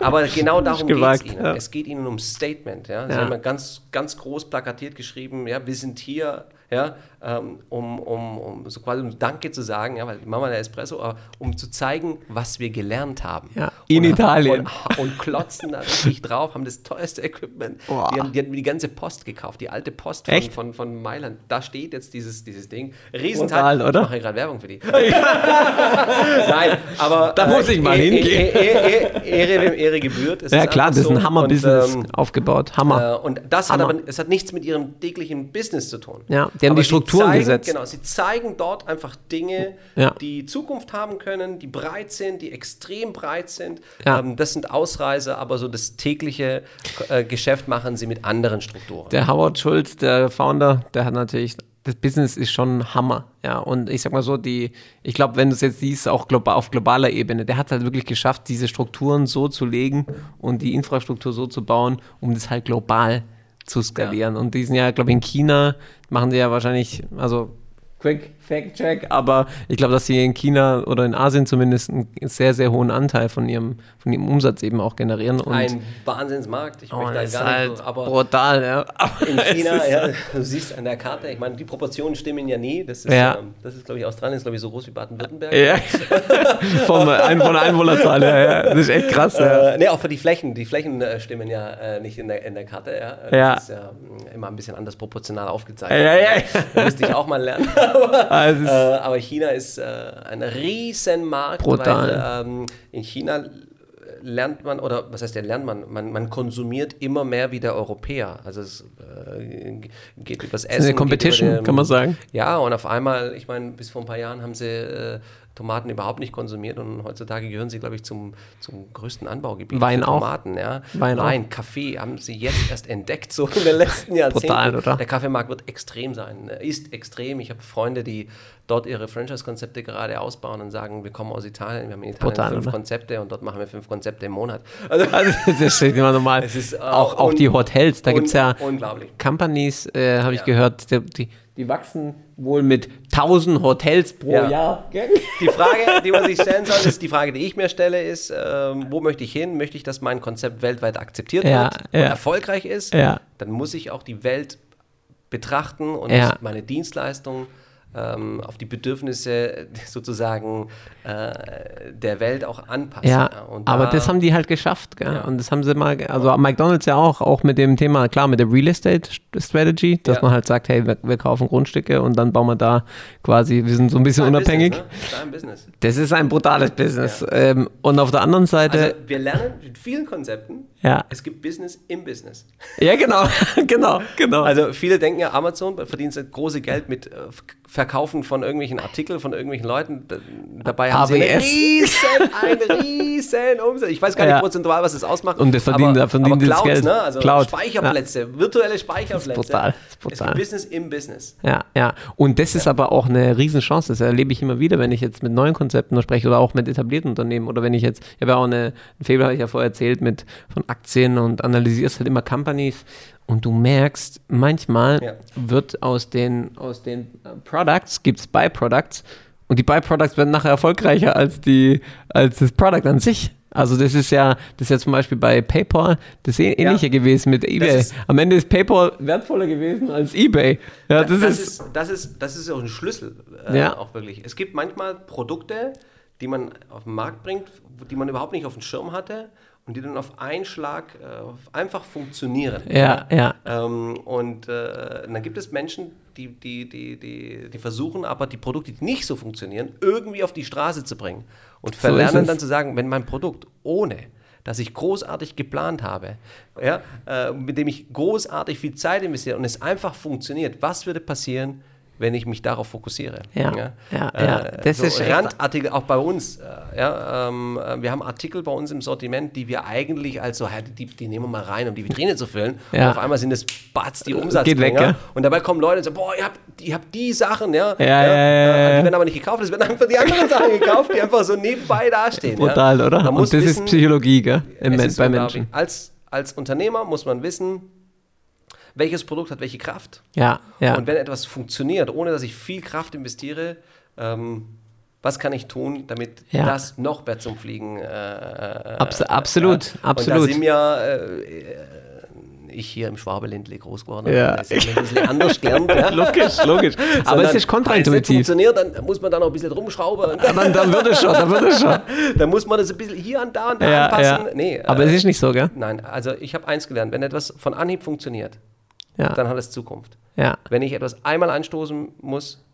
Aber genau darum geht es ihnen. ja. Es geht ihnen um Statement. Ja? Sie Ja. haben ja ganz, ganz groß plakatiert geschrieben, ja, wir sind hier, ja, ähm, um, um, um so quasi um Danke zu sagen, ja, weil die Mama der Espresso, aber um zu zeigen, was wir gelernt haben. Ja, in und, Italien. Und, und klotzen da richtig drauf, haben das teuerste Equipment. Boah. Die, haben, die hatten die ganze Post gekauft, die alte Post von, Echt? von, von Mailand. Da steht jetzt dieses, dieses Ding. Riesenteil. Brutal, oder? Ich mache gerade Werbung für die. Nein, aber. Da muss ich mal eh- hingehen. eh- eh- eh- Ehre, wem Ehre gebührt. Es ja, klar, das ist ein. Hammer-Business ähm, aufgebaut. Hammer. äh, und das hat Hammer. aber, es hat nichts mit ihrem täglichen Business zu tun. Ja, die haben Aber die Strukturen zeigen, gesetzt. Genau, sie zeigen dort einfach Dinge, Ja. die Zukunft haben können, die breit sind, die extrem breit sind. Ja. Ähm, das sind Ausreißer, aber so das tägliche äh, Geschäft machen sie mit anderen Strukturen. Der Howard Schulz, der Founder, der hat natürlich, das Business ist schon Hammer. Ja, und ich sag mal so, die, ich glaube, wenn du es jetzt siehst, auch global, auf globaler Ebene, der hat es halt wirklich geschafft, diese Strukturen so zu legen und die Infrastruktur so zu bauen, um das halt global zu skalieren. Und die sind ja, glaube ich, in China, machen sie ja wahrscheinlich, also Quick Fact Check, aber ich glaube, dass sie in China oder in Asien zumindest einen sehr, sehr hohen Anteil von ihrem, von ihrem Umsatz eben auch generieren. Und Ein Wahnsinnsmarkt. Ich oh, möchte da das gar nicht halt so, aber brutal, ja. Aber in China, ja, du siehst an der Karte, ich meine, die Proportionen stimmen ja nie. Das ist, Ja. ähm, das ist glaube ich, Australien ist, glaube ich, so groß wie Baden-Württemberg. Ja, von, von der Einwohnerzahl her, ja. Das ist echt krass, ja. Äh, nee, auch für die Flächen. Die Flächen äh, stimmen ja äh, nicht in der, in der Karte. Ja. Äh, Ja. Das ist ja mh, immer ein bisschen anders proportional aufgezeichnet. Ja, ja, Das müsste ich auch mal lernen. aber, es äh, ist- aber China ist äh, ein Riesenmarkt. Brutal. Weil, ähm, in China lernt man, oder was heißt ja, lernt man, man, man konsumiert immer mehr wie der Europäer. Also es äh, geht übers Essen. eine geht Competition, über den- kann man sagen. Ja, und auf einmal, ich meine, bis vor ein paar Jahren haben sie äh, Tomaten überhaupt nicht konsumiert und heutzutage gehören sie, glaube ich, zum, zum größten Anbaugebiet Wein auch. Tomaten. Ja. Wein auch. Nein, Kaffee haben sie jetzt erst entdeckt, so in den letzten Jahrzehnten. Brutal, oder? Der Kaffeemarkt wird extrem sein, äh, ist extrem. Ich habe Freunde, die dort ihre Franchise-Konzepte gerade ausbauen und sagen, wir kommen aus Italien, wir haben in Italien Brutal, fünf oder? Konzepte und dort machen wir fünf Konzepte im Monat. Also, Also, das steht immer normal. Ist, äh, auch, auch die Hotels, da gibt es ja unglaublich. Companies, äh, habe ich Ja. gehört, die, die, die wachsen wohl mit 1000 Hotels pro Ja. Jahr. Die Frage, die man sich stellen soll, ist die Frage, die ich mir stelle, ist, ähm, wo möchte ich hin? Möchte ich, dass mein Konzept weltweit akzeptiert Ja, wird und ja. erfolgreich ist? Ja. Dann muss ich auch die Welt betrachten und Ja. meine Dienstleistung ähm, auf die Bedürfnisse sozusagen äh, der Welt auch anpassen. Ja, Und aber da- das haben die halt geschafft, gell? Ja. Und das haben sie mal, also McDonalds ja auch, auch mit dem Thema, klar, mit der Real Estate Strategy, dass Ja. man halt sagt, hey, wir, wir kaufen Grundstücke und dann bauen wir da quasi, wir sind so ein bisschen Dein unabhängig. Business, ne? Business. Das ist ein brutales Business. Ähm, und auf der anderen Seite, Also wir lernen mit vielen Konzepten, ja, es gibt Business im Business. ja, genau, genau, genau. Also viele denken ja, Amazon verdient das große Geld mit äh, Verkaufen von irgendwelchen Artikeln von irgendwelchen Leuten. Dabei haben sie AWS. einen riesen, einen riesen Umsatz. Ich weiß gar nicht Ja. prozentual, was das ausmacht. Und das verdienen- aber, da verdienen aber die das Clouds, Geld. Ne? Also Cloud. Speicherplätze, virtuelle Speicherplätze. Das ist brutal, das ist Es brutal. gibt Business im Business. Ja, ja. Und das ist aber auch eine Riesenchance. Das erlebe ich immer wieder, wenn ich jetzt mit neuen Konzepten spreche oder auch mit etablierten Unternehmen oder wenn ich jetzt, ich habe ja auch eine, ein Februar habe ich ja vorher erzählt, mit von Aktien und analysierst halt immer Companies und du merkst, manchmal Ja. wird aus den, aus den äh, Products, gibt es Byproducts und die Byproducts werden nachher erfolgreicher als, die, als das Product an sich. Also das ist ja, das ist ja zum Beispiel bei PayPal das eh- ähnliche gewesen mit eBay. Am Ende ist PayPal wertvoller gewesen als eBay. Ja, das, das, ist, ist, das, ist, das ist auch ein Schlüssel, äh, Ja. auch wirklich. Es gibt manchmal Produkte, die man auf den Markt bringt, die man überhaupt nicht auf dem Schirm hatte und die dann auf einen Schlag äh, einfach funktionieren. Ja, ja. Ähm, und äh, dann gibt es Menschen, die, die, die, die, die versuchen aber die Produkte, die nicht so funktionieren, irgendwie auf die Straße zu bringen. Und ist verlernen dann zu sagen, wenn mein Produkt ohne dass ich großartig geplant habe, ja, äh, mit dem ich großartig viel Zeit investiere und es einfach funktioniert, was würde passieren, wenn ich mich darauf fokussiere? Ja, ja, ja. Äh, Das so ist Randartikel auch bei uns. Äh, ja, ähm, äh, wir haben Artikel bei uns im Sortiment, die wir eigentlich als so, ja, die, die nehmen wir mal rein, um die Vitrine zu füllen. Ja. Und auf einmal sind es Batz, die Umsatzbringer. weg, gell? Und dabei kommen Leute und sagen, boah, ihr habt, ihr habt die Sachen, ja. Ja, ja, ja, äh, ja. Die werden aber nicht gekauft, es werden einfach die anderen Sachen gekauft, die einfach so nebenbei dastehen. brutal, ja. oder? Man Und das wissen, ist Psychologie, gell? Im Men bei. Menschen. Als, als Unternehmer muss man wissen, welches Produkt hat welche Kraft. Ja, ja. Und wenn etwas funktioniert, ohne dass ich viel Kraft investiere, ähm, was kann ich tun, damit Ja. das noch besser zum Fliegen äh, Abs absolut, Und da absolut. sind wir, äh, ich hier im Schwabeländle groß geworden, Ja. das ist ein bisschen anders gelernt. Ja. logisch, logisch. Aber Sondern, es ist Wenn es kontraintuitiv. funktioniert, dann muss man da noch ein bisschen rumschrauben. Dann, dann wird es schon, dann wird es schon. dann muss man das ein bisschen hier und da und da Ja, anpassen. ja. Nee, Aber äh, es ist nicht so, gell? Nein, also ich habe eins gelernt, wenn etwas von Anhieb funktioniert, Ja, dann hat es Zukunft. ja. Wenn ich etwas einmal anstoßen muss,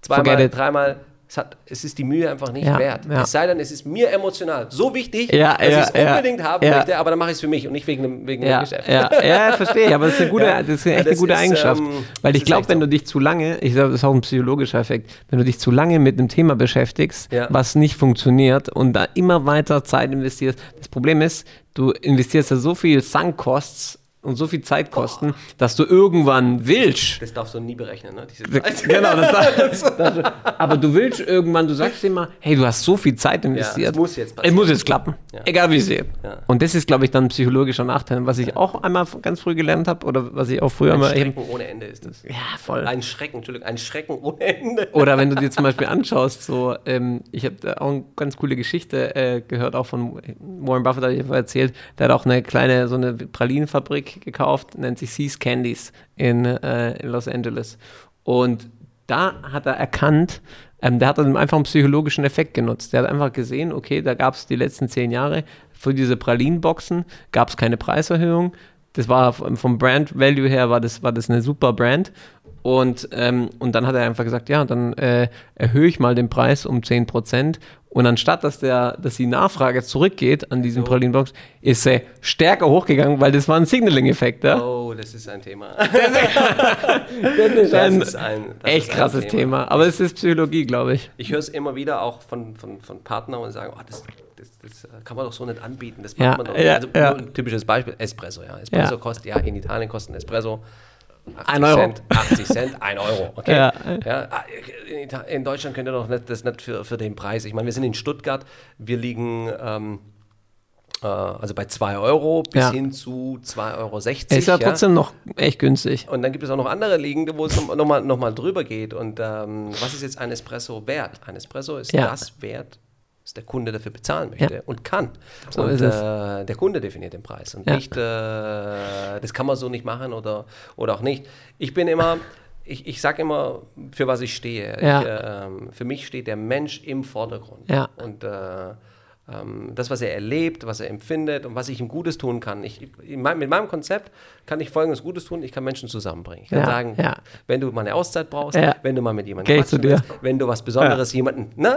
zweimal, dreimal, es, hat, es ist die Mühe einfach nicht Ja, wert. ja. Es sei denn, es ist mir emotional so wichtig, Ja, dass ich es unbedingt haben möchte, aber dann mache ich es für mich und nicht wegen dem, wegen Ja, dem Geschäft. ja, verstehe ich. Aber das ist eine gute, das ist echt eine das gute ist, Eigenschaft. ähm, Weil ich glaube, wenn so. du dich zu lange, ich glaube, das ist auch ein psychologischer Effekt, wenn du dich zu lange mit einem Thema beschäftigst, was nicht funktioniert und da immer weiter Zeit investierst. Das Problem ist, du investierst ja so viel Sunk-Costs und so viel Zeitkosten, dass du irgendwann willst. Das darfst du nie berechnen, ne? Diese Zeit. Genau, das, das, das, aber du willst irgendwann, du sagst immer, hey, du hast so viel Zeit investiert. es muss jetzt Es passieren. muss jetzt klappen. Ja. Egal wie es ist. Ja. Und das ist, glaube ich, dann ein psychologischer Nachteil. Was ich auch einmal ganz früh gelernt habe oder was ich auch früher Ein mal. Schrecken ohne Ende ist das. Ja, voll. Ein Schrecken, Entschuldigung, ein Schrecken ohne Ende. Oder wenn du dir zum Beispiel anschaust, so, ähm, ich habe da auch eine ganz coole Geschichte äh, gehört, auch von Warren Buffett, habe ich erzählt. Der hat auch eine kleine, so eine Pralinenfabrik gekauft, nennt sich Seas Candies in, äh, in Los Angeles. Und da hat er erkannt, ähm, der hat dann einfach einen psychologischen Effekt genutzt. Der hat einfach gesehen, okay, da gab es die letzten zehn Jahre für diese Pralinenboxen gab es keine Preiserhöhung. Das war vom Brand Value her war das, war das eine super Brand. Und, ähm, und dann hat er einfach gesagt, ja, dann äh, erhöhe ich mal den Preis um 10%. Und anstatt, dass, der, dass die Nachfrage zurückgeht an diesen Pralinenbox, ist sie stärker hochgegangen, weil das war ein Signaling-Effekt. Ja? Oh, das ist ein Thema. Das ist ein Das ist ein das echt ist ein krasses Thema. Aber es ist Psychologie, glaube ich. Ich höre es immer wieder auch von, von, von Partnern und sagen, oh, das, das, das kann man doch so nicht anbieten. Das Ja, macht man doch ja, also, ja. ein typisches Beispiel, Espresso. Ja. Espresso Ja. kostet, ja, in Italien kostet ein Espresso 80 Ein Euro. Cent, 80 Cent, 1 Euro. Okay. Ja. Ja, ah, in, Deutschland könnt ihr doch nicht, das nicht für, für den Preis. Ich meine, wir sind in Stuttgart, wir liegen ähm, äh, also bei 2 Euro bis Ja. hin zu 2,60 Euro. Ist ja trotzdem noch echt günstig. Und dann gibt es auch noch andere Ligen, wo es nochmal noch mal, noch mal drüber geht. Und ähm, was ist jetzt ein Espresso wert? Ein Espresso ist das wert, was der Kunde dafür bezahlen möchte Ja. und kann. So und ist es. Äh, der Kunde definiert den Preis und Ja. nicht, äh, das kann man so nicht machen oder, oder auch nicht. Ich bin immer ich, ich sage immer, für was ich stehe. Ja. Ich, ähm, für mich steht der Mensch im Vordergrund. Ja. Und äh, ähm, das, was er erlebt, was er empfindet und was ich ihm Gutes tun kann. Ich, in mein, mit meinem Konzept kann ich Folgendes Gutes tun, ich kann Menschen zusammenbringen. Ich kann Ja, sagen, ja. wenn du mal eine Auszeit brauchst, Ja. wenn du mal mit jemandem Geh zu dir. willst, wenn du was Besonderes jemanden, ne,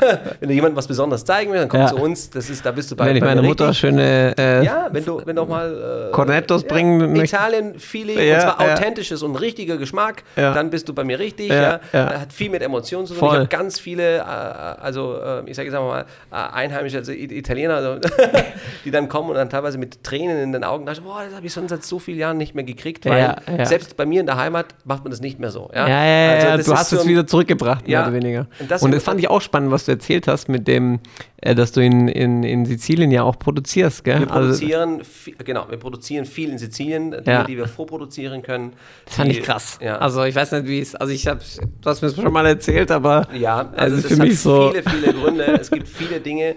äh, wenn du jemandem was Besonderes zeigen willst, dann komm zu uns, das ist, da bist du bei Wenn ich mir Mutter richtig. schöne äh, Ja, wenn du, wenn du auch mal äh, Cornettos bringen möchtest. Italien-Feeling, Ja, und zwar authentisches und richtiger Geschmack, dann bist du bei mir richtig. Hat viel mit Emotionen zu tun. Voll. Ich habe ganz viele, äh, also äh, ich sage jetzt mal, äh, Einheimische, also Italiener, also, die dann kommen und dann teilweise mit Tränen in den Augen sagen, boah, das habe ich schon seit so vielen Jahren nicht mehr gekriegt, weil Ja, ja. selbst bei mir in der Heimat macht man das nicht mehr so. Ja, Ja, ja, ja, Also du ist hast so es wieder zurückgebracht, mehr oder weniger. Und das- Und das fand ich auch spannend, was du erzählt hast mit dem, äh, dass du in, in, in Sizilien ja auch produzierst, gell? Wir Also, produzieren, vi- genau, wir produzieren viel in Sizilien, Dinge, die wir vorproduzieren können. das fand die- ich krass. Also ich weiß nicht, wie es, also ich habe, du hast mir das schon mal erzählt, aber Ja, also also für das mich hat so, viele, viele Gründe. es gibt viele Dinge,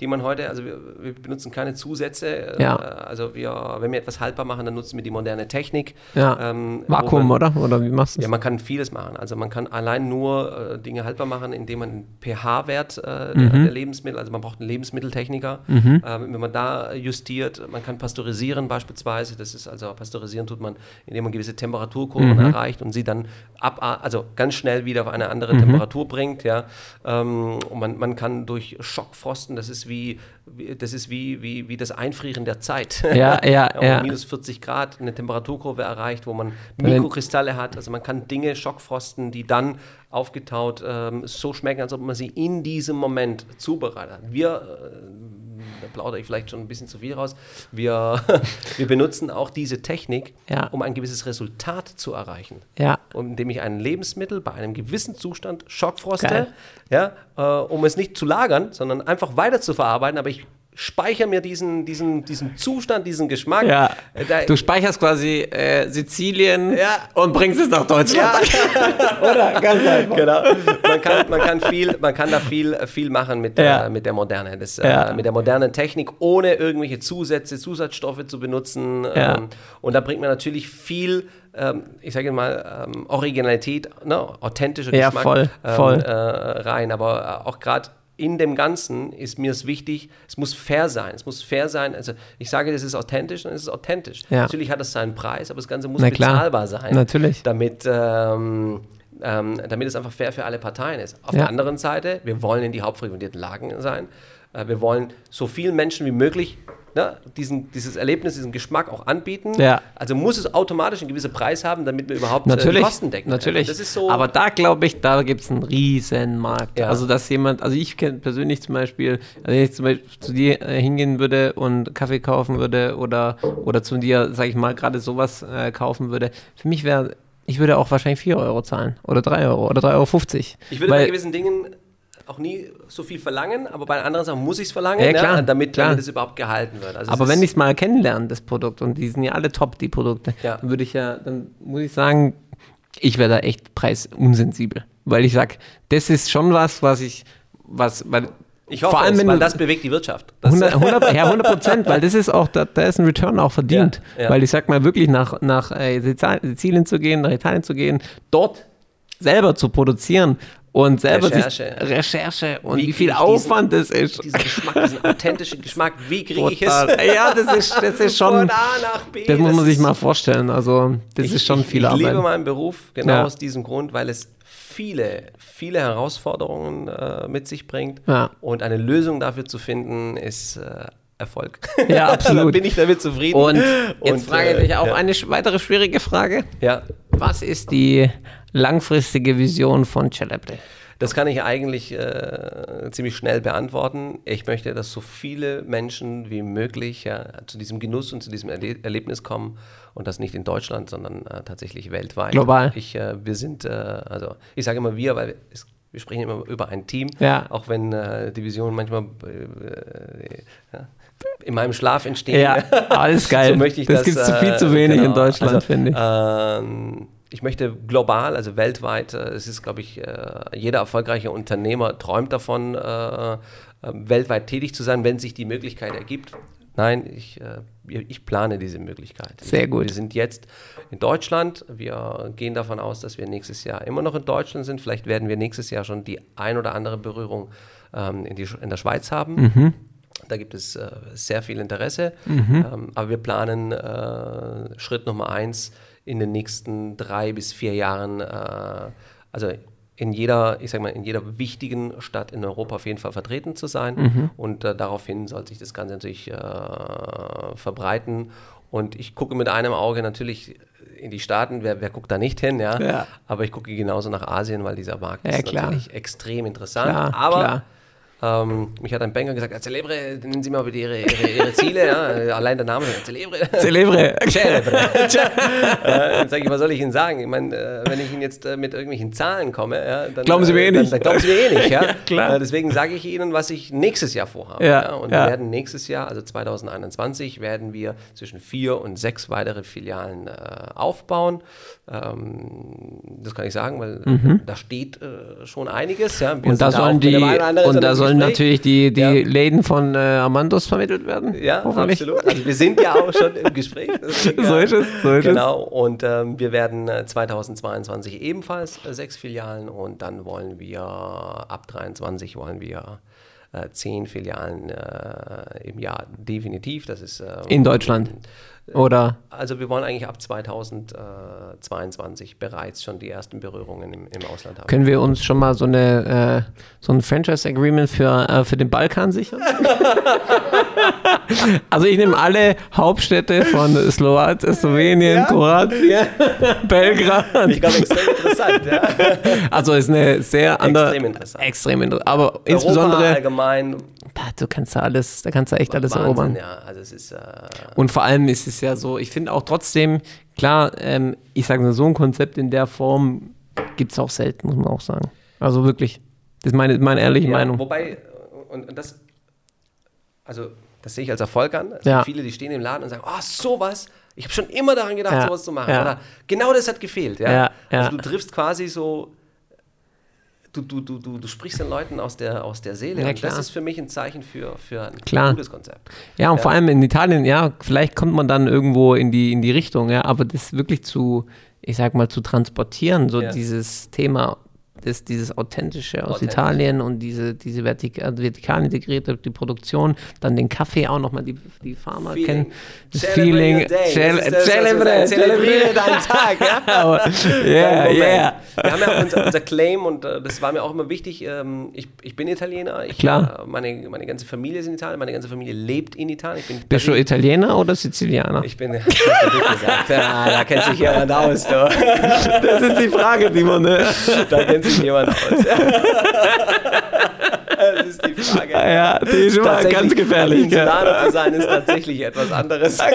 die man heute, also wir, wir benutzen keine Zusätze. Ja. Äh, Also wir, wenn wir etwas haltbar machen, dann nutzen wir die moderne Technik. ja, Ähm, Vakuum, man- oder? Oder wie machst du Ja, das? man kann vieles machen. Also man kann allein nur äh, Dinge haltbar machen, indem man den pH-Wert äh, Mhm. der, der Lebensmittel, also man braucht einen Lebensmitteltechniker, ähm, wenn man da justiert, man kann pasteurisieren beispielsweise. Das ist also pasteurisieren tut man, indem man gewisse Temperaturkurven Mhm. erreicht und sie dann ab, also ganz schnell wieder auf eine andere Mhm. Temperatur bringt. Ja, ähm, und man, man kann durch Schockfrosten, das ist wie, wie das ist wie, wie, wie das Einfrieren der Zeit. Ja, ja, um ja. minus 40 Grad eine Temperaturkurve erreicht, wo man Mikrokristalle hat. Also man kann Dinge schockfrosten, die dann aufgetaut ähm, so schmecken, als ob man sie in diesem Moment zubereitet hat. Wir, äh, da plaudere ich vielleicht schon ein bisschen zu viel raus, wir, wir benutzen auch diese Technik, Ja. um ein gewisses Resultat zu erreichen. Ja, Und indem ich ein Lebensmittel bei einem gewissen Zustand schockfroste, Geil. ja, äh, um es nicht zu lagern, sondern einfach weiter zu verarbeiten, aber ich speichere mir diesen, diesen, diesen Zustand, diesen Geschmack. ja. Äh, Du speicherst quasi äh, Sizilien Ja. und bringst es nach Deutschland. oder? Ganz einfach. genau. Man kann, man kann, viel, man kann da viel, viel machen mit, Ja. äh, mit der Moderne. Das, Ja. äh, mit der modernen Technik, ohne irgendwelche Zusätze, Zusatzstoffe zu benutzen. Ja. Ähm, und da bringt man natürlich viel, ähm, ich sage mal, ähm, Originalität, ne? authentischer Ja, Geschmack voll, ähm, voll. Äh, rein. Aber äh, auch gerade in dem Ganzen ist mir es wichtig, es muss fair sein. Es muss fair sein. Also ich sage, das ist authentisch, dann ist es authentisch. Ja. Natürlich hat es seinen Preis, aber das Ganze muss bezahlbar sein Natürlich. damit, ähm, ähm, damit es einfach fair für alle Parteien ist. Auf Ja. der anderen Seite, wir wollen in die hauptfrequentierten Lagen sein. Äh, wir wollen so vielen Menschen wie möglich ne, diesen, dieses Erlebnis, diesen Geschmack auch anbieten. Ja. Also muss es automatisch einen gewissen Preis haben, damit wir überhaupt äh, die Natürlich, Kosten decken. natürlich. So. Aber da glaube ich, da gibt es einen riesen Markt. Ja. Also dass jemand, also ich kenne persönlich zum Beispiel, also wenn ich zum Beispiel zu dir äh, hingehen würde und Kaffee kaufen würde oder, oder zu dir, sage ich mal, gerade sowas äh, kaufen würde, für mich wäre, ich würde auch wahrscheinlich 4 Euro zahlen oder 3 Euro oder 3,50 Euro. ich würde bei gewissen Dingen auch nie so viel verlangen, aber bei anderen Sachen muss ich es verlangen, Ja, klar, ne, damit, klar. damit es überhaupt gehalten wird. Also aber wenn ich es mal kennenlerne, das Produkt, und die sind ja alle top, die Produkte, Ja. dann würde ich ja, dann muss ich sagen, ich wäre da echt preisunsensibel. Weil ich sage, das ist schon was, was ich, was, weil ich hoffe, vor allem, es, wenn weil das bewegt die Wirtschaft. Das, 100, 100, ja, 100 Prozent, weil das ist auch, da, da ist ein Return auch verdient. Ja, ja. Weil ich sag mal, wirklich nach, nach äh, Sizilien zu gehen, nach Italien zu gehen, dort selber zu produzieren und selber Recherche. sich Recherche und Wie wie, viel ich diesen- Aufwand das ist. diesen Geschmack, diesen authentischen Geschmack, wie kriege ich es? Ja, das ist, das ist schon. Von A nach B. Das muss man sich mal vorstellen. Also, das ich, ist schon ich, viel ich Arbeit. liebe meinen Beruf genau Ja. aus diesem Grund, weil es viele, viele Herausforderungen äh, mit sich bringt. Ja. Und eine Lösung dafür zu finden, ist äh, Erfolg. Ja, absolut. bin ich damit zufrieden. Und jetzt Und, frage ich äh, dich auch ja. eine weitere schwierige Frage. Ja, Was ist die langfristige Vision von Celebre? das kann ich eigentlich äh, ziemlich schnell beantworten. Ich möchte, dass so viele Menschen wie möglich ja, zu diesem Genuss und zu diesem Erle Erlebnis kommen und das nicht in Deutschland, sondern äh, tatsächlich weltweit. Global. Ich, äh, wir sind, äh, also ich sage immer wir, weil es, wir sprechen immer über ein Team, Ja. auch wenn äh, die Visionen manchmal äh, ja, in meinem Schlaf entstehen. Ja, alles geil. so möchte ich das das. gibt es zu äh, viel zu wenig in genau. Deutschland, Also, finde ich. ähm, ich möchte global, also weltweit, äh, es ist, glaube ich, äh, jeder erfolgreiche Unternehmer träumt davon, äh, weltweit tätig zu sein, wenn sich die Möglichkeit ergibt. Nein, ich, ich plane diese Möglichkeit. Sehr gut. Wir sind jetzt in Deutschland. Wir gehen davon aus, dass wir nächstes Jahr immer noch in Deutschland sind. Vielleicht werden wir nächstes Jahr schon die ein oder andere Berührung ähm, in, die, in der Schweiz haben. Mhm. Da gibt es äh, sehr viel Interesse. Ähm, aber wir planen äh, Schritt Nummer eins in den nächsten drei bis vier Jahren, äh, also in jeder, ich sag mal, in jeder wichtigen Stadt in Europa auf jeden Fall vertreten zu sein. Und äh, daraufhin soll sich das Ganze natürlich äh, verbreiten. Und ich gucke mit einem Auge natürlich in die Staaten, wer, wer guckt da nicht hin, ja? Ja. Aber ich gucke genauso nach Asien, weil dieser Markt Ja, ist klar. natürlich extrem interessant. Klar, Aber klar. Ähm, mich hat ein Banker gesagt, ja, Celebre, nennen Sie mal bitte Ihre, Ihre, Ihre Ziele, ja? allein der Name, Celebre. Celebre. Celebre. äh, dann sage ich, was soll ich Ihnen sagen? Ich meine, äh, wenn ich Ihnen jetzt äh, mit irgendwelchen Zahlen komme, ja, dann, Glauben Sie mir eh äh, dann, nicht. Dann, glauben Sie mir eh nicht. Ja? Klar. Äh, deswegen sage ich Ihnen, was ich nächstes Jahr vorhabe. Ja, Und ja. wir werden nächstes Jahr, also 2021, werden wir zwischen vier und sechs weitere Filialen äh, aufbauen. Ähm, das kann ich sagen, weil äh, da steht äh, schon einiges. Ja? Mhm. Und da sollen die und da sollen natürlich die, die Ja. Läden von äh, Amandos vermittelt werden. Ja, hoffentlich. absolut. Also wir sind ja auch schon im Gespräch. Deswegen, So äh, ist es, so ist genau. Und ähm, wir werden äh, 2022 ebenfalls äh, sechs Filialen und dann wollen wir ab 23 wollen wir äh, zehn Filialen äh, im Jahr definitiv. Das ist In Deutschland. Oder Also wir wollen eigentlich ab 2022 bereits schon die ersten Berührungen im, im Ausland haben. können wir uns schon mal so eine äh, so ein Franchise Agreement für, äh, für den Balkan sichern? also ich nehme alle Hauptstädte von Slowakei, Slowenien, Kroatien, Belgrad. Ich glaube, extrem interessant. Ja. Also ist eine sehr andere Extrem interessant. extrem inter- aber Europa insbesondere allgemein. Da, du kannst da alles, da kannst du echt alles Wahnsinn, erobern. Ja, also es ist äh, Und vor allem ist es ja so, ich finde auch trotzdem, klar, ähm, ich sage mal, so ein Konzept in der Form gibt es auch selten, muss man auch sagen. Also wirklich. Das ist meine, meine ehrliche Ja, Meinung. Wobei, und, und das, also das sehe ich als Erfolg an. Es Ja. gibt viele, die stehen im Laden und sagen, oh, sowas, ich habe schon immer daran gedacht, Ja, sowas zu machen. Oder genau das hat gefehlt. Ja. Also du triffst quasi so, du, du, du, du, du sprichst den Leuten aus der, aus der Seele. Ja, und das ist für mich ein Zeichen für, für ein Klar. gutes Konzept. Ja, und vor allem in Italien, ja, vielleicht kommt man dann irgendwo in die, in die Richtung, ja, aber das wirklich zu, ich sag mal, zu transportieren, so Ja. dieses Thema, das, dieses Authentische aus Authentisch. Italien und diese, diese vertik äh, vertikal integrierte die Produktion, dann den Kaffee auch nochmal, die, die Farmer Feeling. kennen. Das Feeling. your day. Cel Das celebrate. deinen Tag. Ja? Yeah, yeah. Wir haben ja unser, unser Claim und äh, das war mir auch immer wichtig. Ähm, ich, ich bin Italiener. Ich, Klar. Äh, meine, meine ganze Familie ist in Italien. Meine ganze Familie lebt in Italien. Ich bin, Bist du Italiener oder Sizilianer? ich bin, gesagt. Ja, da kennt sich jemand aus. Du. Das ist die Frage, die man, ne? Da kennt sich jemand aus. Das ist die Frage. Ja, die ist immer ganz gefährlich. gell? Insulaner zu sein ist tatsächlich etwas anderes.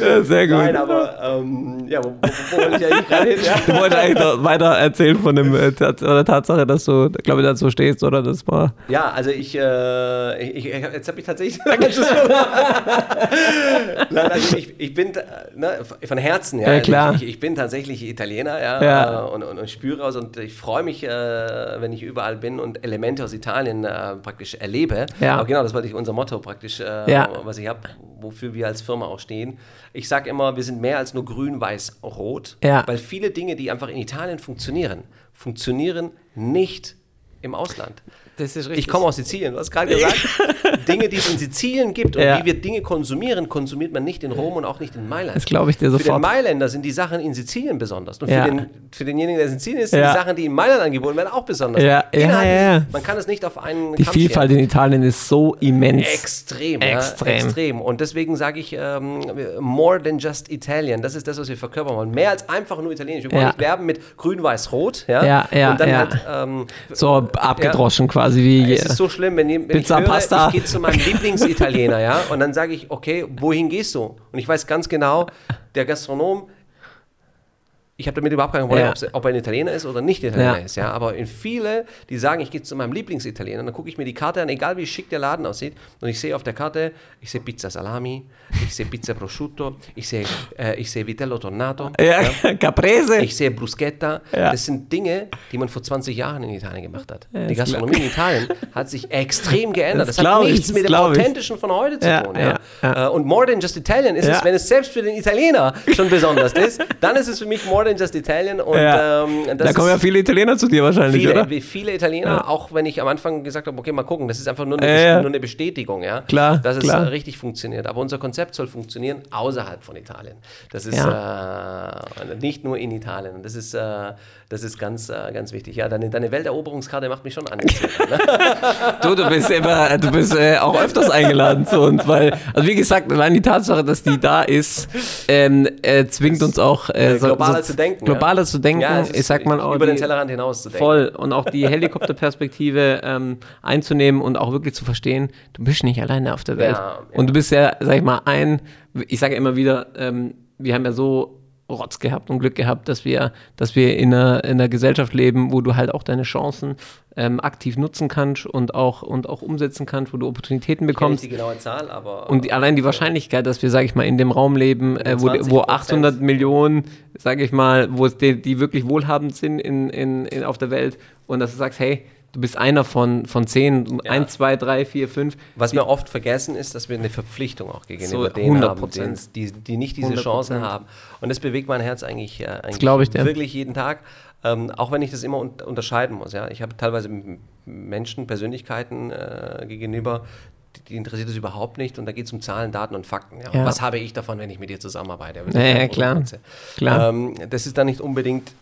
Ja, sehr gut. Nein, aber ähm, ja, wo, wo, wo wollte ich eigentlich gerade hin? Ja? Du wolltest eigentlich noch weiter erzählen von dem, äh, oder Tatsache, dass du, glaube ich, dazu stehst, oder? Das war. Ja, also ich, äh, ich, ich jetzt habe ich tatsächlich. Nein, also ich, ich bin ne, von Herzen, ja. Ja, Also klar. Ich, ich bin tatsächlich Italiener, ja, Ja. äh, und, und, und spüre aus und ich freue mich, äh, wenn ich überall bin und Elemente aus Italien äh, praktisch erlebe. Ja. Aber genau, das ich unser Motto praktisch, äh, Ja. was ich habe, wofür wir als Firma auch stehen. Ich sage immer, wir sind mehr als nur grün, weiß, rot, Ja. weil viele Dinge, die einfach in Italien funktionieren, funktionieren nicht im Ausland. Das ist Ich komme aus Sizilien, du hast gerade gesagt, Dinge, die es in Sizilien gibt und Ja. wie wir Dinge konsumieren, konsumiert man nicht in Rom und auch nicht in Mailand. Das glaube ich dir Für den sofort. Mailänder sind die Sachen in Sizilien besonders. Und Ja. für, den, für denjenigen, der in Sizilien ist, sind Ja. die Sachen, die in Mailand angeboten werden, auch besonders. Ja, ja, ja. Man kann es nicht auf einen Die Kamm Vielfalt scheren. in Italien ist so immens. Extrem, Extrem. Ja, extrem. Und deswegen sage ich, ähm, more than just Italian. Das ist das, was wir verkörpern wollen. Mehr als einfach nur Italienisch. Wir wollen Ja. nicht werben mit grün, weiß, rot. Ja, Ja, ja, Und dann ja. halt, ähm, So abgedroschen quasi wie. es ist so schlimm, wenn, wenn Pizza, ich höre, Pasta. ich gehe zu meinem Lieblingsitaliener, ja, und dann sage ich, okay, wohin gehst du? Und ich weiß ganz genau, der Gastronom ich habe damit überhaupt kein Problem, Ja. ob er ein Italiener ist oder nicht Italiener Ja. ist. Ja? Aber in viele, die sagen, ich gehe zu meinem Lieblingsitaliener, dann gucke ich mir die Karte an, egal wie schick der Laden aussieht, und ich sehe auf der Karte, ich sehe Pizza Salami, ich sehe Pizza Prosciutto, ich sehe, äh, ich sehe Vitello Tornato, Ja, Caprese. ich sehe Bruschetta. Ja. Das sind Dinge, die man vor 20 Jahren in Italien gemacht hat. die Gastronomie in Italien hat sich extrem geändert. Das Das, hat ich, nichts das mit dem glaub ich. Authentischen von heute zu Ja, tun. ja, Ja, ja. Äh, Und More Than Just Italian ist Ja. es, wenn es selbst für den Italiener schon besonders ist, dann ist es für mich More Than Just Italian. Und, Ja. ähm, da kommen ja viele Italiener zu dir wahrscheinlich, viele, oder? viele Italiener, Ja. auch wenn ich am Anfang gesagt habe, okay, mal gucken, das ist einfach nur eine, ja. nur eine Bestätigung, ja, Klar, dass es klar. äh, richtig funktioniert. Aber unser Konzept soll funktionieren außerhalb von Italien. Das ist äh, nicht nur in Italien. Das ist, äh, das ist ganz, äh, ganz wichtig. Ja, deine, deine Welteroberungskarte macht mich schon. Ne? Du, du bist immer, du bist äh, auch öfters eingeladen zu uns, weil, also wie gesagt, allein die Tatsache, dass die da ist, ähm, äh, zwingt uns auch äh, Äh, globaler zu denken, Globaler zu denken. Ja, ich sag mal auch über den die- Tellerrand hinaus zu denken. Voll. Und auch die Helikopterperspektive ähm, einzunehmen und auch wirklich zu verstehen, du bist nicht alleine auf der Welt. Ja, ja. Und du bist ja, sag ich mal, ein, ich sage immer wieder, ähm, wir haben ja so Rotz gehabt und Glück gehabt, dass wir, dass wir in einer, in einer Gesellschaft leben, wo du halt auch deine Chancen ähm, aktiv nutzen kannst und auch, und auch umsetzen kannst, wo du Opportunitäten Ich kenne nicht bekommst. die genaue Zahl, aber. Und die, allein die Wahrscheinlichkeit, dass wir, sage ich mal, in dem Raum leben, äh, wo, 20%. wo 800 Millionen, sage ich mal, wo es die, die wirklich wohlhabend sind in, in, in, auf der Welt und dass du sagst, hey, du bist einer von, von zehn, Ja. eins, zwei, drei, vier, fünf. Was wir oft vergessen ist, dass wir eine Verpflichtung auch gegenüber So, denen 100%. haben, die, die nicht diese 100%. Chancen haben. Und das bewegt mein Herz eigentlich, äh, eigentlich ich wirklich jeden Tag. Ähm, auch wenn ich das immer un unterscheiden muss. Ja? Ich habe teilweise Menschen, Persönlichkeiten äh, gegenüber, die, interessiert es überhaupt nicht. Und da geht es um Zahlen, Daten und Fakten. Ja? Ja. Was habe ich davon, wenn ich mit dir zusammenarbeite? Ja, ja, klar. Klar. Ähm, das ist dann nicht unbedingt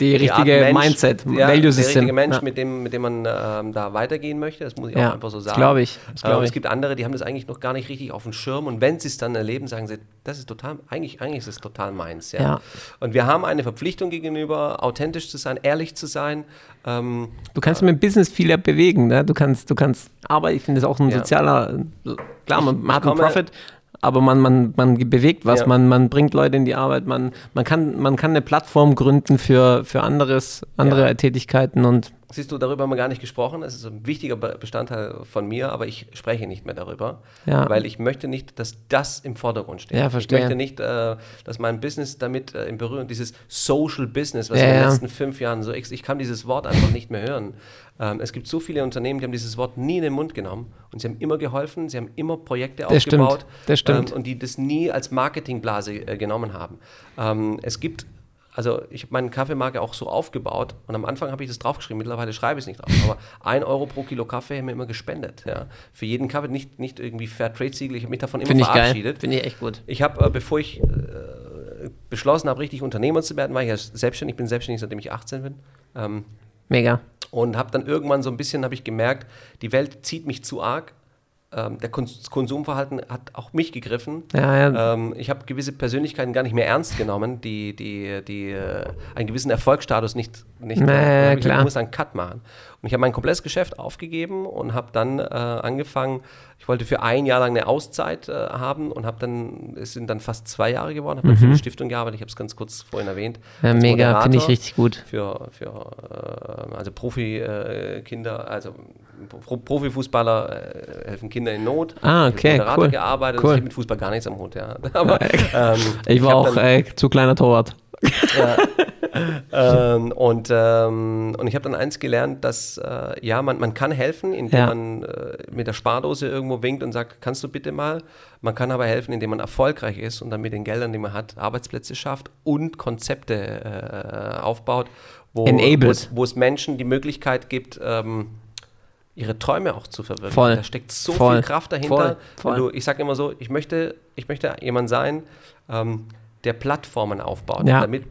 Die richtige Mensch, Mindset, ja, Value Der System. richtige Mensch, Ja. mit, dem, mit dem man ähm, da weitergehen möchte. Das muss ich Ja, auch einfach so sagen. glaub ich, das glaub Ähm. Es gibt andere, die haben das eigentlich noch gar nicht richtig auf dem Schirm. Und wenn sie es dann erleben, sagen sie, das ist total, eigentlich, eigentlich ist es total meins. Ja. Und wir haben eine Verpflichtung gegenüber, authentisch zu sein, ehrlich zu sein. Ähm, Du kannst mit dem Business viel ja bewegen, ne? Du kannst, du kannst, aber ich finde es auch ein sozialer, klar, man, man hat einen Profit, aber man, man, man bewegt was, Ja. man, man bringt Leute in die Arbeit, man, man, kann, man kann eine Plattform gründen für, für anderes, andere Ja. Tätigkeiten und Siehst du, darüber haben wir gar nicht gesprochen. Das ist ein wichtiger Be- Bestandteil von mir, aber ich spreche nicht mehr darüber, Ja. weil ich möchte nicht, dass das im Vordergrund steht. Ja, verstehe. Ich möchte nicht, äh, dass mein Business damit äh, in Berührung, dieses Social Business, was Ja, in den ja. letzten fünf Jahren so, ex- ich kann dieses Wort einfach nicht mehr hören. Ähm, es gibt so viele Unternehmen, die haben dieses Wort nie in den Mund genommen und sie haben immer geholfen, sie haben immer Projekte Das stimmt, aufgebaut das stimmt. Ähm, und die das nie als Marketingblase äh, genommen haben. Ähm, es gibt also ich habe meine Kaffeemarke auch so aufgebaut und am Anfang habe ich das draufgeschrieben, mittlerweile schreibe ich es nicht drauf, aber ein Euro pro Kilo Kaffee haben wir immer gespendet. Ja. Für jeden Kaffee, nicht, nicht irgendwie Fairtrade-Siegel, ich habe mich davon immer ich geil, verabschiedet. finde ich echt gut. Ich habe, äh, bevor ich äh, beschlossen habe, richtig Unternehmer zu werden, war ich ja selbstständig, ich bin selbstständig, seitdem ich 18 bin. Ähm, Mega. und habe dann irgendwann so ein bisschen, habe ich gemerkt, die Welt zieht mich zu arg. Ähm, der Kons Konsumverhalten hat auch mich gegriffen. Ja, ja. Ähm, ich habe gewisse Persönlichkeiten gar nicht mehr ernst genommen, die, die, die äh, einen gewissen Erfolgsstatus nicht, nicht Na, ja, hab ich klar. Muss einen Cut machen. Und ich habe mein komplettes Geschäft aufgegeben und habe dann äh, angefangen, ich wollte für ein Jahr lang eine Auszeit äh, haben und habe dann, es sind dann fast zwei Jahre geworden, habe dann für eine Stiftung gearbeitet, ich habe es ganz kurz vorhin erwähnt. Mhm. Ja, mega, finde ich richtig gut. für, für äh, also Profi-Kinder, also Pro Profifußballer äh, helfen Kinder in Not. Ah, Ich okay, als Moderator cool. gearbeitet. Cool. Ich habe mit Fußball gar nichts am Hut, ja. Aber ähm, Ich war hab auch dann, äh, zu kleiner Torwart. ähm, und, ähm, und ich habe dann eins gelernt, dass äh, ja, man, man kann helfen, indem Ja. man äh, mit der Spardose irgendwo winkt und sagt, kannst du bitte mal? Man kann aber helfen, indem man erfolgreich ist und dann mit den Geldern, die man hat, Arbeitsplätze schafft und Konzepte äh, aufbaut, wo, wo, es, wo es Menschen die Möglichkeit gibt, ähm, ihre Träume auch zu verwirklichen. Voll. Da steckt so Voll. viel Kraft dahinter. Voll. Du, ich sage immer so, ich möchte, ich möchte jemand sein, ähm, der Plattformen aufbaut. Ja. Damit,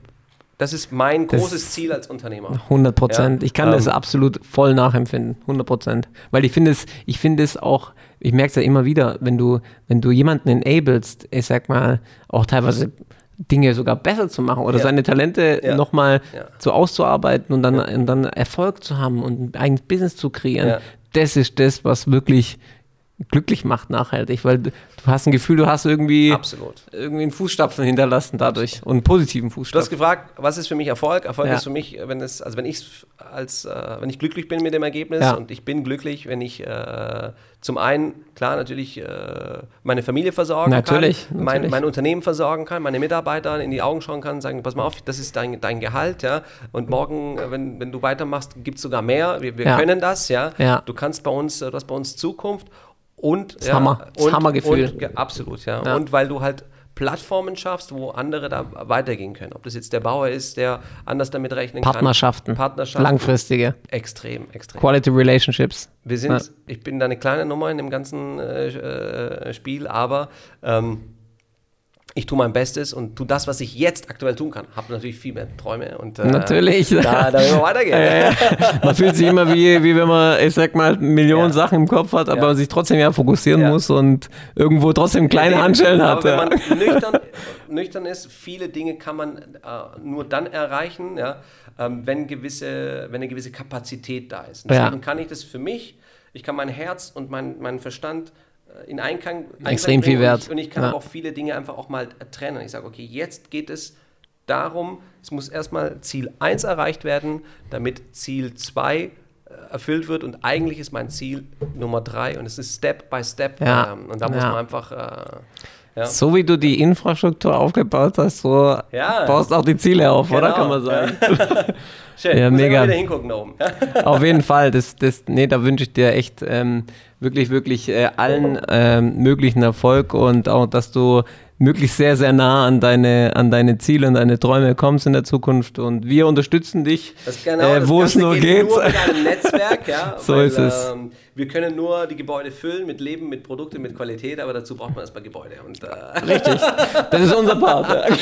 das ist mein Das- großes Ziel als Unternehmer. 100 Prozent. Ja, ich kann das ähm, absolut voll nachempfinden. 100 Prozent. Weil ich finde es, ich finde es auch, ich merke es ja immer wieder, wenn du, wenn du jemanden enablest, ich sag mal, auch teilweise Dinge sogar besser zu machen oder Ja. seine Talente Ja. nochmal Ja. so auszuarbeiten und dann, und dann Erfolg zu haben und ein eigenes Business zu kreieren, das ist das, was wirklich glücklich macht nachhaltig, weil du hast ein Gefühl, du hast irgendwie, Absolut. irgendwie einen Fußstapfen hinterlassen dadurch und einen positiven Du hast Fußstapfen. gefragt, was ist für mich Erfolg? Erfolg Ja. ist für mich, wenn es, also wenn ich als, äh, wenn ich glücklich bin mit dem Ergebnis Ja. und ich bin glücklich, wenn ich äh, zum einen klar natürlich äh, meine Familie versorgen Natürlich, kann, mein, natürlich. mein Unternehmen versorgen kann, meine Mitarbeiter in die Augen schauen kann, sagen, pass mal auf, das ist dein, dein Gehalt, ja, und morgen, äh, wenn, wenn du weitermachst, gibt es sogar mehr. Wir, wir Ja. können das, ja. Ja. Du kannst bei uns, äh, du hast bei uns Zukunft und Das Hammer. Das und, Hammergefühl. Und, ja, absolut, ja. Ja. Und weil du halt Plattformen schaffst, wo andere da weitergehen können. Ob das jetzt der Bauer ist, der anders damit rechnen Partnerschaften, kann. Partnerschaften. langfristige, Extrem, extrem. Quality Relationships. Wir sind, Ja. ich bin da eine kleine Nummer in dem ganzen äh, Spiel, aber ähm, ich tue mein Bestes und tue das, was ich jetzt aktuell tun kann. Habe natürlich viel mehr Träume und äh, Natürlich. Da, da will man weitergehen. Ja, ja. Man fühlt sich immer wie, wie wenn man, ich sag mal, Millionen Ja. Sachen im Kopf hat, aber sich trotzdem ja fokussieren muss und irgendwo trotzdem kleine Handschellen hat. Aber wenn man nüchtern, nüchtern ist, viele Dinge kann man äh, nur dann erreichen, ähm, wenn, gewisse, wenn eine gewisse Kapazität da ist. Und deswegen kann ich das für mich, ich kann mein Herz und mein, meinen Verstand in Einklang, Extrem viel wert. Und ich, und ich kann Ja. auch viele Dinge einfach auch mal trennen. Ich sage, okay, jetzt geht es darum, es muss erstmal Ziel 1 erreicht werden, damit Ziel 2 äh, erfüllt wird und eigentlich ist mein Ziel Nummer 3 und es ist Step by Step Ja. ähm, und da muss Ja. man einfach äh, ja. So wie du die Infrastruktur aufgebaut hast, so Ja. baust auch die Ziele auf, oder? Genau. Kann man sagen. Schön, Ja, mega. wieder hingucken da oben. Auf jeden Fall. Das, das, nee, da wünsche ich dir echt ähm, wirklich, wirklich äh, allen ähm, möglichen Erfolg und auch, dass du möglichst sehr, sehr nah an deine, an deine Ziele und deine Träume kommst in der Zukunft. Und wir unterstützen dich, Das genau, äh, das wo es nur geht. Nur mit einem Netzwerk, ja. So ist es. Ähm, wir können nur die Gebäude füllen mit Leben, mit Produkten, mit Qualität, aber dazu braucht man erstmal Gebäude. Und äh, Richtig. Das ist unser Part. Ja.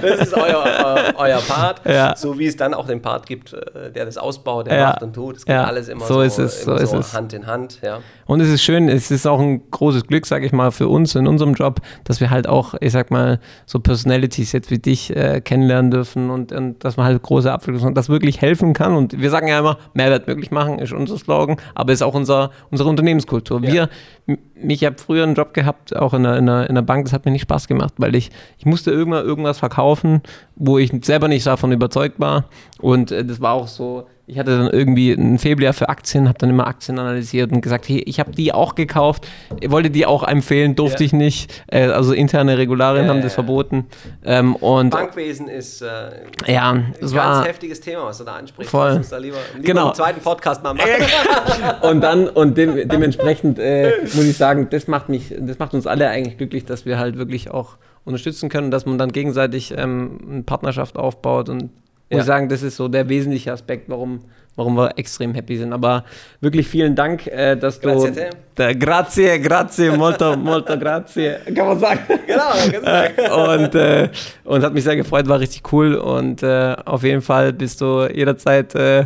das ist euer, äh, euer Part. Ja. So wie es dann auch den Part gibt, äh, der das ausbaut, der Ja. macht und tut. Es geht alles immer So so, ist es, so ist es. Hand in Hand. Ja. Und es ist schön, es ist auch ein großes Glück, sage ich mal, für uns in unserem Job, dass wir halt auch, ich sag mal, so Personalities jetzt wie dich äh, kennenlernen dürfen und, und dass man halt große Abwechslung und das wirklich helfen kann. Und wir sagen ja immer, Mehrwert möglich machen ist unser Slogan, aber ist auch unser, unsere Unternehmenskultur. Wir, m- ich habe früher einen Job gehabt, auch in der, in, der, in der Bank, das hat mir nicht Spaß gemacht, weil ich, ich musste irgendwann irgendwas verkaufen, wo ich selber nicht davon überzeugt war. Und äh, das war auch so, ich hatte dann irgendwie ein Faible für Aktien, habe dann immer Aktien analysiert und gesagt, hey, ich habe die auch gekauft, wollte die auch empfehlen, durfte Ja. ich nicht. Äh, also interne Regularien Ja, haben das ja. verboten. Ähm, und Bankwesen ist äh, ja, ein ganz war heftiges Thema, was du da ansprichst. Voll. Da lieber, lieber Genau. einen zweiten Podcast mal machen. und dann und dem, dementsprechend äh, muss ich sagen, das macht mich, das macht uns alle eigentlich glücklich, dass wir halt wirklich auch unterstützen können, dass man dann gegenseitig ähm, eine Partnerschaft aufbaut und muss Ja. ich sagen, das ist so der wesentliche Aspekt, warum, warum wir extrem happy sind. Aber wirklich vielen Dank, äh, dass du. Grazie a te. Da, grazie, grazie, molto, molto grazie. Kann man sagen. genau, ganz Äh, und, äh, und hat mich sehr gefreut, war richtig cool. Und äh, auf jeden Fall bist du jederzeit äh,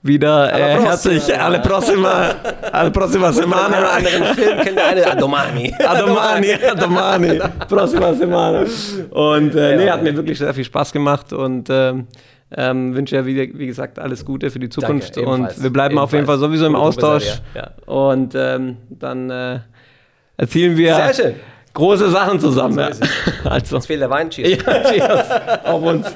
wieder äh, herzlich. prossima. Alle prossima, alle prossima semana. anderen Film kennt der eine Adomani. Adomani, Adomani, prossima semana. Und äh, nee, hat mir wirklich sehr viel Spaß gemacht und ähm, ähm, wünsche ja, wie, wie gesagt, alles Gute für die Zukunft. ebenfalls. und wir bleiben auf jeden Fall Ebenfalls. sowieso im Austausch. Repressalien, Und ähm, dann äh, erzielen wir große Sachen zusammen. So ja. Also, Jetzt fehlt der Wein. Cheers. ja, cheers. auf uns.